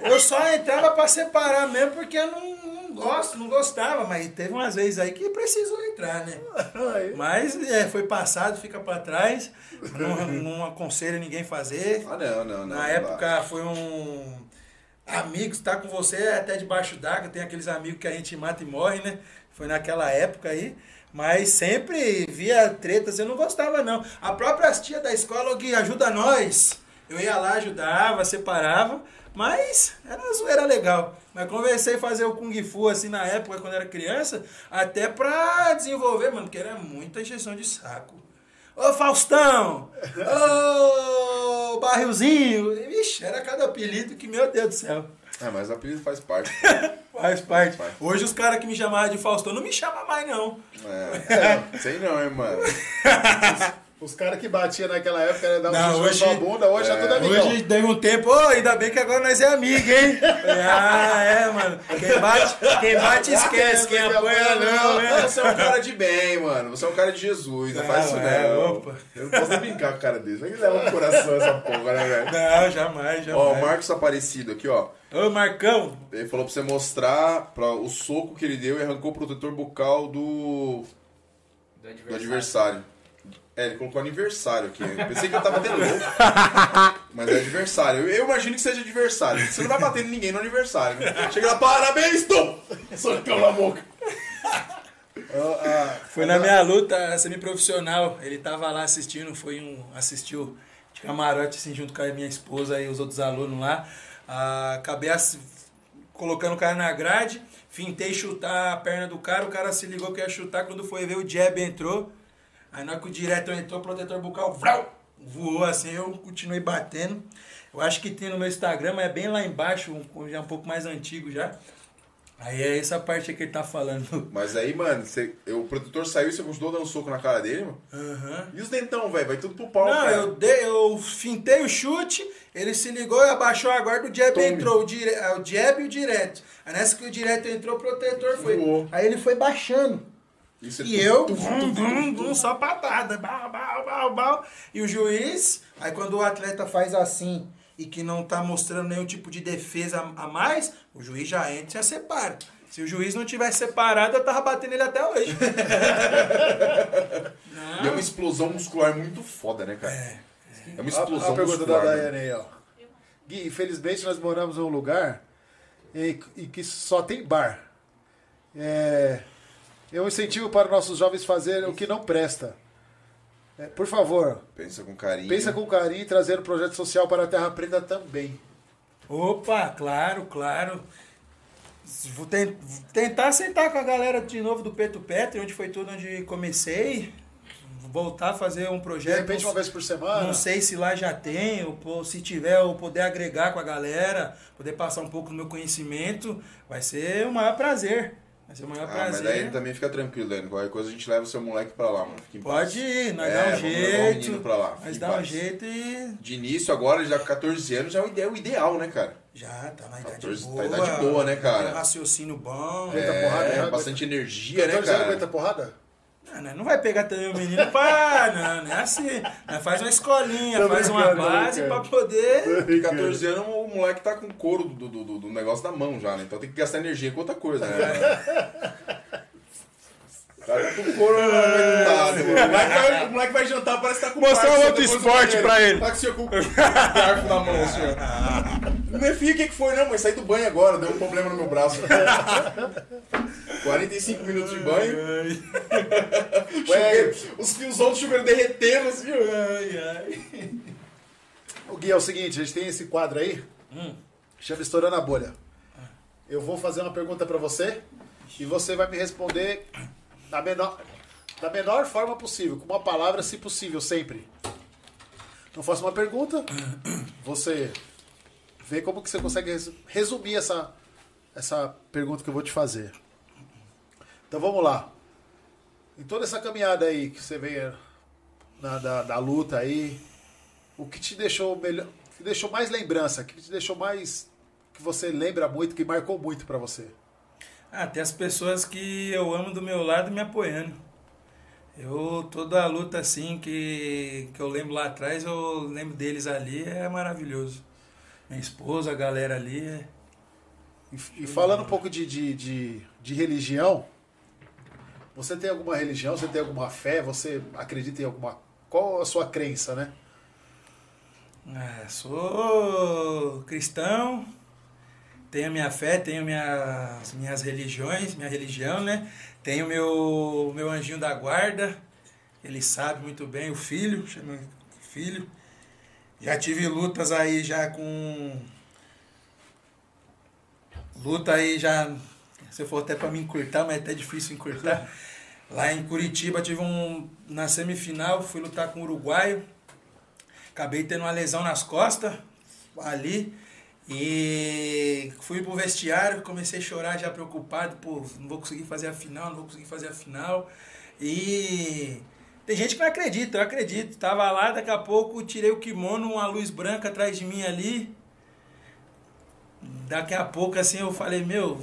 Eu só entrava pra separar mesmo porque eu não, não gosto, não gostava, mas teve umas vezes aí que precisou entrar, né? Mas é, foi passado, fica pra trás. Não, não aconselho ninguém fazer. Ah, não, não, não. Na não época foi um amigo está com você até debaixo d'água, tem aqueles amigos que a gente mata e morre, né? Foi naquela época aí. Mas sempre via tretas, eu não gostava não. A própria tia da escola que ajuda nós. Eu ia lá, ajudava, separava, mas era uma zoeira legal. Mas a fazer o Kung Fu assim na época, quando era criança, até pra desenvolver, mano, porque era muita injeção de saco. Ô Faustão! Ô Barrilzinho! Vixe, era cada apelido que, meu Deus do céu. Ah, mas o apelido faz parte. Faz parte. Faz. Hoje os caras que me chamavam de Faustão não me chamam mais, não. É, sei não, hein, mano. Os caras que batiam naquela época, né, davam Não, um hoje- na bunda, hoje é, tudo amigão. Hoje deu um tempo, ô, ainda bem que agora nós é amigo, hein? ah, é, mano. Quem bate, quem bate esquece, quem apanha não, né? Você é um cara de bem, mano. Você é um cara de Jesus. Não, faz isso é, não. opa. Eu não posso nem brincar com o cara desse. Que leva no coração essa porra, né, velho? Não, jamais, jamais. Ó, o Marcos Aparecido aqui, ó. Ô, Marcão, Ele falou pra você mostrar pra o soco que ele deu e arrancou o protetor bucal do, Do do adversário. É, ele colocou aniversário aqui. Eu pensei que eu tava tendo louco. Mas é adversário. Eu, eu imagino que seja adversário. Você não vai bater em ninguém no aniversário. Né? Chega lá, parabéns, Tom! Socão na boca. foi na minha luta semiprofissional. Ele tava lá assistindo, foi um. assistiu de camarote assim, junto com a minha esposa e os outros alunos lá. Ah, acabei ass- colocando o cara na grade, fintei chutar a perna do cara, o cara se ligou que ia chutar, quando foi ver o jab entrou. Aí na hora que o direto entrou, o protetor bucal vrau, voou assim, eu continuei batendo. Eu acho que tem no meu Instagram, mas é bem lá embaixo, um, já um pouco mais antigo já. Aí é essa parte que ele tá falando. Mas aí, mano, você- o protetor saiu e você continuou dando soco na cara dele, mano? Aham. E os dentão, velho? Vai tudo pro pau, Não, cara. eu, dei, eu fintei o chute, ele se ligou e abaixou a guarda, o jab Tome. entrou, o, dire, ah, o jab e o direto. Aí nessa que o direto entrou, o protetor foi. Voou. Aí ele foi baixando. Isso é E eu, vum, só patada, bau, bau, bau, bau. E o juiz, aí quando o atleta faz assim e que não tá mostrando nenhum tipo de defesa a mais, o juiz já entra e já separa. Se o juiz não tivesse separado, eu tava batendo ele até hoje. E é uma explosão muscular muito foda, né, cara? É, uma A, explosão a pergunta muscular. da né? Daiane aí, ó. Gui, infelizmente nós moramos em um lugar e, e que só tem bar. É, eu incentivo para nossos jovens fazerem o que não presta. É, por favor, Pensa com carinho. pensa com carinho em trazer um projeto social para a Terra Preta também. Opa, claro, claro. Vou ten- tentar sentar com a galera de novo do Peto Petri, onde foi tudo onde comecei. Voltar a fazer um De projeto. repente, uma vez por semana. Não sei se lá já tem, ou se tiver, eu poder agregar com a galera, poder passar um pouco do meu conhecimento, vai ser o maior prazer. Vai ser o maior Ah, mas prazer. daí também fica tranquilo, Dani. Qualquer coisa a gente leva o seu moleque pra lá, mano. Em paz. Pode ir, nós É, dá um vamos levar o menino jeito. pra lá, Nós dá um paz. jeito e. De início, agora, já com 14 anos, já é o ide- é o ideal, né, cara? Já, tá na idade 14, tá boa. na idade boa, né, cara? Tem um raciocínio bom. Aguenta É, porrada, né? bastante energia, né, 14 anos cara? aguenta porrada? Ah, né? Não vai pegar também o menino pra. Não, não é assim. Nós faz uma escolinha, faz uma base pra poder. Com 14 anos, o moleque tá com o couro do, do, do, do negócio da mão já, né? Então tem que gastar energia com outra coisa, né? Cara tá com arrebentado, mano. O moleque vai- O moleque vai jantar, parece que tá com Mostrar garfo outro esporte pra ele. Tá com o seu com o garfo na mão, assim, ó. Meu filho, o que, que foi? Não, mas saí do banho agora, deu um problema no meu braço. 45 minutos de banho. Chuveiro, os fiozão do chuveiro derretendo, assim, ó. Ai, ai. O Gui, é o seguinte, a gente tem esse quadro aí, chama Estourando a Bolha. Eu vou fazer uma pergunta pra você e você vai me responder da menor, da menor forma possível, com uma palavra, se possível, sempre. Não faço uma pergunta, você vê como que você consegue res- resumir essa, essa pergunta que eu vou te fazer. Então vamos lá. Em toda essa caminhada aí que você veio na, da, da luta aí, o que te deixou melhor, que deixou mais lembrança, que te deixou mais que você lembra muito, que marcou muito pra você? Ah, tem as pessoas que eu amo do meu lado me apoiando. Eu, toda a luta assim que, que eu lembro lá atrás, eu lembro deles ali, é maravilhoso. Minha esposa, a galera ali. é- E, e falando um pouco de, de, de, de religião, você tem alguma religião? Você tem alguma fé? Você acredita em alguma. Qual a sua crença, né? É, sou cristão, tenho minha fé, tenho minhas, minhas religiões, minha religião, né? Tenho meu, meu anjinho da guarda, ele sabe muito bem, o filho, chama filho. Já tive lutas aí já com. Luta aí já. Se for até para me encurtar, mas é até difícil encurtar. Lá em Curitiba tive um. Na semifinal, fui lutar com o uruguaio. Acabei tendo uma lesão nas costas ali. E fui pro vestiário, comecei a chorar já preocupado, pô, não vou conseguir fazer a final, não vou conseguir fazer a final. E tem gente que não acredita, eu acredito. Tava lá, daqui a pouco tirei o kimono, uma luz branca atrás de mim ali. Daqui a pouco assim eu falei, meu,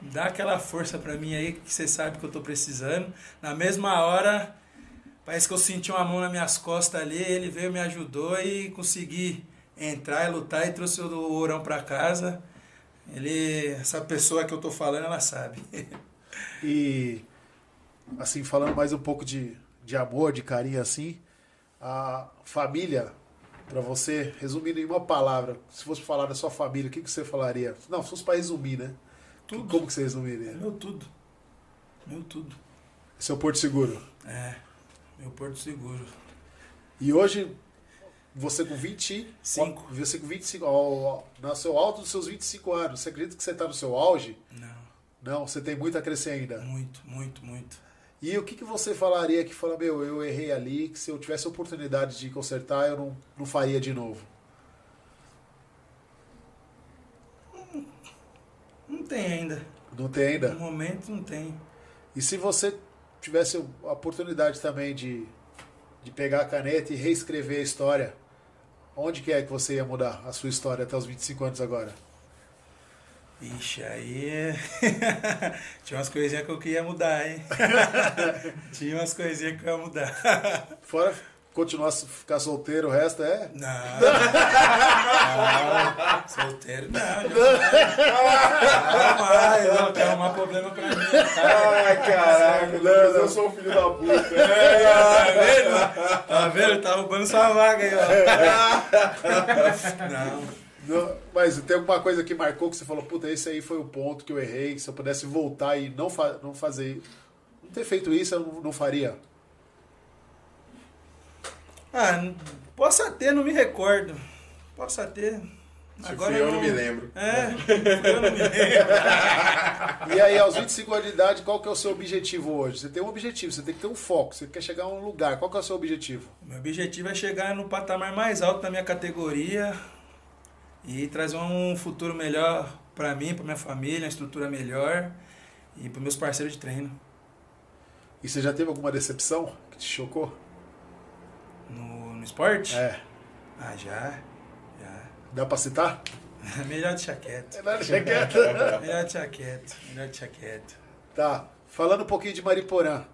dá aquela força pra mim aí que você sabe que eu tô precisando. Na mesma hora, Parece que eu senti uma mão nas minhas costas ali, ele veio, me ajudou e consegui entrar e lutar e trouxe o ourão para casa. Ele, essa pessoa que eu tô falando, ela sabe. E, assim, falando mais um pouco de, de amor, de carinho, assim, a família, pra você, resumindo em uma palavra, se fosse falar da sua família, o que, que você falaria? Não, se fosse pra resumir, né? Tudo. Como que você resumiria? Meu tudo. Meu tudo. Seu Porto Seguro. É, meu porto seguro. E hoje, você com 20, Cinco. você com 25, ao, no seu alto dos seus 25 anos, você acredita que você está no seu auge? Não, Não, você tem muito a crescer ainda. muito, muito, muito. E o que, que você falaria que fala, meu, eu errei ali, que se eu tivesse a oportunidade de consertar, eu não, não faria de novo? Não tem ainda. Não tem ainda? No momento não tem. E se você tivesse a oportunidade também de, de pegar a caneta e reescrever a história, onde que é que você ia mudar a sua história até os 25 anos agora? Ixi, aí. é- Tinha umas coisinhas que eu queria mudar, hein? Tinha umas coisinhas que eu ia mudar. Fora continuar a ficar solteiro, o resto é. Não. não solteiro, não. Jamais. Não, quer arrumar problema pra mim. Tá, Ai, caraca, Deus, eu sou o filho da puta. tá vendo? Tá vendo? Tá roubando sua vaga aí, ó. Não. Não, mas tem alguma coisa que marcou que você falou, puta, esse aí foi o ponto que eu errei, se eu pudesse voltar e não, fa não fazer. Não ter feito isso, eu não, não faria. Ah, possa ter, não me recordo. Possa ter. Se fui eu, não me lembro. É, eu não me lembro. E aí, aos 25 anos de idade, qual que é o seu objetivo hoje? Você tem um objetivo, você tem que ter um foco, você quer chegar a um lugar. Qual que é o seu objetivo? Meu objetivo é chegar no patamar mais alto da minha categoria e trazer um futuro melhor para mim, para minha família, uma estrutura melhor e para meus parceiros de treino. E você já teve alguma decepção que te chocou? No, no esporte? É. Ah, já. Já. Dá pra citar? melhor deixar quieto. Deixa quieto. Melhor deixar quieto. Melhor deixar quieto. Tá. Falando um pouquinho de Mariporã.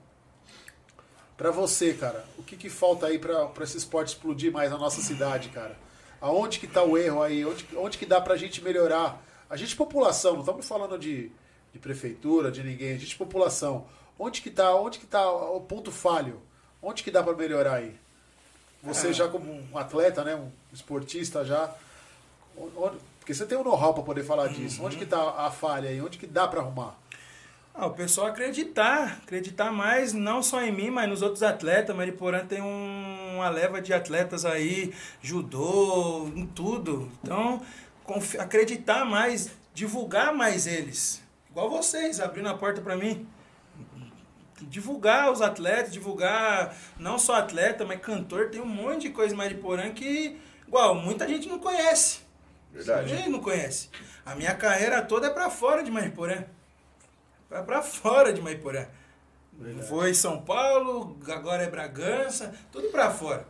Pra você, cara, o que, que falta aí pra, pra esse esporte explodir mais na nossa cidade, cara? Aonde que tá o erro aí? Onde, onde que dá pra gente melhorar? A gente, população, não estamos falando de, de prefeitura, de ninguém, a gente, população. Onde que tá, onde que tá o ponto falho? Onde que dá pra melhorar aí? Você já como um atleta, né, um esportista já, onde- porque você tem o know-how pra poder falar disso. Onde que tá a falha aí? Onde que dá pra arrumar? Ah, o pessoal acreditar, acreditar mais, não só em mim, mas nos outros atletas. Mariporã tem um- uma leva de atletas aí, judô, em tudo. Então, acreditar mais, divulgar mais eles. Igual vocês, abrindo a porta para mim. Divulgar os atletas, divulgar não só atleta, mas cantor. Tem um monte de coisa em Mariporã que, igual, muita gente não conhece. Verdade. Ninguém não conhece. A minha carreira toda é para fora de Mariporã. Vai pra fora de Maiporã. Foi São Paulo, agora é Bragança, tudo pra fora.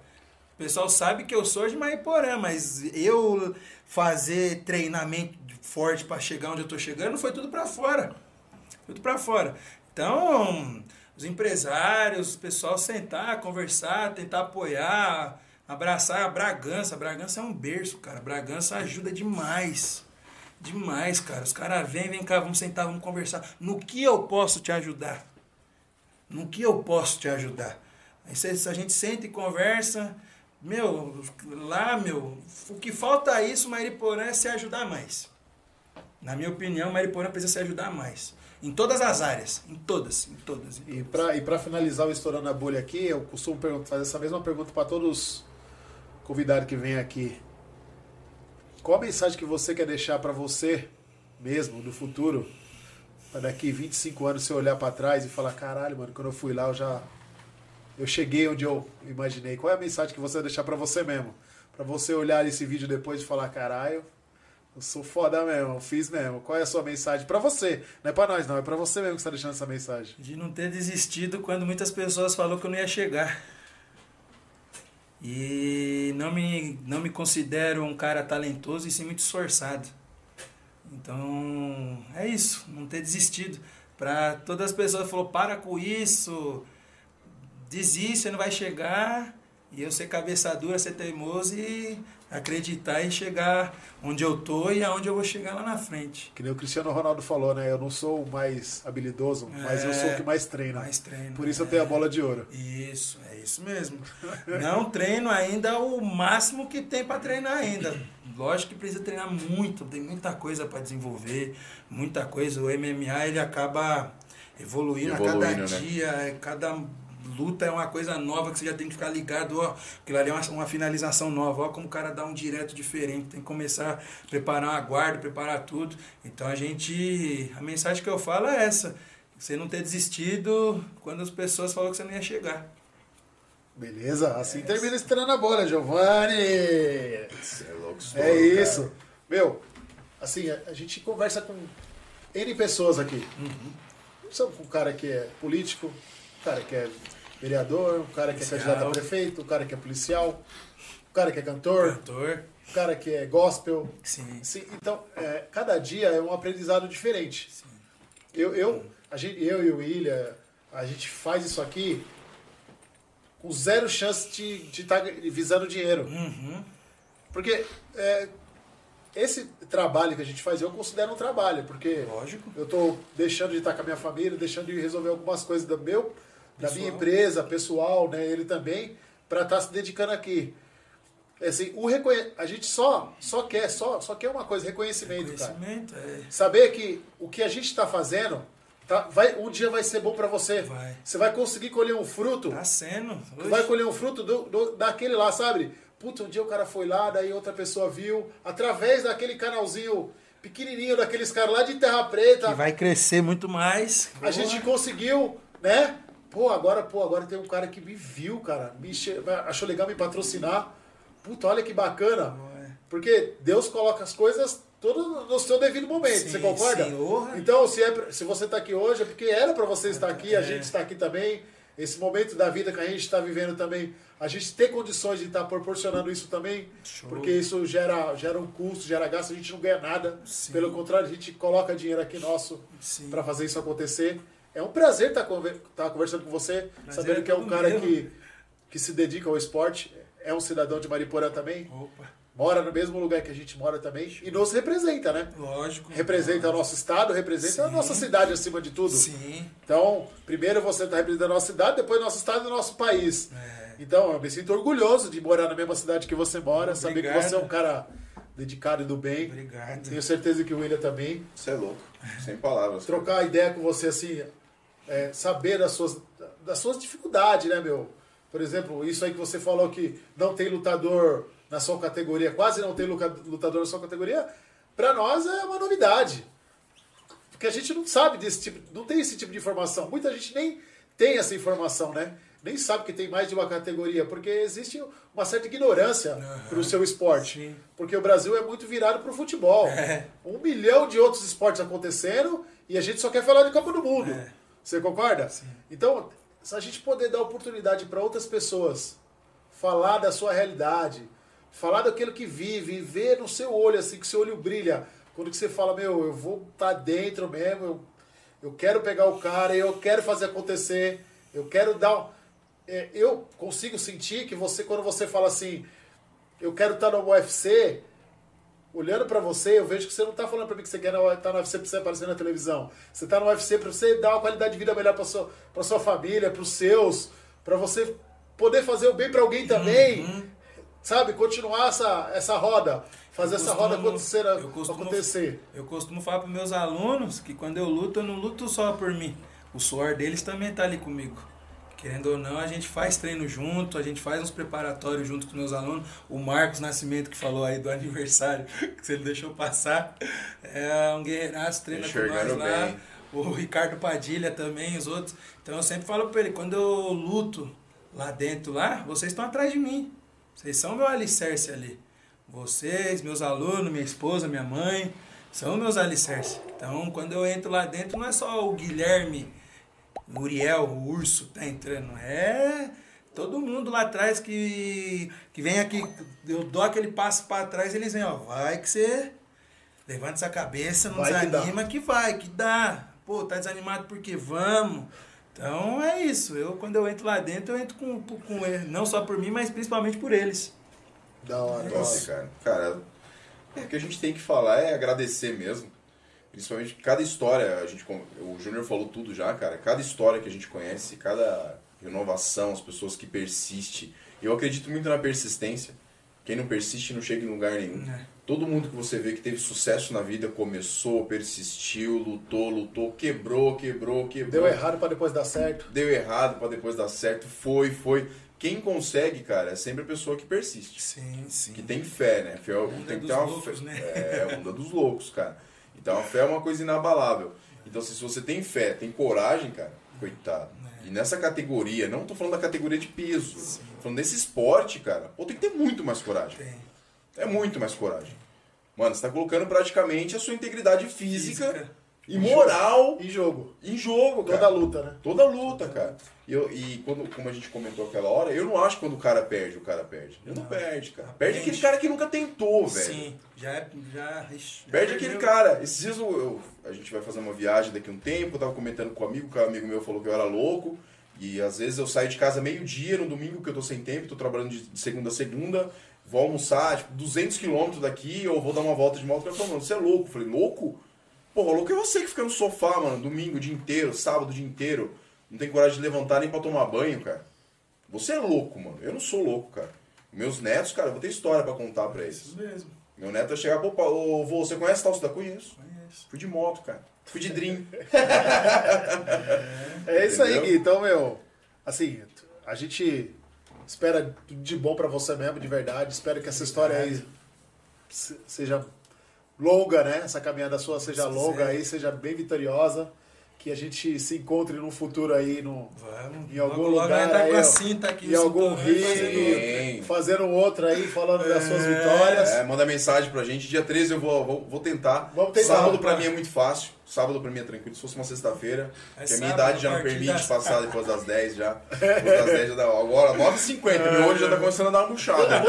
O pessoal sabe que eu sou de Maiporã, mas eu fazer treinamento forte pra chegar onde eu tô chegando foi tudo pra fora. Tudo pra fora. Então, os empresários, o pessoal sentar, conversar, tentar apoiar, abraçar a Bragança. Bragança é um berço, cara. Bragança ajuda demais. Demais, cara. Os caras vêm, vem cá, vamos sentar, vamos conversar. No que eu posso te ajudar? No que eu posso te ajudar? Se a gente senta e conversa, meu, lá, meu, o que falta é isso, Mariporã, é se ajudar mais. Na minha opinião, Mariporã precisa se ajudar mais. Em todas as áreas. Em todas, em todas. Em E todas. pra, e pra finalizar o Estourando a Bolha aqui, eu costumo perguntar, fazer essa mesma pergunta para todos os convidados que vêm aqui. Qual a mensagem que você quer deixar para você mesmo no futuro? Pra daqui 25 anos você olhar para trás e falar: caralho, mano, quando eu fui lá eu já. Eu cheguei onde eu imaginei. Qual é a mensagem que você vai deixar para você mesmo? Para você olhar esse vídeo depois e falar: caralho, eu sou foda mesmo, fiz mesmo. Qual é a sua mensagem? Para você. Não é para nós, não. É para você mesmo que você tá deixando essa mensagem. De não ter desistido quando muitas pessoas falaram que eu não ia chegar. E não me, não me considero um cara talentoso e sim muito esforçado. Então, é isso, não ter desistido. Para todas as pessoas falou para com isso, desiste, você não vai chegar. E eu ser cabeça dura, ser teimoso e acreditar e chegar onde eu tô e aonde eu vou chegar lá na frente. Que nem o Cristiano Ronaldo falou, né? Eu não sou o mais habilidoso, mas eu sou o que mais treina. Mais treino. Por isso eu é. tenho a bola de ouro. Isso, é isso mesmo. Não treino ainda o máximo que tem para treinar ainda. Lógico que precisa treinar muito, tem muita coisa para desenvolver, muita coisa. O MMA ele acaba evoluindo, a cada Evoluindo, né? dia, é, cada luta é uma coisa nova que você já tem que ficar ligado, ó, aquilo ali é uma, uma finalização nova, ó como o cara dá um direto diferente, tem que começar a preparar uma guarda, preparar tudo. Então a gente, a mensagem que eu falo é essa, você não ter desistido quando as pessoas falaram que você não ia chegar. Beleza? Assim termina esse treino na bola, Giovanni! É louco, É isso. cara. Meu, assim, a, a gente conversa com N pessoas aqui. Uhum. Com um cara que é político, um cara que é vereador, um cara que é Policial. candidato a prefeito, um cara que é policial, um cara que é cantor, Cantor, um cara que é gospel. sim. Sim, então, é, cada dia é um aprendizado diferente. Eu, eu, a gente, eu e o William, a gente faz isso aqui com zero chance de estar visando dinheiro. Uhum. Porque é, esse trabalho que a gente faz, eu considero um trabalho, porque Lógico. eu estou deixando de estar com a minha família, deixando de resolver algumas coisas do meu, da minha empresa, pessoal, né, ele também, para estar se dedicando aqui. É Assim, o reconhe... A gente só, só quer, só, só quer uma coisa, reconhecimento, cara. Conhecimento, é. Saber que o que a gente está fazendo, tá, vai, um dia vai ser bom para você. Vai. Você vai conseguir colher um fruto Tá sendo. Tu vai colher um fruto do, do- daquele lá, sabe? Puta, um dia o cara foi lá, daí outra pessoa viu, através daquele canalzinho pequenininho, daqueles caras lá de Terra Preta, Que vai crescer muito mais. a gente conseguiu, né? Pô, agora, pô, agora tem um cara que me viu, cara, me achou legal me patrocinar. Puta, olha que bacana. Ué. Porque Deus coloca as coisas tudo no seu devido momento, Sim, você concorda? sim, honra. Então, se, é, se você está aqui hoje, é porque era para você estar aqui, a É. gente está aqui também. Esse momento da vida que a gente está vivendo também, a gente ter condições de estar proporcionando isso também, Show. porque isso gera, gera um custo, gera gasto, a gente não ganha nada. Sim. Pelo contrário, a gente coloca dinheiro aqui nosso para fazer isso acontecer. É um prazer estar conver- estar conversando com você, Prazer sabendo é que é um cara meu. que, que se dedica ao esporte, é um cidadão de Mariporã também, Opa, mora no mesmo lugar que a gente mora também e nos representa, né? lógico. Representa o nosso estado, representa a Sim. nossa cidade acima de tudo. Sim. Então, primeiro você está representando a nossa cidade, depois nosso estado e nosso país. É. Então, eu me sinto orgulhoso de morar na mesma cidade que você mora, saber que Obrigado. você é um cara dedicado e do bem. Obrigado. Tenho certeza que o William também. Você é louco. Sem palavras. Trocar ideia com você, assim, é, saber das suas, das suas dificuldades, né, meu? Por exemplo, isso aí que você falou que não tem lutador na sua categoria, quase não tem lutador na sua categoria, pra nós é uma novidade. Porque a gente não sabe desse tipo, não tem esse tipo de informação. Muita gente nem tem essa informação, né? Nem sabe que tem mais de uma categoria, porque existe uma certa ignorância pro seu esporte. Sim. Porque o Brasil é muito virado pro futebol. É. Um milhão de outros esportes acontecendo e a gente só quer falar de Copa do Mundo. É. Você concorda? Sim. Então, se a gente poder dar oportunidade para outras pessoas falar da sua realidade, falar daquilo que vive e ver no seu olho, assim, que seu olho brilha, quando que você fala, meu, eu vou estar dentro mesmo, eu, Eu quero pegar o cara, eu quero fazer acontecer, eu quero dar. É, eu consigo sentir que você, quando você fala assim, eu quero estar no UFC, olhando pra você, eu vejo que você não tá falando pra mim que você quer estar no UFC pra você aparecer na televisão. Você tá no UFC pra você dar uma qualidade de vida melhor pra sua, pra sua família, pros seus, pra você poder fazer o bem pra alguém também. Sabe? Continuar essa, essa roda. Fazer Eu essa costumo- roda acontecer. eu costumo- acontecer. Eu costumo falar para meus alunos que quando eu luto, eu não luto só por mim. O suor deles também tá ali comigo. Querendo ou não, a gente faz treino junto, a gente faz uns preparatórios junto com meus alunos. O Marcos Nascimento que falou aí do aniversário, que você deixou passar, é um guerreiraço, treina com nós lá. bem. O Ricardo Padilha também, os outros. Então eu sempre falo para ele, quando eu luto lá dentro, lá, vocês estão atrás de mim. Vocês são meu alicerce ali. Vocês, meus alunos, minha esposa, minha mãe, são meus alicerces. Então, quando eu entro lá dentro, não é só o Guilherme, o Uriel, o Urso tá entrando. É todo mundo lá atrás que, que vem aqui, eu dou aquele passo para trás, eles vêm, ó, vai que você levanta essa cabeça, não Vai que dá. desanima que, vai, que dá. Pô, tá desanimado porque vamos. Então é isso. Eu quando eu entro lá dentro, eu entro com, com ele, não só por mim, mas principalmente por eles. Da hora, hora. cara. Cara, o que a gente tem que falar é agradecer mesmo. Principalmente cada história, a gente, o Júnior falou tudo já, cara. Cada história que a gente conhece, cada renovação, as pessoas que persistem. Eu acredito muito na persistência. Quem não persiste não chega em lugar nenhum. É. Todo mundo que você vê que teve sucesso na vida começou, persistiu, lutou, lutou, quebrou, quebrou, quebrou. Deu errado pra depois dar certo. Deu errado pra depois dar certo. Foi, foi. Quem consegue, cara, é sempre a pessoa que persiste Sim, sim. que tem fé, né? Fé, Onda tem que dos ter uma loucos, fé. né? É, onda dos loucos, cara. Então a fé é uma coisa inabalável. Então se você tem fé, tem coragem, cara, coitado. E nessa categoria, não tô falando da categoria de peso, tô falando desse esporte, cara, pô, tem que ter muito mais coragem. Tem. É muito mais coragem. Mano, você tá colocando praticamente a sua integridade física, Física. E moral Em jogo. em jogo, cara. Toda luta, né? Toda luta, cara. E, eu, e quando, como a gente comentou aquela hora, eu não acho que quando o cara perde, o cara perde. Ele não, Não. perde, cara. Aprende. Perde aquele cara que nunca tentou, velho. Sim, já é. Já, já Perde perdeu. aquele cara. Esses dias eu, eu- a gente vai fazer uma viagem daqui a um tempo, eu tava comentando com um amigo, que um amigo meu falou que eu era louco. E às vezes eu saio de casa meio-dia no domingo, que eu tô sem tempo, tô trabalhando de de segunda a segunda, vou almoçar, tipo, 200 quilômetros daqui, ou vou dar uma volta de moto. O cara falou, mano, você é louco. Eu falei, louco? Porra, louco é você que fica no sofá, mano, domingo o dia inteiro, sábado o dia inteiro. Não tem coragem de levantar nem pra tomar banho, cara. Você é louco, mano. Eu não sou louco, cara. Meus netos, cara, eu vou ter história pra contar pra eles. Isso mesmo. Meu neto vai chegar, pô, pa- ô, vô, você conhece tal da Conheço. Conheço. Fui de moto, cara. Fui de Dream. É isso aí? Gui. Então, meu, assim, a gente espera tudo de bom pra você mesmo, de verdade. Espero que essa história aí se- seja longa, né? Essa caminhada sua seja Se longa quiser. aí, seja bem vitoriosa. Que a gente se encontre num futuro aí, no, Vamos. em algum lugar vai estar aí, com a cinta aqui. em algum cinturão, fazendo fazendo um outro aí, falando das suas É. vitórias. É, manda mensagem pra gente. Dia 13 eu vou, vou, vou tentar. Vamos tentar. Sábado pra mim é muito fácil. Sábado pra mim é tranquilo. Se fosse uma sexta-feira, É que a minha idade já não permite das- passar depois das 10 já. Depois das 10 já dá. Agora, 9h50, meu olho já tá começando a dar uma murchada.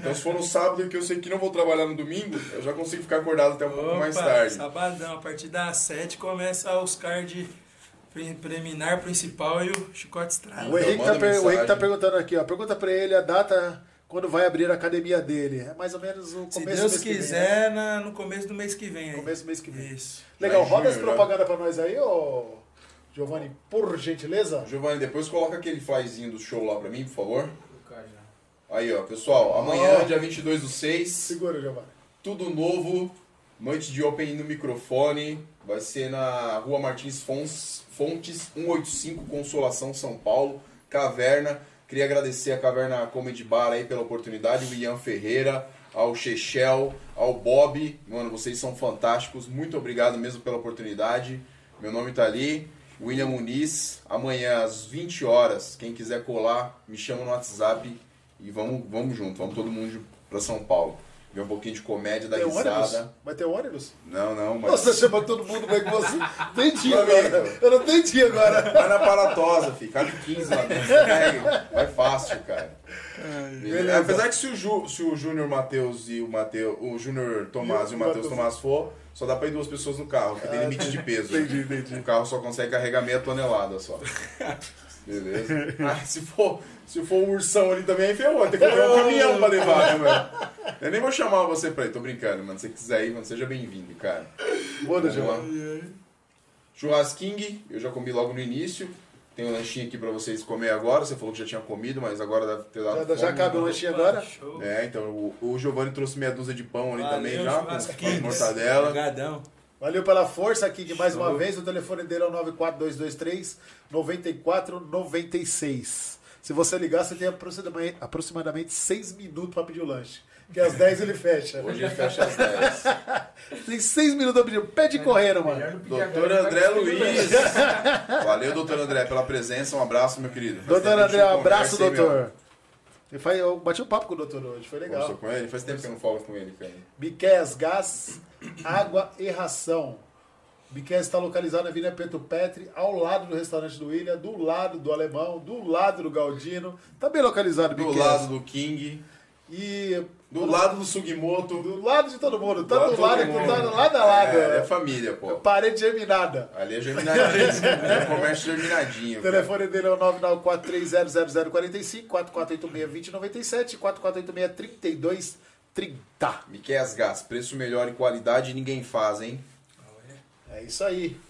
Então se for no sábado, que eu sei que não vou trabalhar no domingo, eu já consigo ficar acordado até um pouco mais Opa, tarde. Sabadão, a partir das 7 começa os card pre- preliminar principal e o chicote estrada. O Henrique, tá, manda per- o Henrique tá perguntando aqui, ó. Pergunta pra ele a data quando vai abrir a academia dele. É mais ou menos no começo Se do Deus mês que vem, né? no começo do mês que vem. aí. Começo do mês que vem. Isso. Legal, roda as Júnior, propaganda pra nós aí, ô Giovanni, por gentileza. Giovanni, depois coloca aquele flyzinho do show lá pra mim, por favor. Aí, ó, pessoal, amanhã, Ó. dia 22 do 6, Segura, Giovanni. tudo novo, noite de Open no microfone, vai ser na Rua Martins Fons- Fontes, 185, Consolação, São Paulo, Caverna. Queria agradecer a Caverna Comedy Bar aí pela oportunidade, o Ian Ferreira, ao Chechel, ao Bob, mano, vocês são fantásticos, muito obrigado mesmo pela oportunidade. Meu nome tá ali, William Muniz, amanhã às 20 horas, quem quiser colar, me chama no WhatsApp e vamos, vamos junto, vamos todo mundo pra São Paulo. Ver um pouquinho de comédia, Tem um ônibus? risada. Vai ter ônibus? Não, não, mas. Nossa, chama todo mundo bem com você. Entendi agora. Eu não entendi agora. Vai na Paratosa, filho. Cabe 15 lá dentro. Vai fácil, cara. Beleza. Apesar que se o, Ju, se o Júnior Matheus e o Matheus. O Júnior Tomás e o Matheus Tomás for, só dá pra ir duas pessoas no carro, porque tem limite de peso. Entendi, entendi. O carro só consegue carregar meia tonelada só. Beleza? Ah, se for, se for um ursão ali também, aí ferrou. Tem que comprar um caminhão pra levar, né, mano? Eu nem vou chamar você pra ir, tô brincando, mano. Se você quiser ir, mano, seja bem-vindo, cara. Boa. Giovanni. Churrasquinho, eu já comi logo no início. Tem um lanchinho aqui pra vocês comer agora. Você falou que já tinha comido, mas agora deve ter dado Já, já cabe o lanchinho agora? Show. É, então o, o Giovanni trouxe meia dúzia de pão ali Valeu, também já, com, com mortadela. Obrigadão. Valeu pela força aqui de mais uma vez. O telefone dele é o 94223 9496. Se você ligar, você tem aproximadamente, aproximadamente 6 minutos para pedir o lanche. Que às 10 ele fecha. Hoje ele fecha às 10. Tem 6 minutos para pedir. Pede correndo, Melhor mano. Doutor agora, André Luiz. Valeu, doutor André, pela presença. Um abraço, meu querido. Doutor André, um abraço, hein, meu? Doutor. Eu, bati um papo com o doutor hoje, foi legal. Conversou com ele? Faz tempo que eu não falo com ele, cara. Biqués Gás, Água e Ração. Biqués está localizado na Avenida Pedro Petri, ao lado do restaurante do William, do lado do Alemão, do lado do Galdino. Tá bem localizado, Do Biqués. lado do King, E do lado do Sugimoto. do lado de todo mundo. Tá lado do de lado, que mundo. tá lado a lado. É, é família, pô. Parede germinada. Ali é germinadinho. é comércio germinadinho. O telefone dele é o 994300045, 4486-2097 4486-3230. Miquel Gás, preço melhor e qualidade ninguém faz, hein? É isso aí.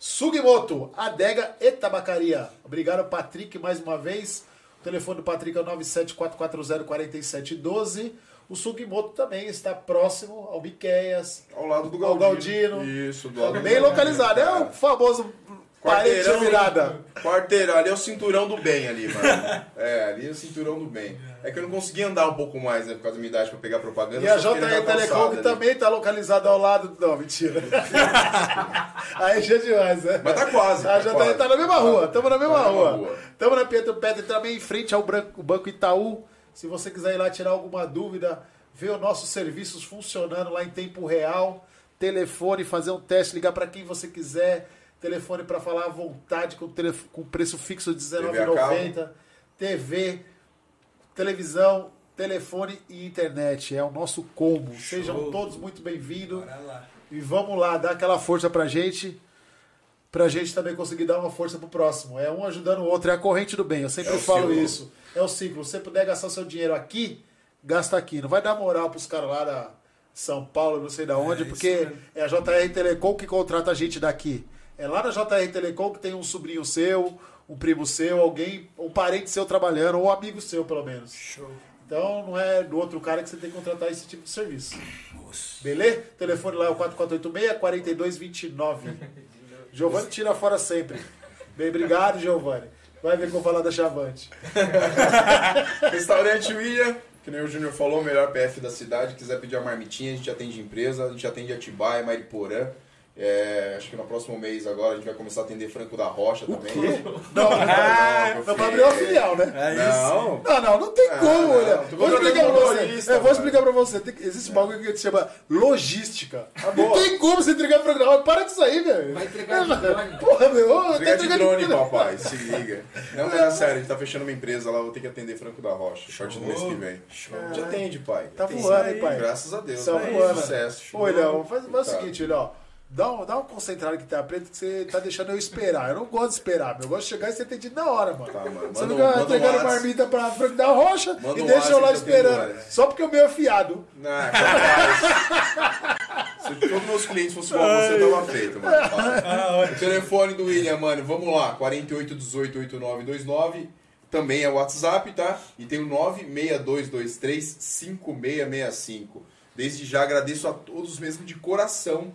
Sugimoto, Adega e Tabacaria. Obrigado, Patrick, mais uma vez. O telefone do Patrick é o 974404712. O Sugimoto também está próximo ao Biqueias. Ao lado do Galdino. Galdino. Isso, do lado Tá do bem Galdino. localizado. É o famoso parede Quarteirão, germinada. Quarteirão, ali é o cinturão do bem ali, mano. É, ali é o cinturão do bem. É que eu não consegui andar um pouco mais, né, por causa da minha idade, pra pegar propaganda. E a JE Telecom ali. também está localizada ao lado. Não, mentira. Aí já é demais, né? Mas tá quase. A tá JE quase. tá na mesma rua, estamos na mesma Tá rua. Estamos na Pietro Pedro também em frente ao Branco- Banco Itaú. Se você quiser ir lá tirar alguma dúvida, ver os nossos serviços funcionando lá em tempo real, telefone, fazer um teste, ligar para quem você quiser, telefone para falar à vontade com, telef- com preço fixo de TV a cabo. R$19,90, TV, televisão, telefone e internet. É o nosso combo. Sejam todos muito bem-vindos. E vamos lá, dar aquela força pra gente. Pra gente também conseguir dar uma força pro próximo. É um ajudando o outro, é a corrente do bem. Eu sempre É falo isso. É o ciclo. Se você puder gastar seu dinheiro aqui, gasta aqui. Não vai dar moral pros caras lá da São Paulo, não sei da onde, isso porque é a JR Telecom que contrata a gente daqui. É lá na JR Telecom que tem um sobrinho seu, um primo seu, alguém, um parente seu trabalhando, ou um amigo seu, pelo menos. Show. Então não é do outro cara que você tem que contratar esse tipo de serviço. Beleza? O telefone lá é o 4486-4229. Giovanni tira fora sempre. Bem, obrigado, Giovanni. Vai ver que eu vou falar da Chavante. Restaurante William, que nem o Júnior falou, melhor PF da cidade. Quiser pedir uma marmitinha, a gente atende empresa, a gente atende Atibaia, Mariporã. É, acho que no próximo mês agora a gente vai começar a atender Franco da Rocha também. Não, não, Ah, não, não vai abrir uma filial, né? É isso. Não, Não, não, não tem Ah, como, não. olha. Tu Vou explicar pra você. vou explicar pra você. Tem que- existe um bagulho que se chama logística. boa. Não tem como você entregar programa. Para disso aí, velho. Vai entregar de drone. Porra, meu. tá Liga de drone, papai, se liga. Não, mas é sério, a gente tá fechando uma empresa lá, vou ter que atender Franco da Rocha, partir do mês que vem. A gente atende, pai. Tá voando, hein, pai? Graças a Deus. Tá né? voando. Sucesso. Ô, Ilhão, faz, o Tá. seguinte, Ilhão. Dá, um, dá uma concentrada que tá preto que você tá deixando eu esperar. Eu não gosto de esperar, meu. Eu gosto de chegar e ser atendido na hora, mano. Tá, mano. Você Manda não fica um entregando WhatsApp. marmita pra Franco da Rocha Manda e um deixa eu lá esperando. Só porque o meu é fiado. Ah, capaz. Se todos meus clientes fossem igual você, tava feito, mano. O telefone do William, mano, vamos lá. 48188929. Também é o WhatsApp, tá? E tem o 962235665. Desde já agradeço a todos mesmo de coração.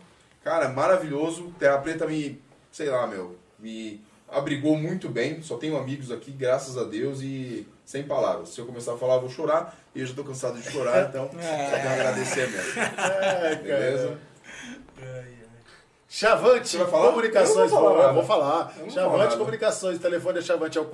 Cara, maravilhoso. Terra Preta me, sei lá, meu, me abrigou muito bem. Só tenho amigos aqui, graças a Deus, e sem palavras. Se eu começar a falar, eu vou chorar. E eu já tô cansado de chorar, então só tenho a agradecer mesmo. É, Beleza? Chavante Você vai falar? Comunicações. Eu vou falar Vou, vou falar. Chavante falar. Comunicações. Telefone é Chavante é o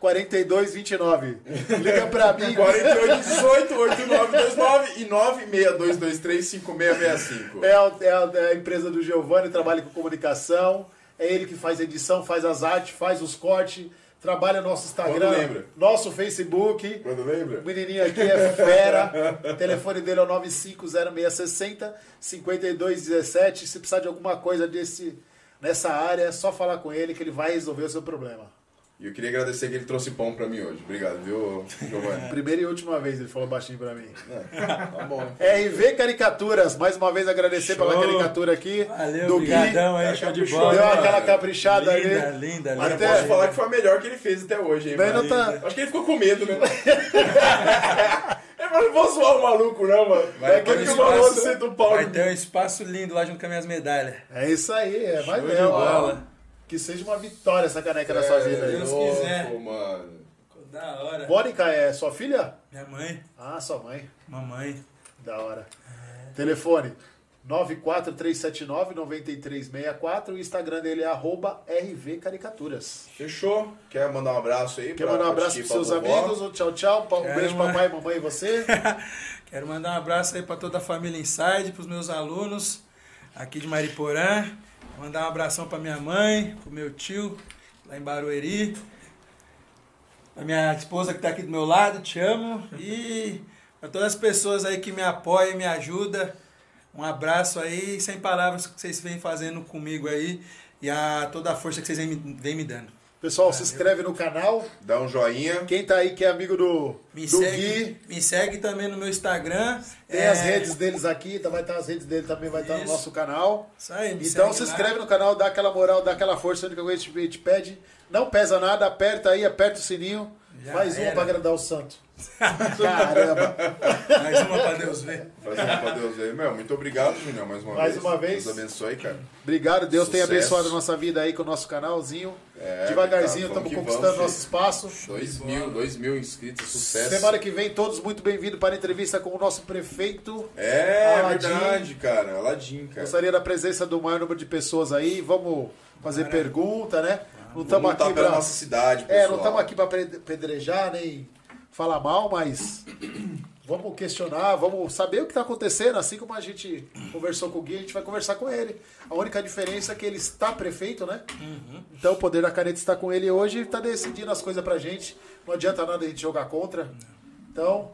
4486-4229. Liga pra mim. 4818-8929 e 962235665. É é é a empresa do Giovanni, trabalha com comunicação. É ele que faz a edição, faz as artes, faz os cortes, Trabalha no nosso Instagram, nosso Facebook. Quando lembra? O menininho aqui é fera. O telefone dele é o 950660 5217. Se precisar de alguma coisa desse, nessa área, é só falar com ele que ele vai resolver o seu problema. E eu queria agradecer que ele trouxe pão pra mim hoje. Obrigado, viu, Giovanni? Primeira e última vez ele falou baixinho pra mim. Tá bom. RV Caricaturas, mais uma vez agradecer Show. pela caricatura aqui. Valeu, do obrigadão Gui. aí, show de bola. Deu né, aquela caprichada linda, ali. linda, linda. Até- eu posso falar que foi a melhor que ele fez até hoje, hein, mano? tá- Acho que ele ficou com medo, né? Eu não vou zoar o maluco, não, mano. Vai é aquele ter que um o maluco espaço- senta o pau. Vai ter um espaço lindo lá junto com as minhas medalhas. É isso aí, é mesmo. bola. Que seja uma vitória essa caneca na sua vida aí. Deus louco, quiser. mano. Da hora. Mônica é sua filha? Minha mãe, Ah, sua mãe. mamãe. Da hora. Telefone 94379-9364. O Instagram dele é arroba RVCaricaturas. Fechou? Quer mandar um abraço aí? Quer pra- mandar um abraço pros seus amigos? Um tchau, tchau. Um Quero, beijo, mano. papai, mamãe e você. Quero mandar um abraço aí pra toda a família Inside, pros meus alunos aqui de Mariporã. Mandar um abração pra minha mãe, pro meu tio lá em Barueri. A minha esposa que tá aqui do meu lado, te amo. E pra todas as pessoas aí que me apoiam, me ajudam. Um abraço aí, sem palavras que vocês vêm fazendo comigo aí. E a toda a força que vocês vêm me dando. Pessoal, se inscreve no canal. Dá um joinha. Quem tá aí que é amigo do, Me do segue, Gui, me segue também no meu Instagram. tem É, as redes deles aqui, tá- vai estar as redes dele também, vai estar no Isso. nosso canal. Isso aí, me Então se lá. inscreve no canal, dá aquela moral, dá aquela força, a única coisa que a gente pede. Não pesa nada, aperta aí, aperta o sininho. Já faz uma era. pra agradar o santo. Caramba. Mais uma pra Deus ver. Fazendo pra Deus aí. Meu, muito obrigado, Junior, mais uma Mais vez. uma vez. Deus abençoe, cara. Obrigado, Deus tem Sucesso. abençoado a nossa vida aí com o nosso canalzinho. É, Devagarzinho estamos que conquistando vamos, nosso espaço. Dois mil, dois mil inscritos, sucesso. Semana que vem, todos muito bem-vindos para a entrevista com o nosso prefeito. É, Aladim. verdade, cara. Aladim, cara. Gostaria da presença do maior número de pessoas aí. Vamos fazer pergunta, né? Não estamos aqui pela pra... nossa cidade, É, pessoal. não estamos aqui para pedrejar nem falar mal, mas vamos questionar, vamos saber o que está acontecendo. Assim como a gente conversou com o Gui, a gente vai conversar com ele. A única diferença é que ele está prefeito, né? Então o poder da caneta está com ele hoje e está decidindo as coisas pra gente. Não adianta nada a gente jogar contra. Então,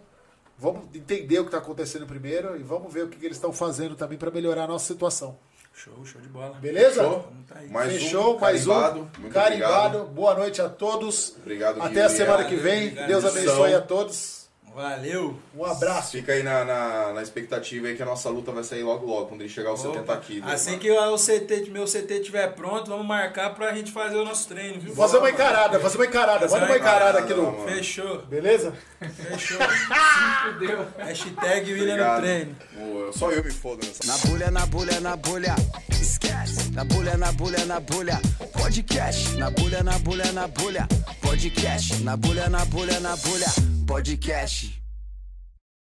vamos entender o que está acontecendo primeiro e vamos ver o que, que eles estão fazendo também para melhorar a nossa situação. Show, show de bola. Beleza? Fechou? tá aí. Mais Fechou, um, mais carimbado. um. Muito Carimbado. obrigado. Boa noite a todos. Obrigado, Até Gui. a semana que vem. obrigado. Deus abençoe a todos. Valeu. Um abraço. Fica aí na, na, na expectativa aí que a nossa luta vai sair logo logo, quando ele chegar aos 70 quilos. Assim mano. que o CT, meu CT estiver pronto, vamos marcar pra gente fazer o nosso treino, viu? Fazer uma encarada, fazer uma encarada. Fazer Manda uma encarada aqui no. Fechou, Beleza? fechou. Fudeu. Hashtag William no treino. Ô, Só eu me fodo nessa. Na bolha, na bolha, na bolha, esquece. Na bolha, na bolha, na bolha, podcast. Na bolha, na bolha, na bolha, podcast. Na bolha, na bolha, na bolha, podcast.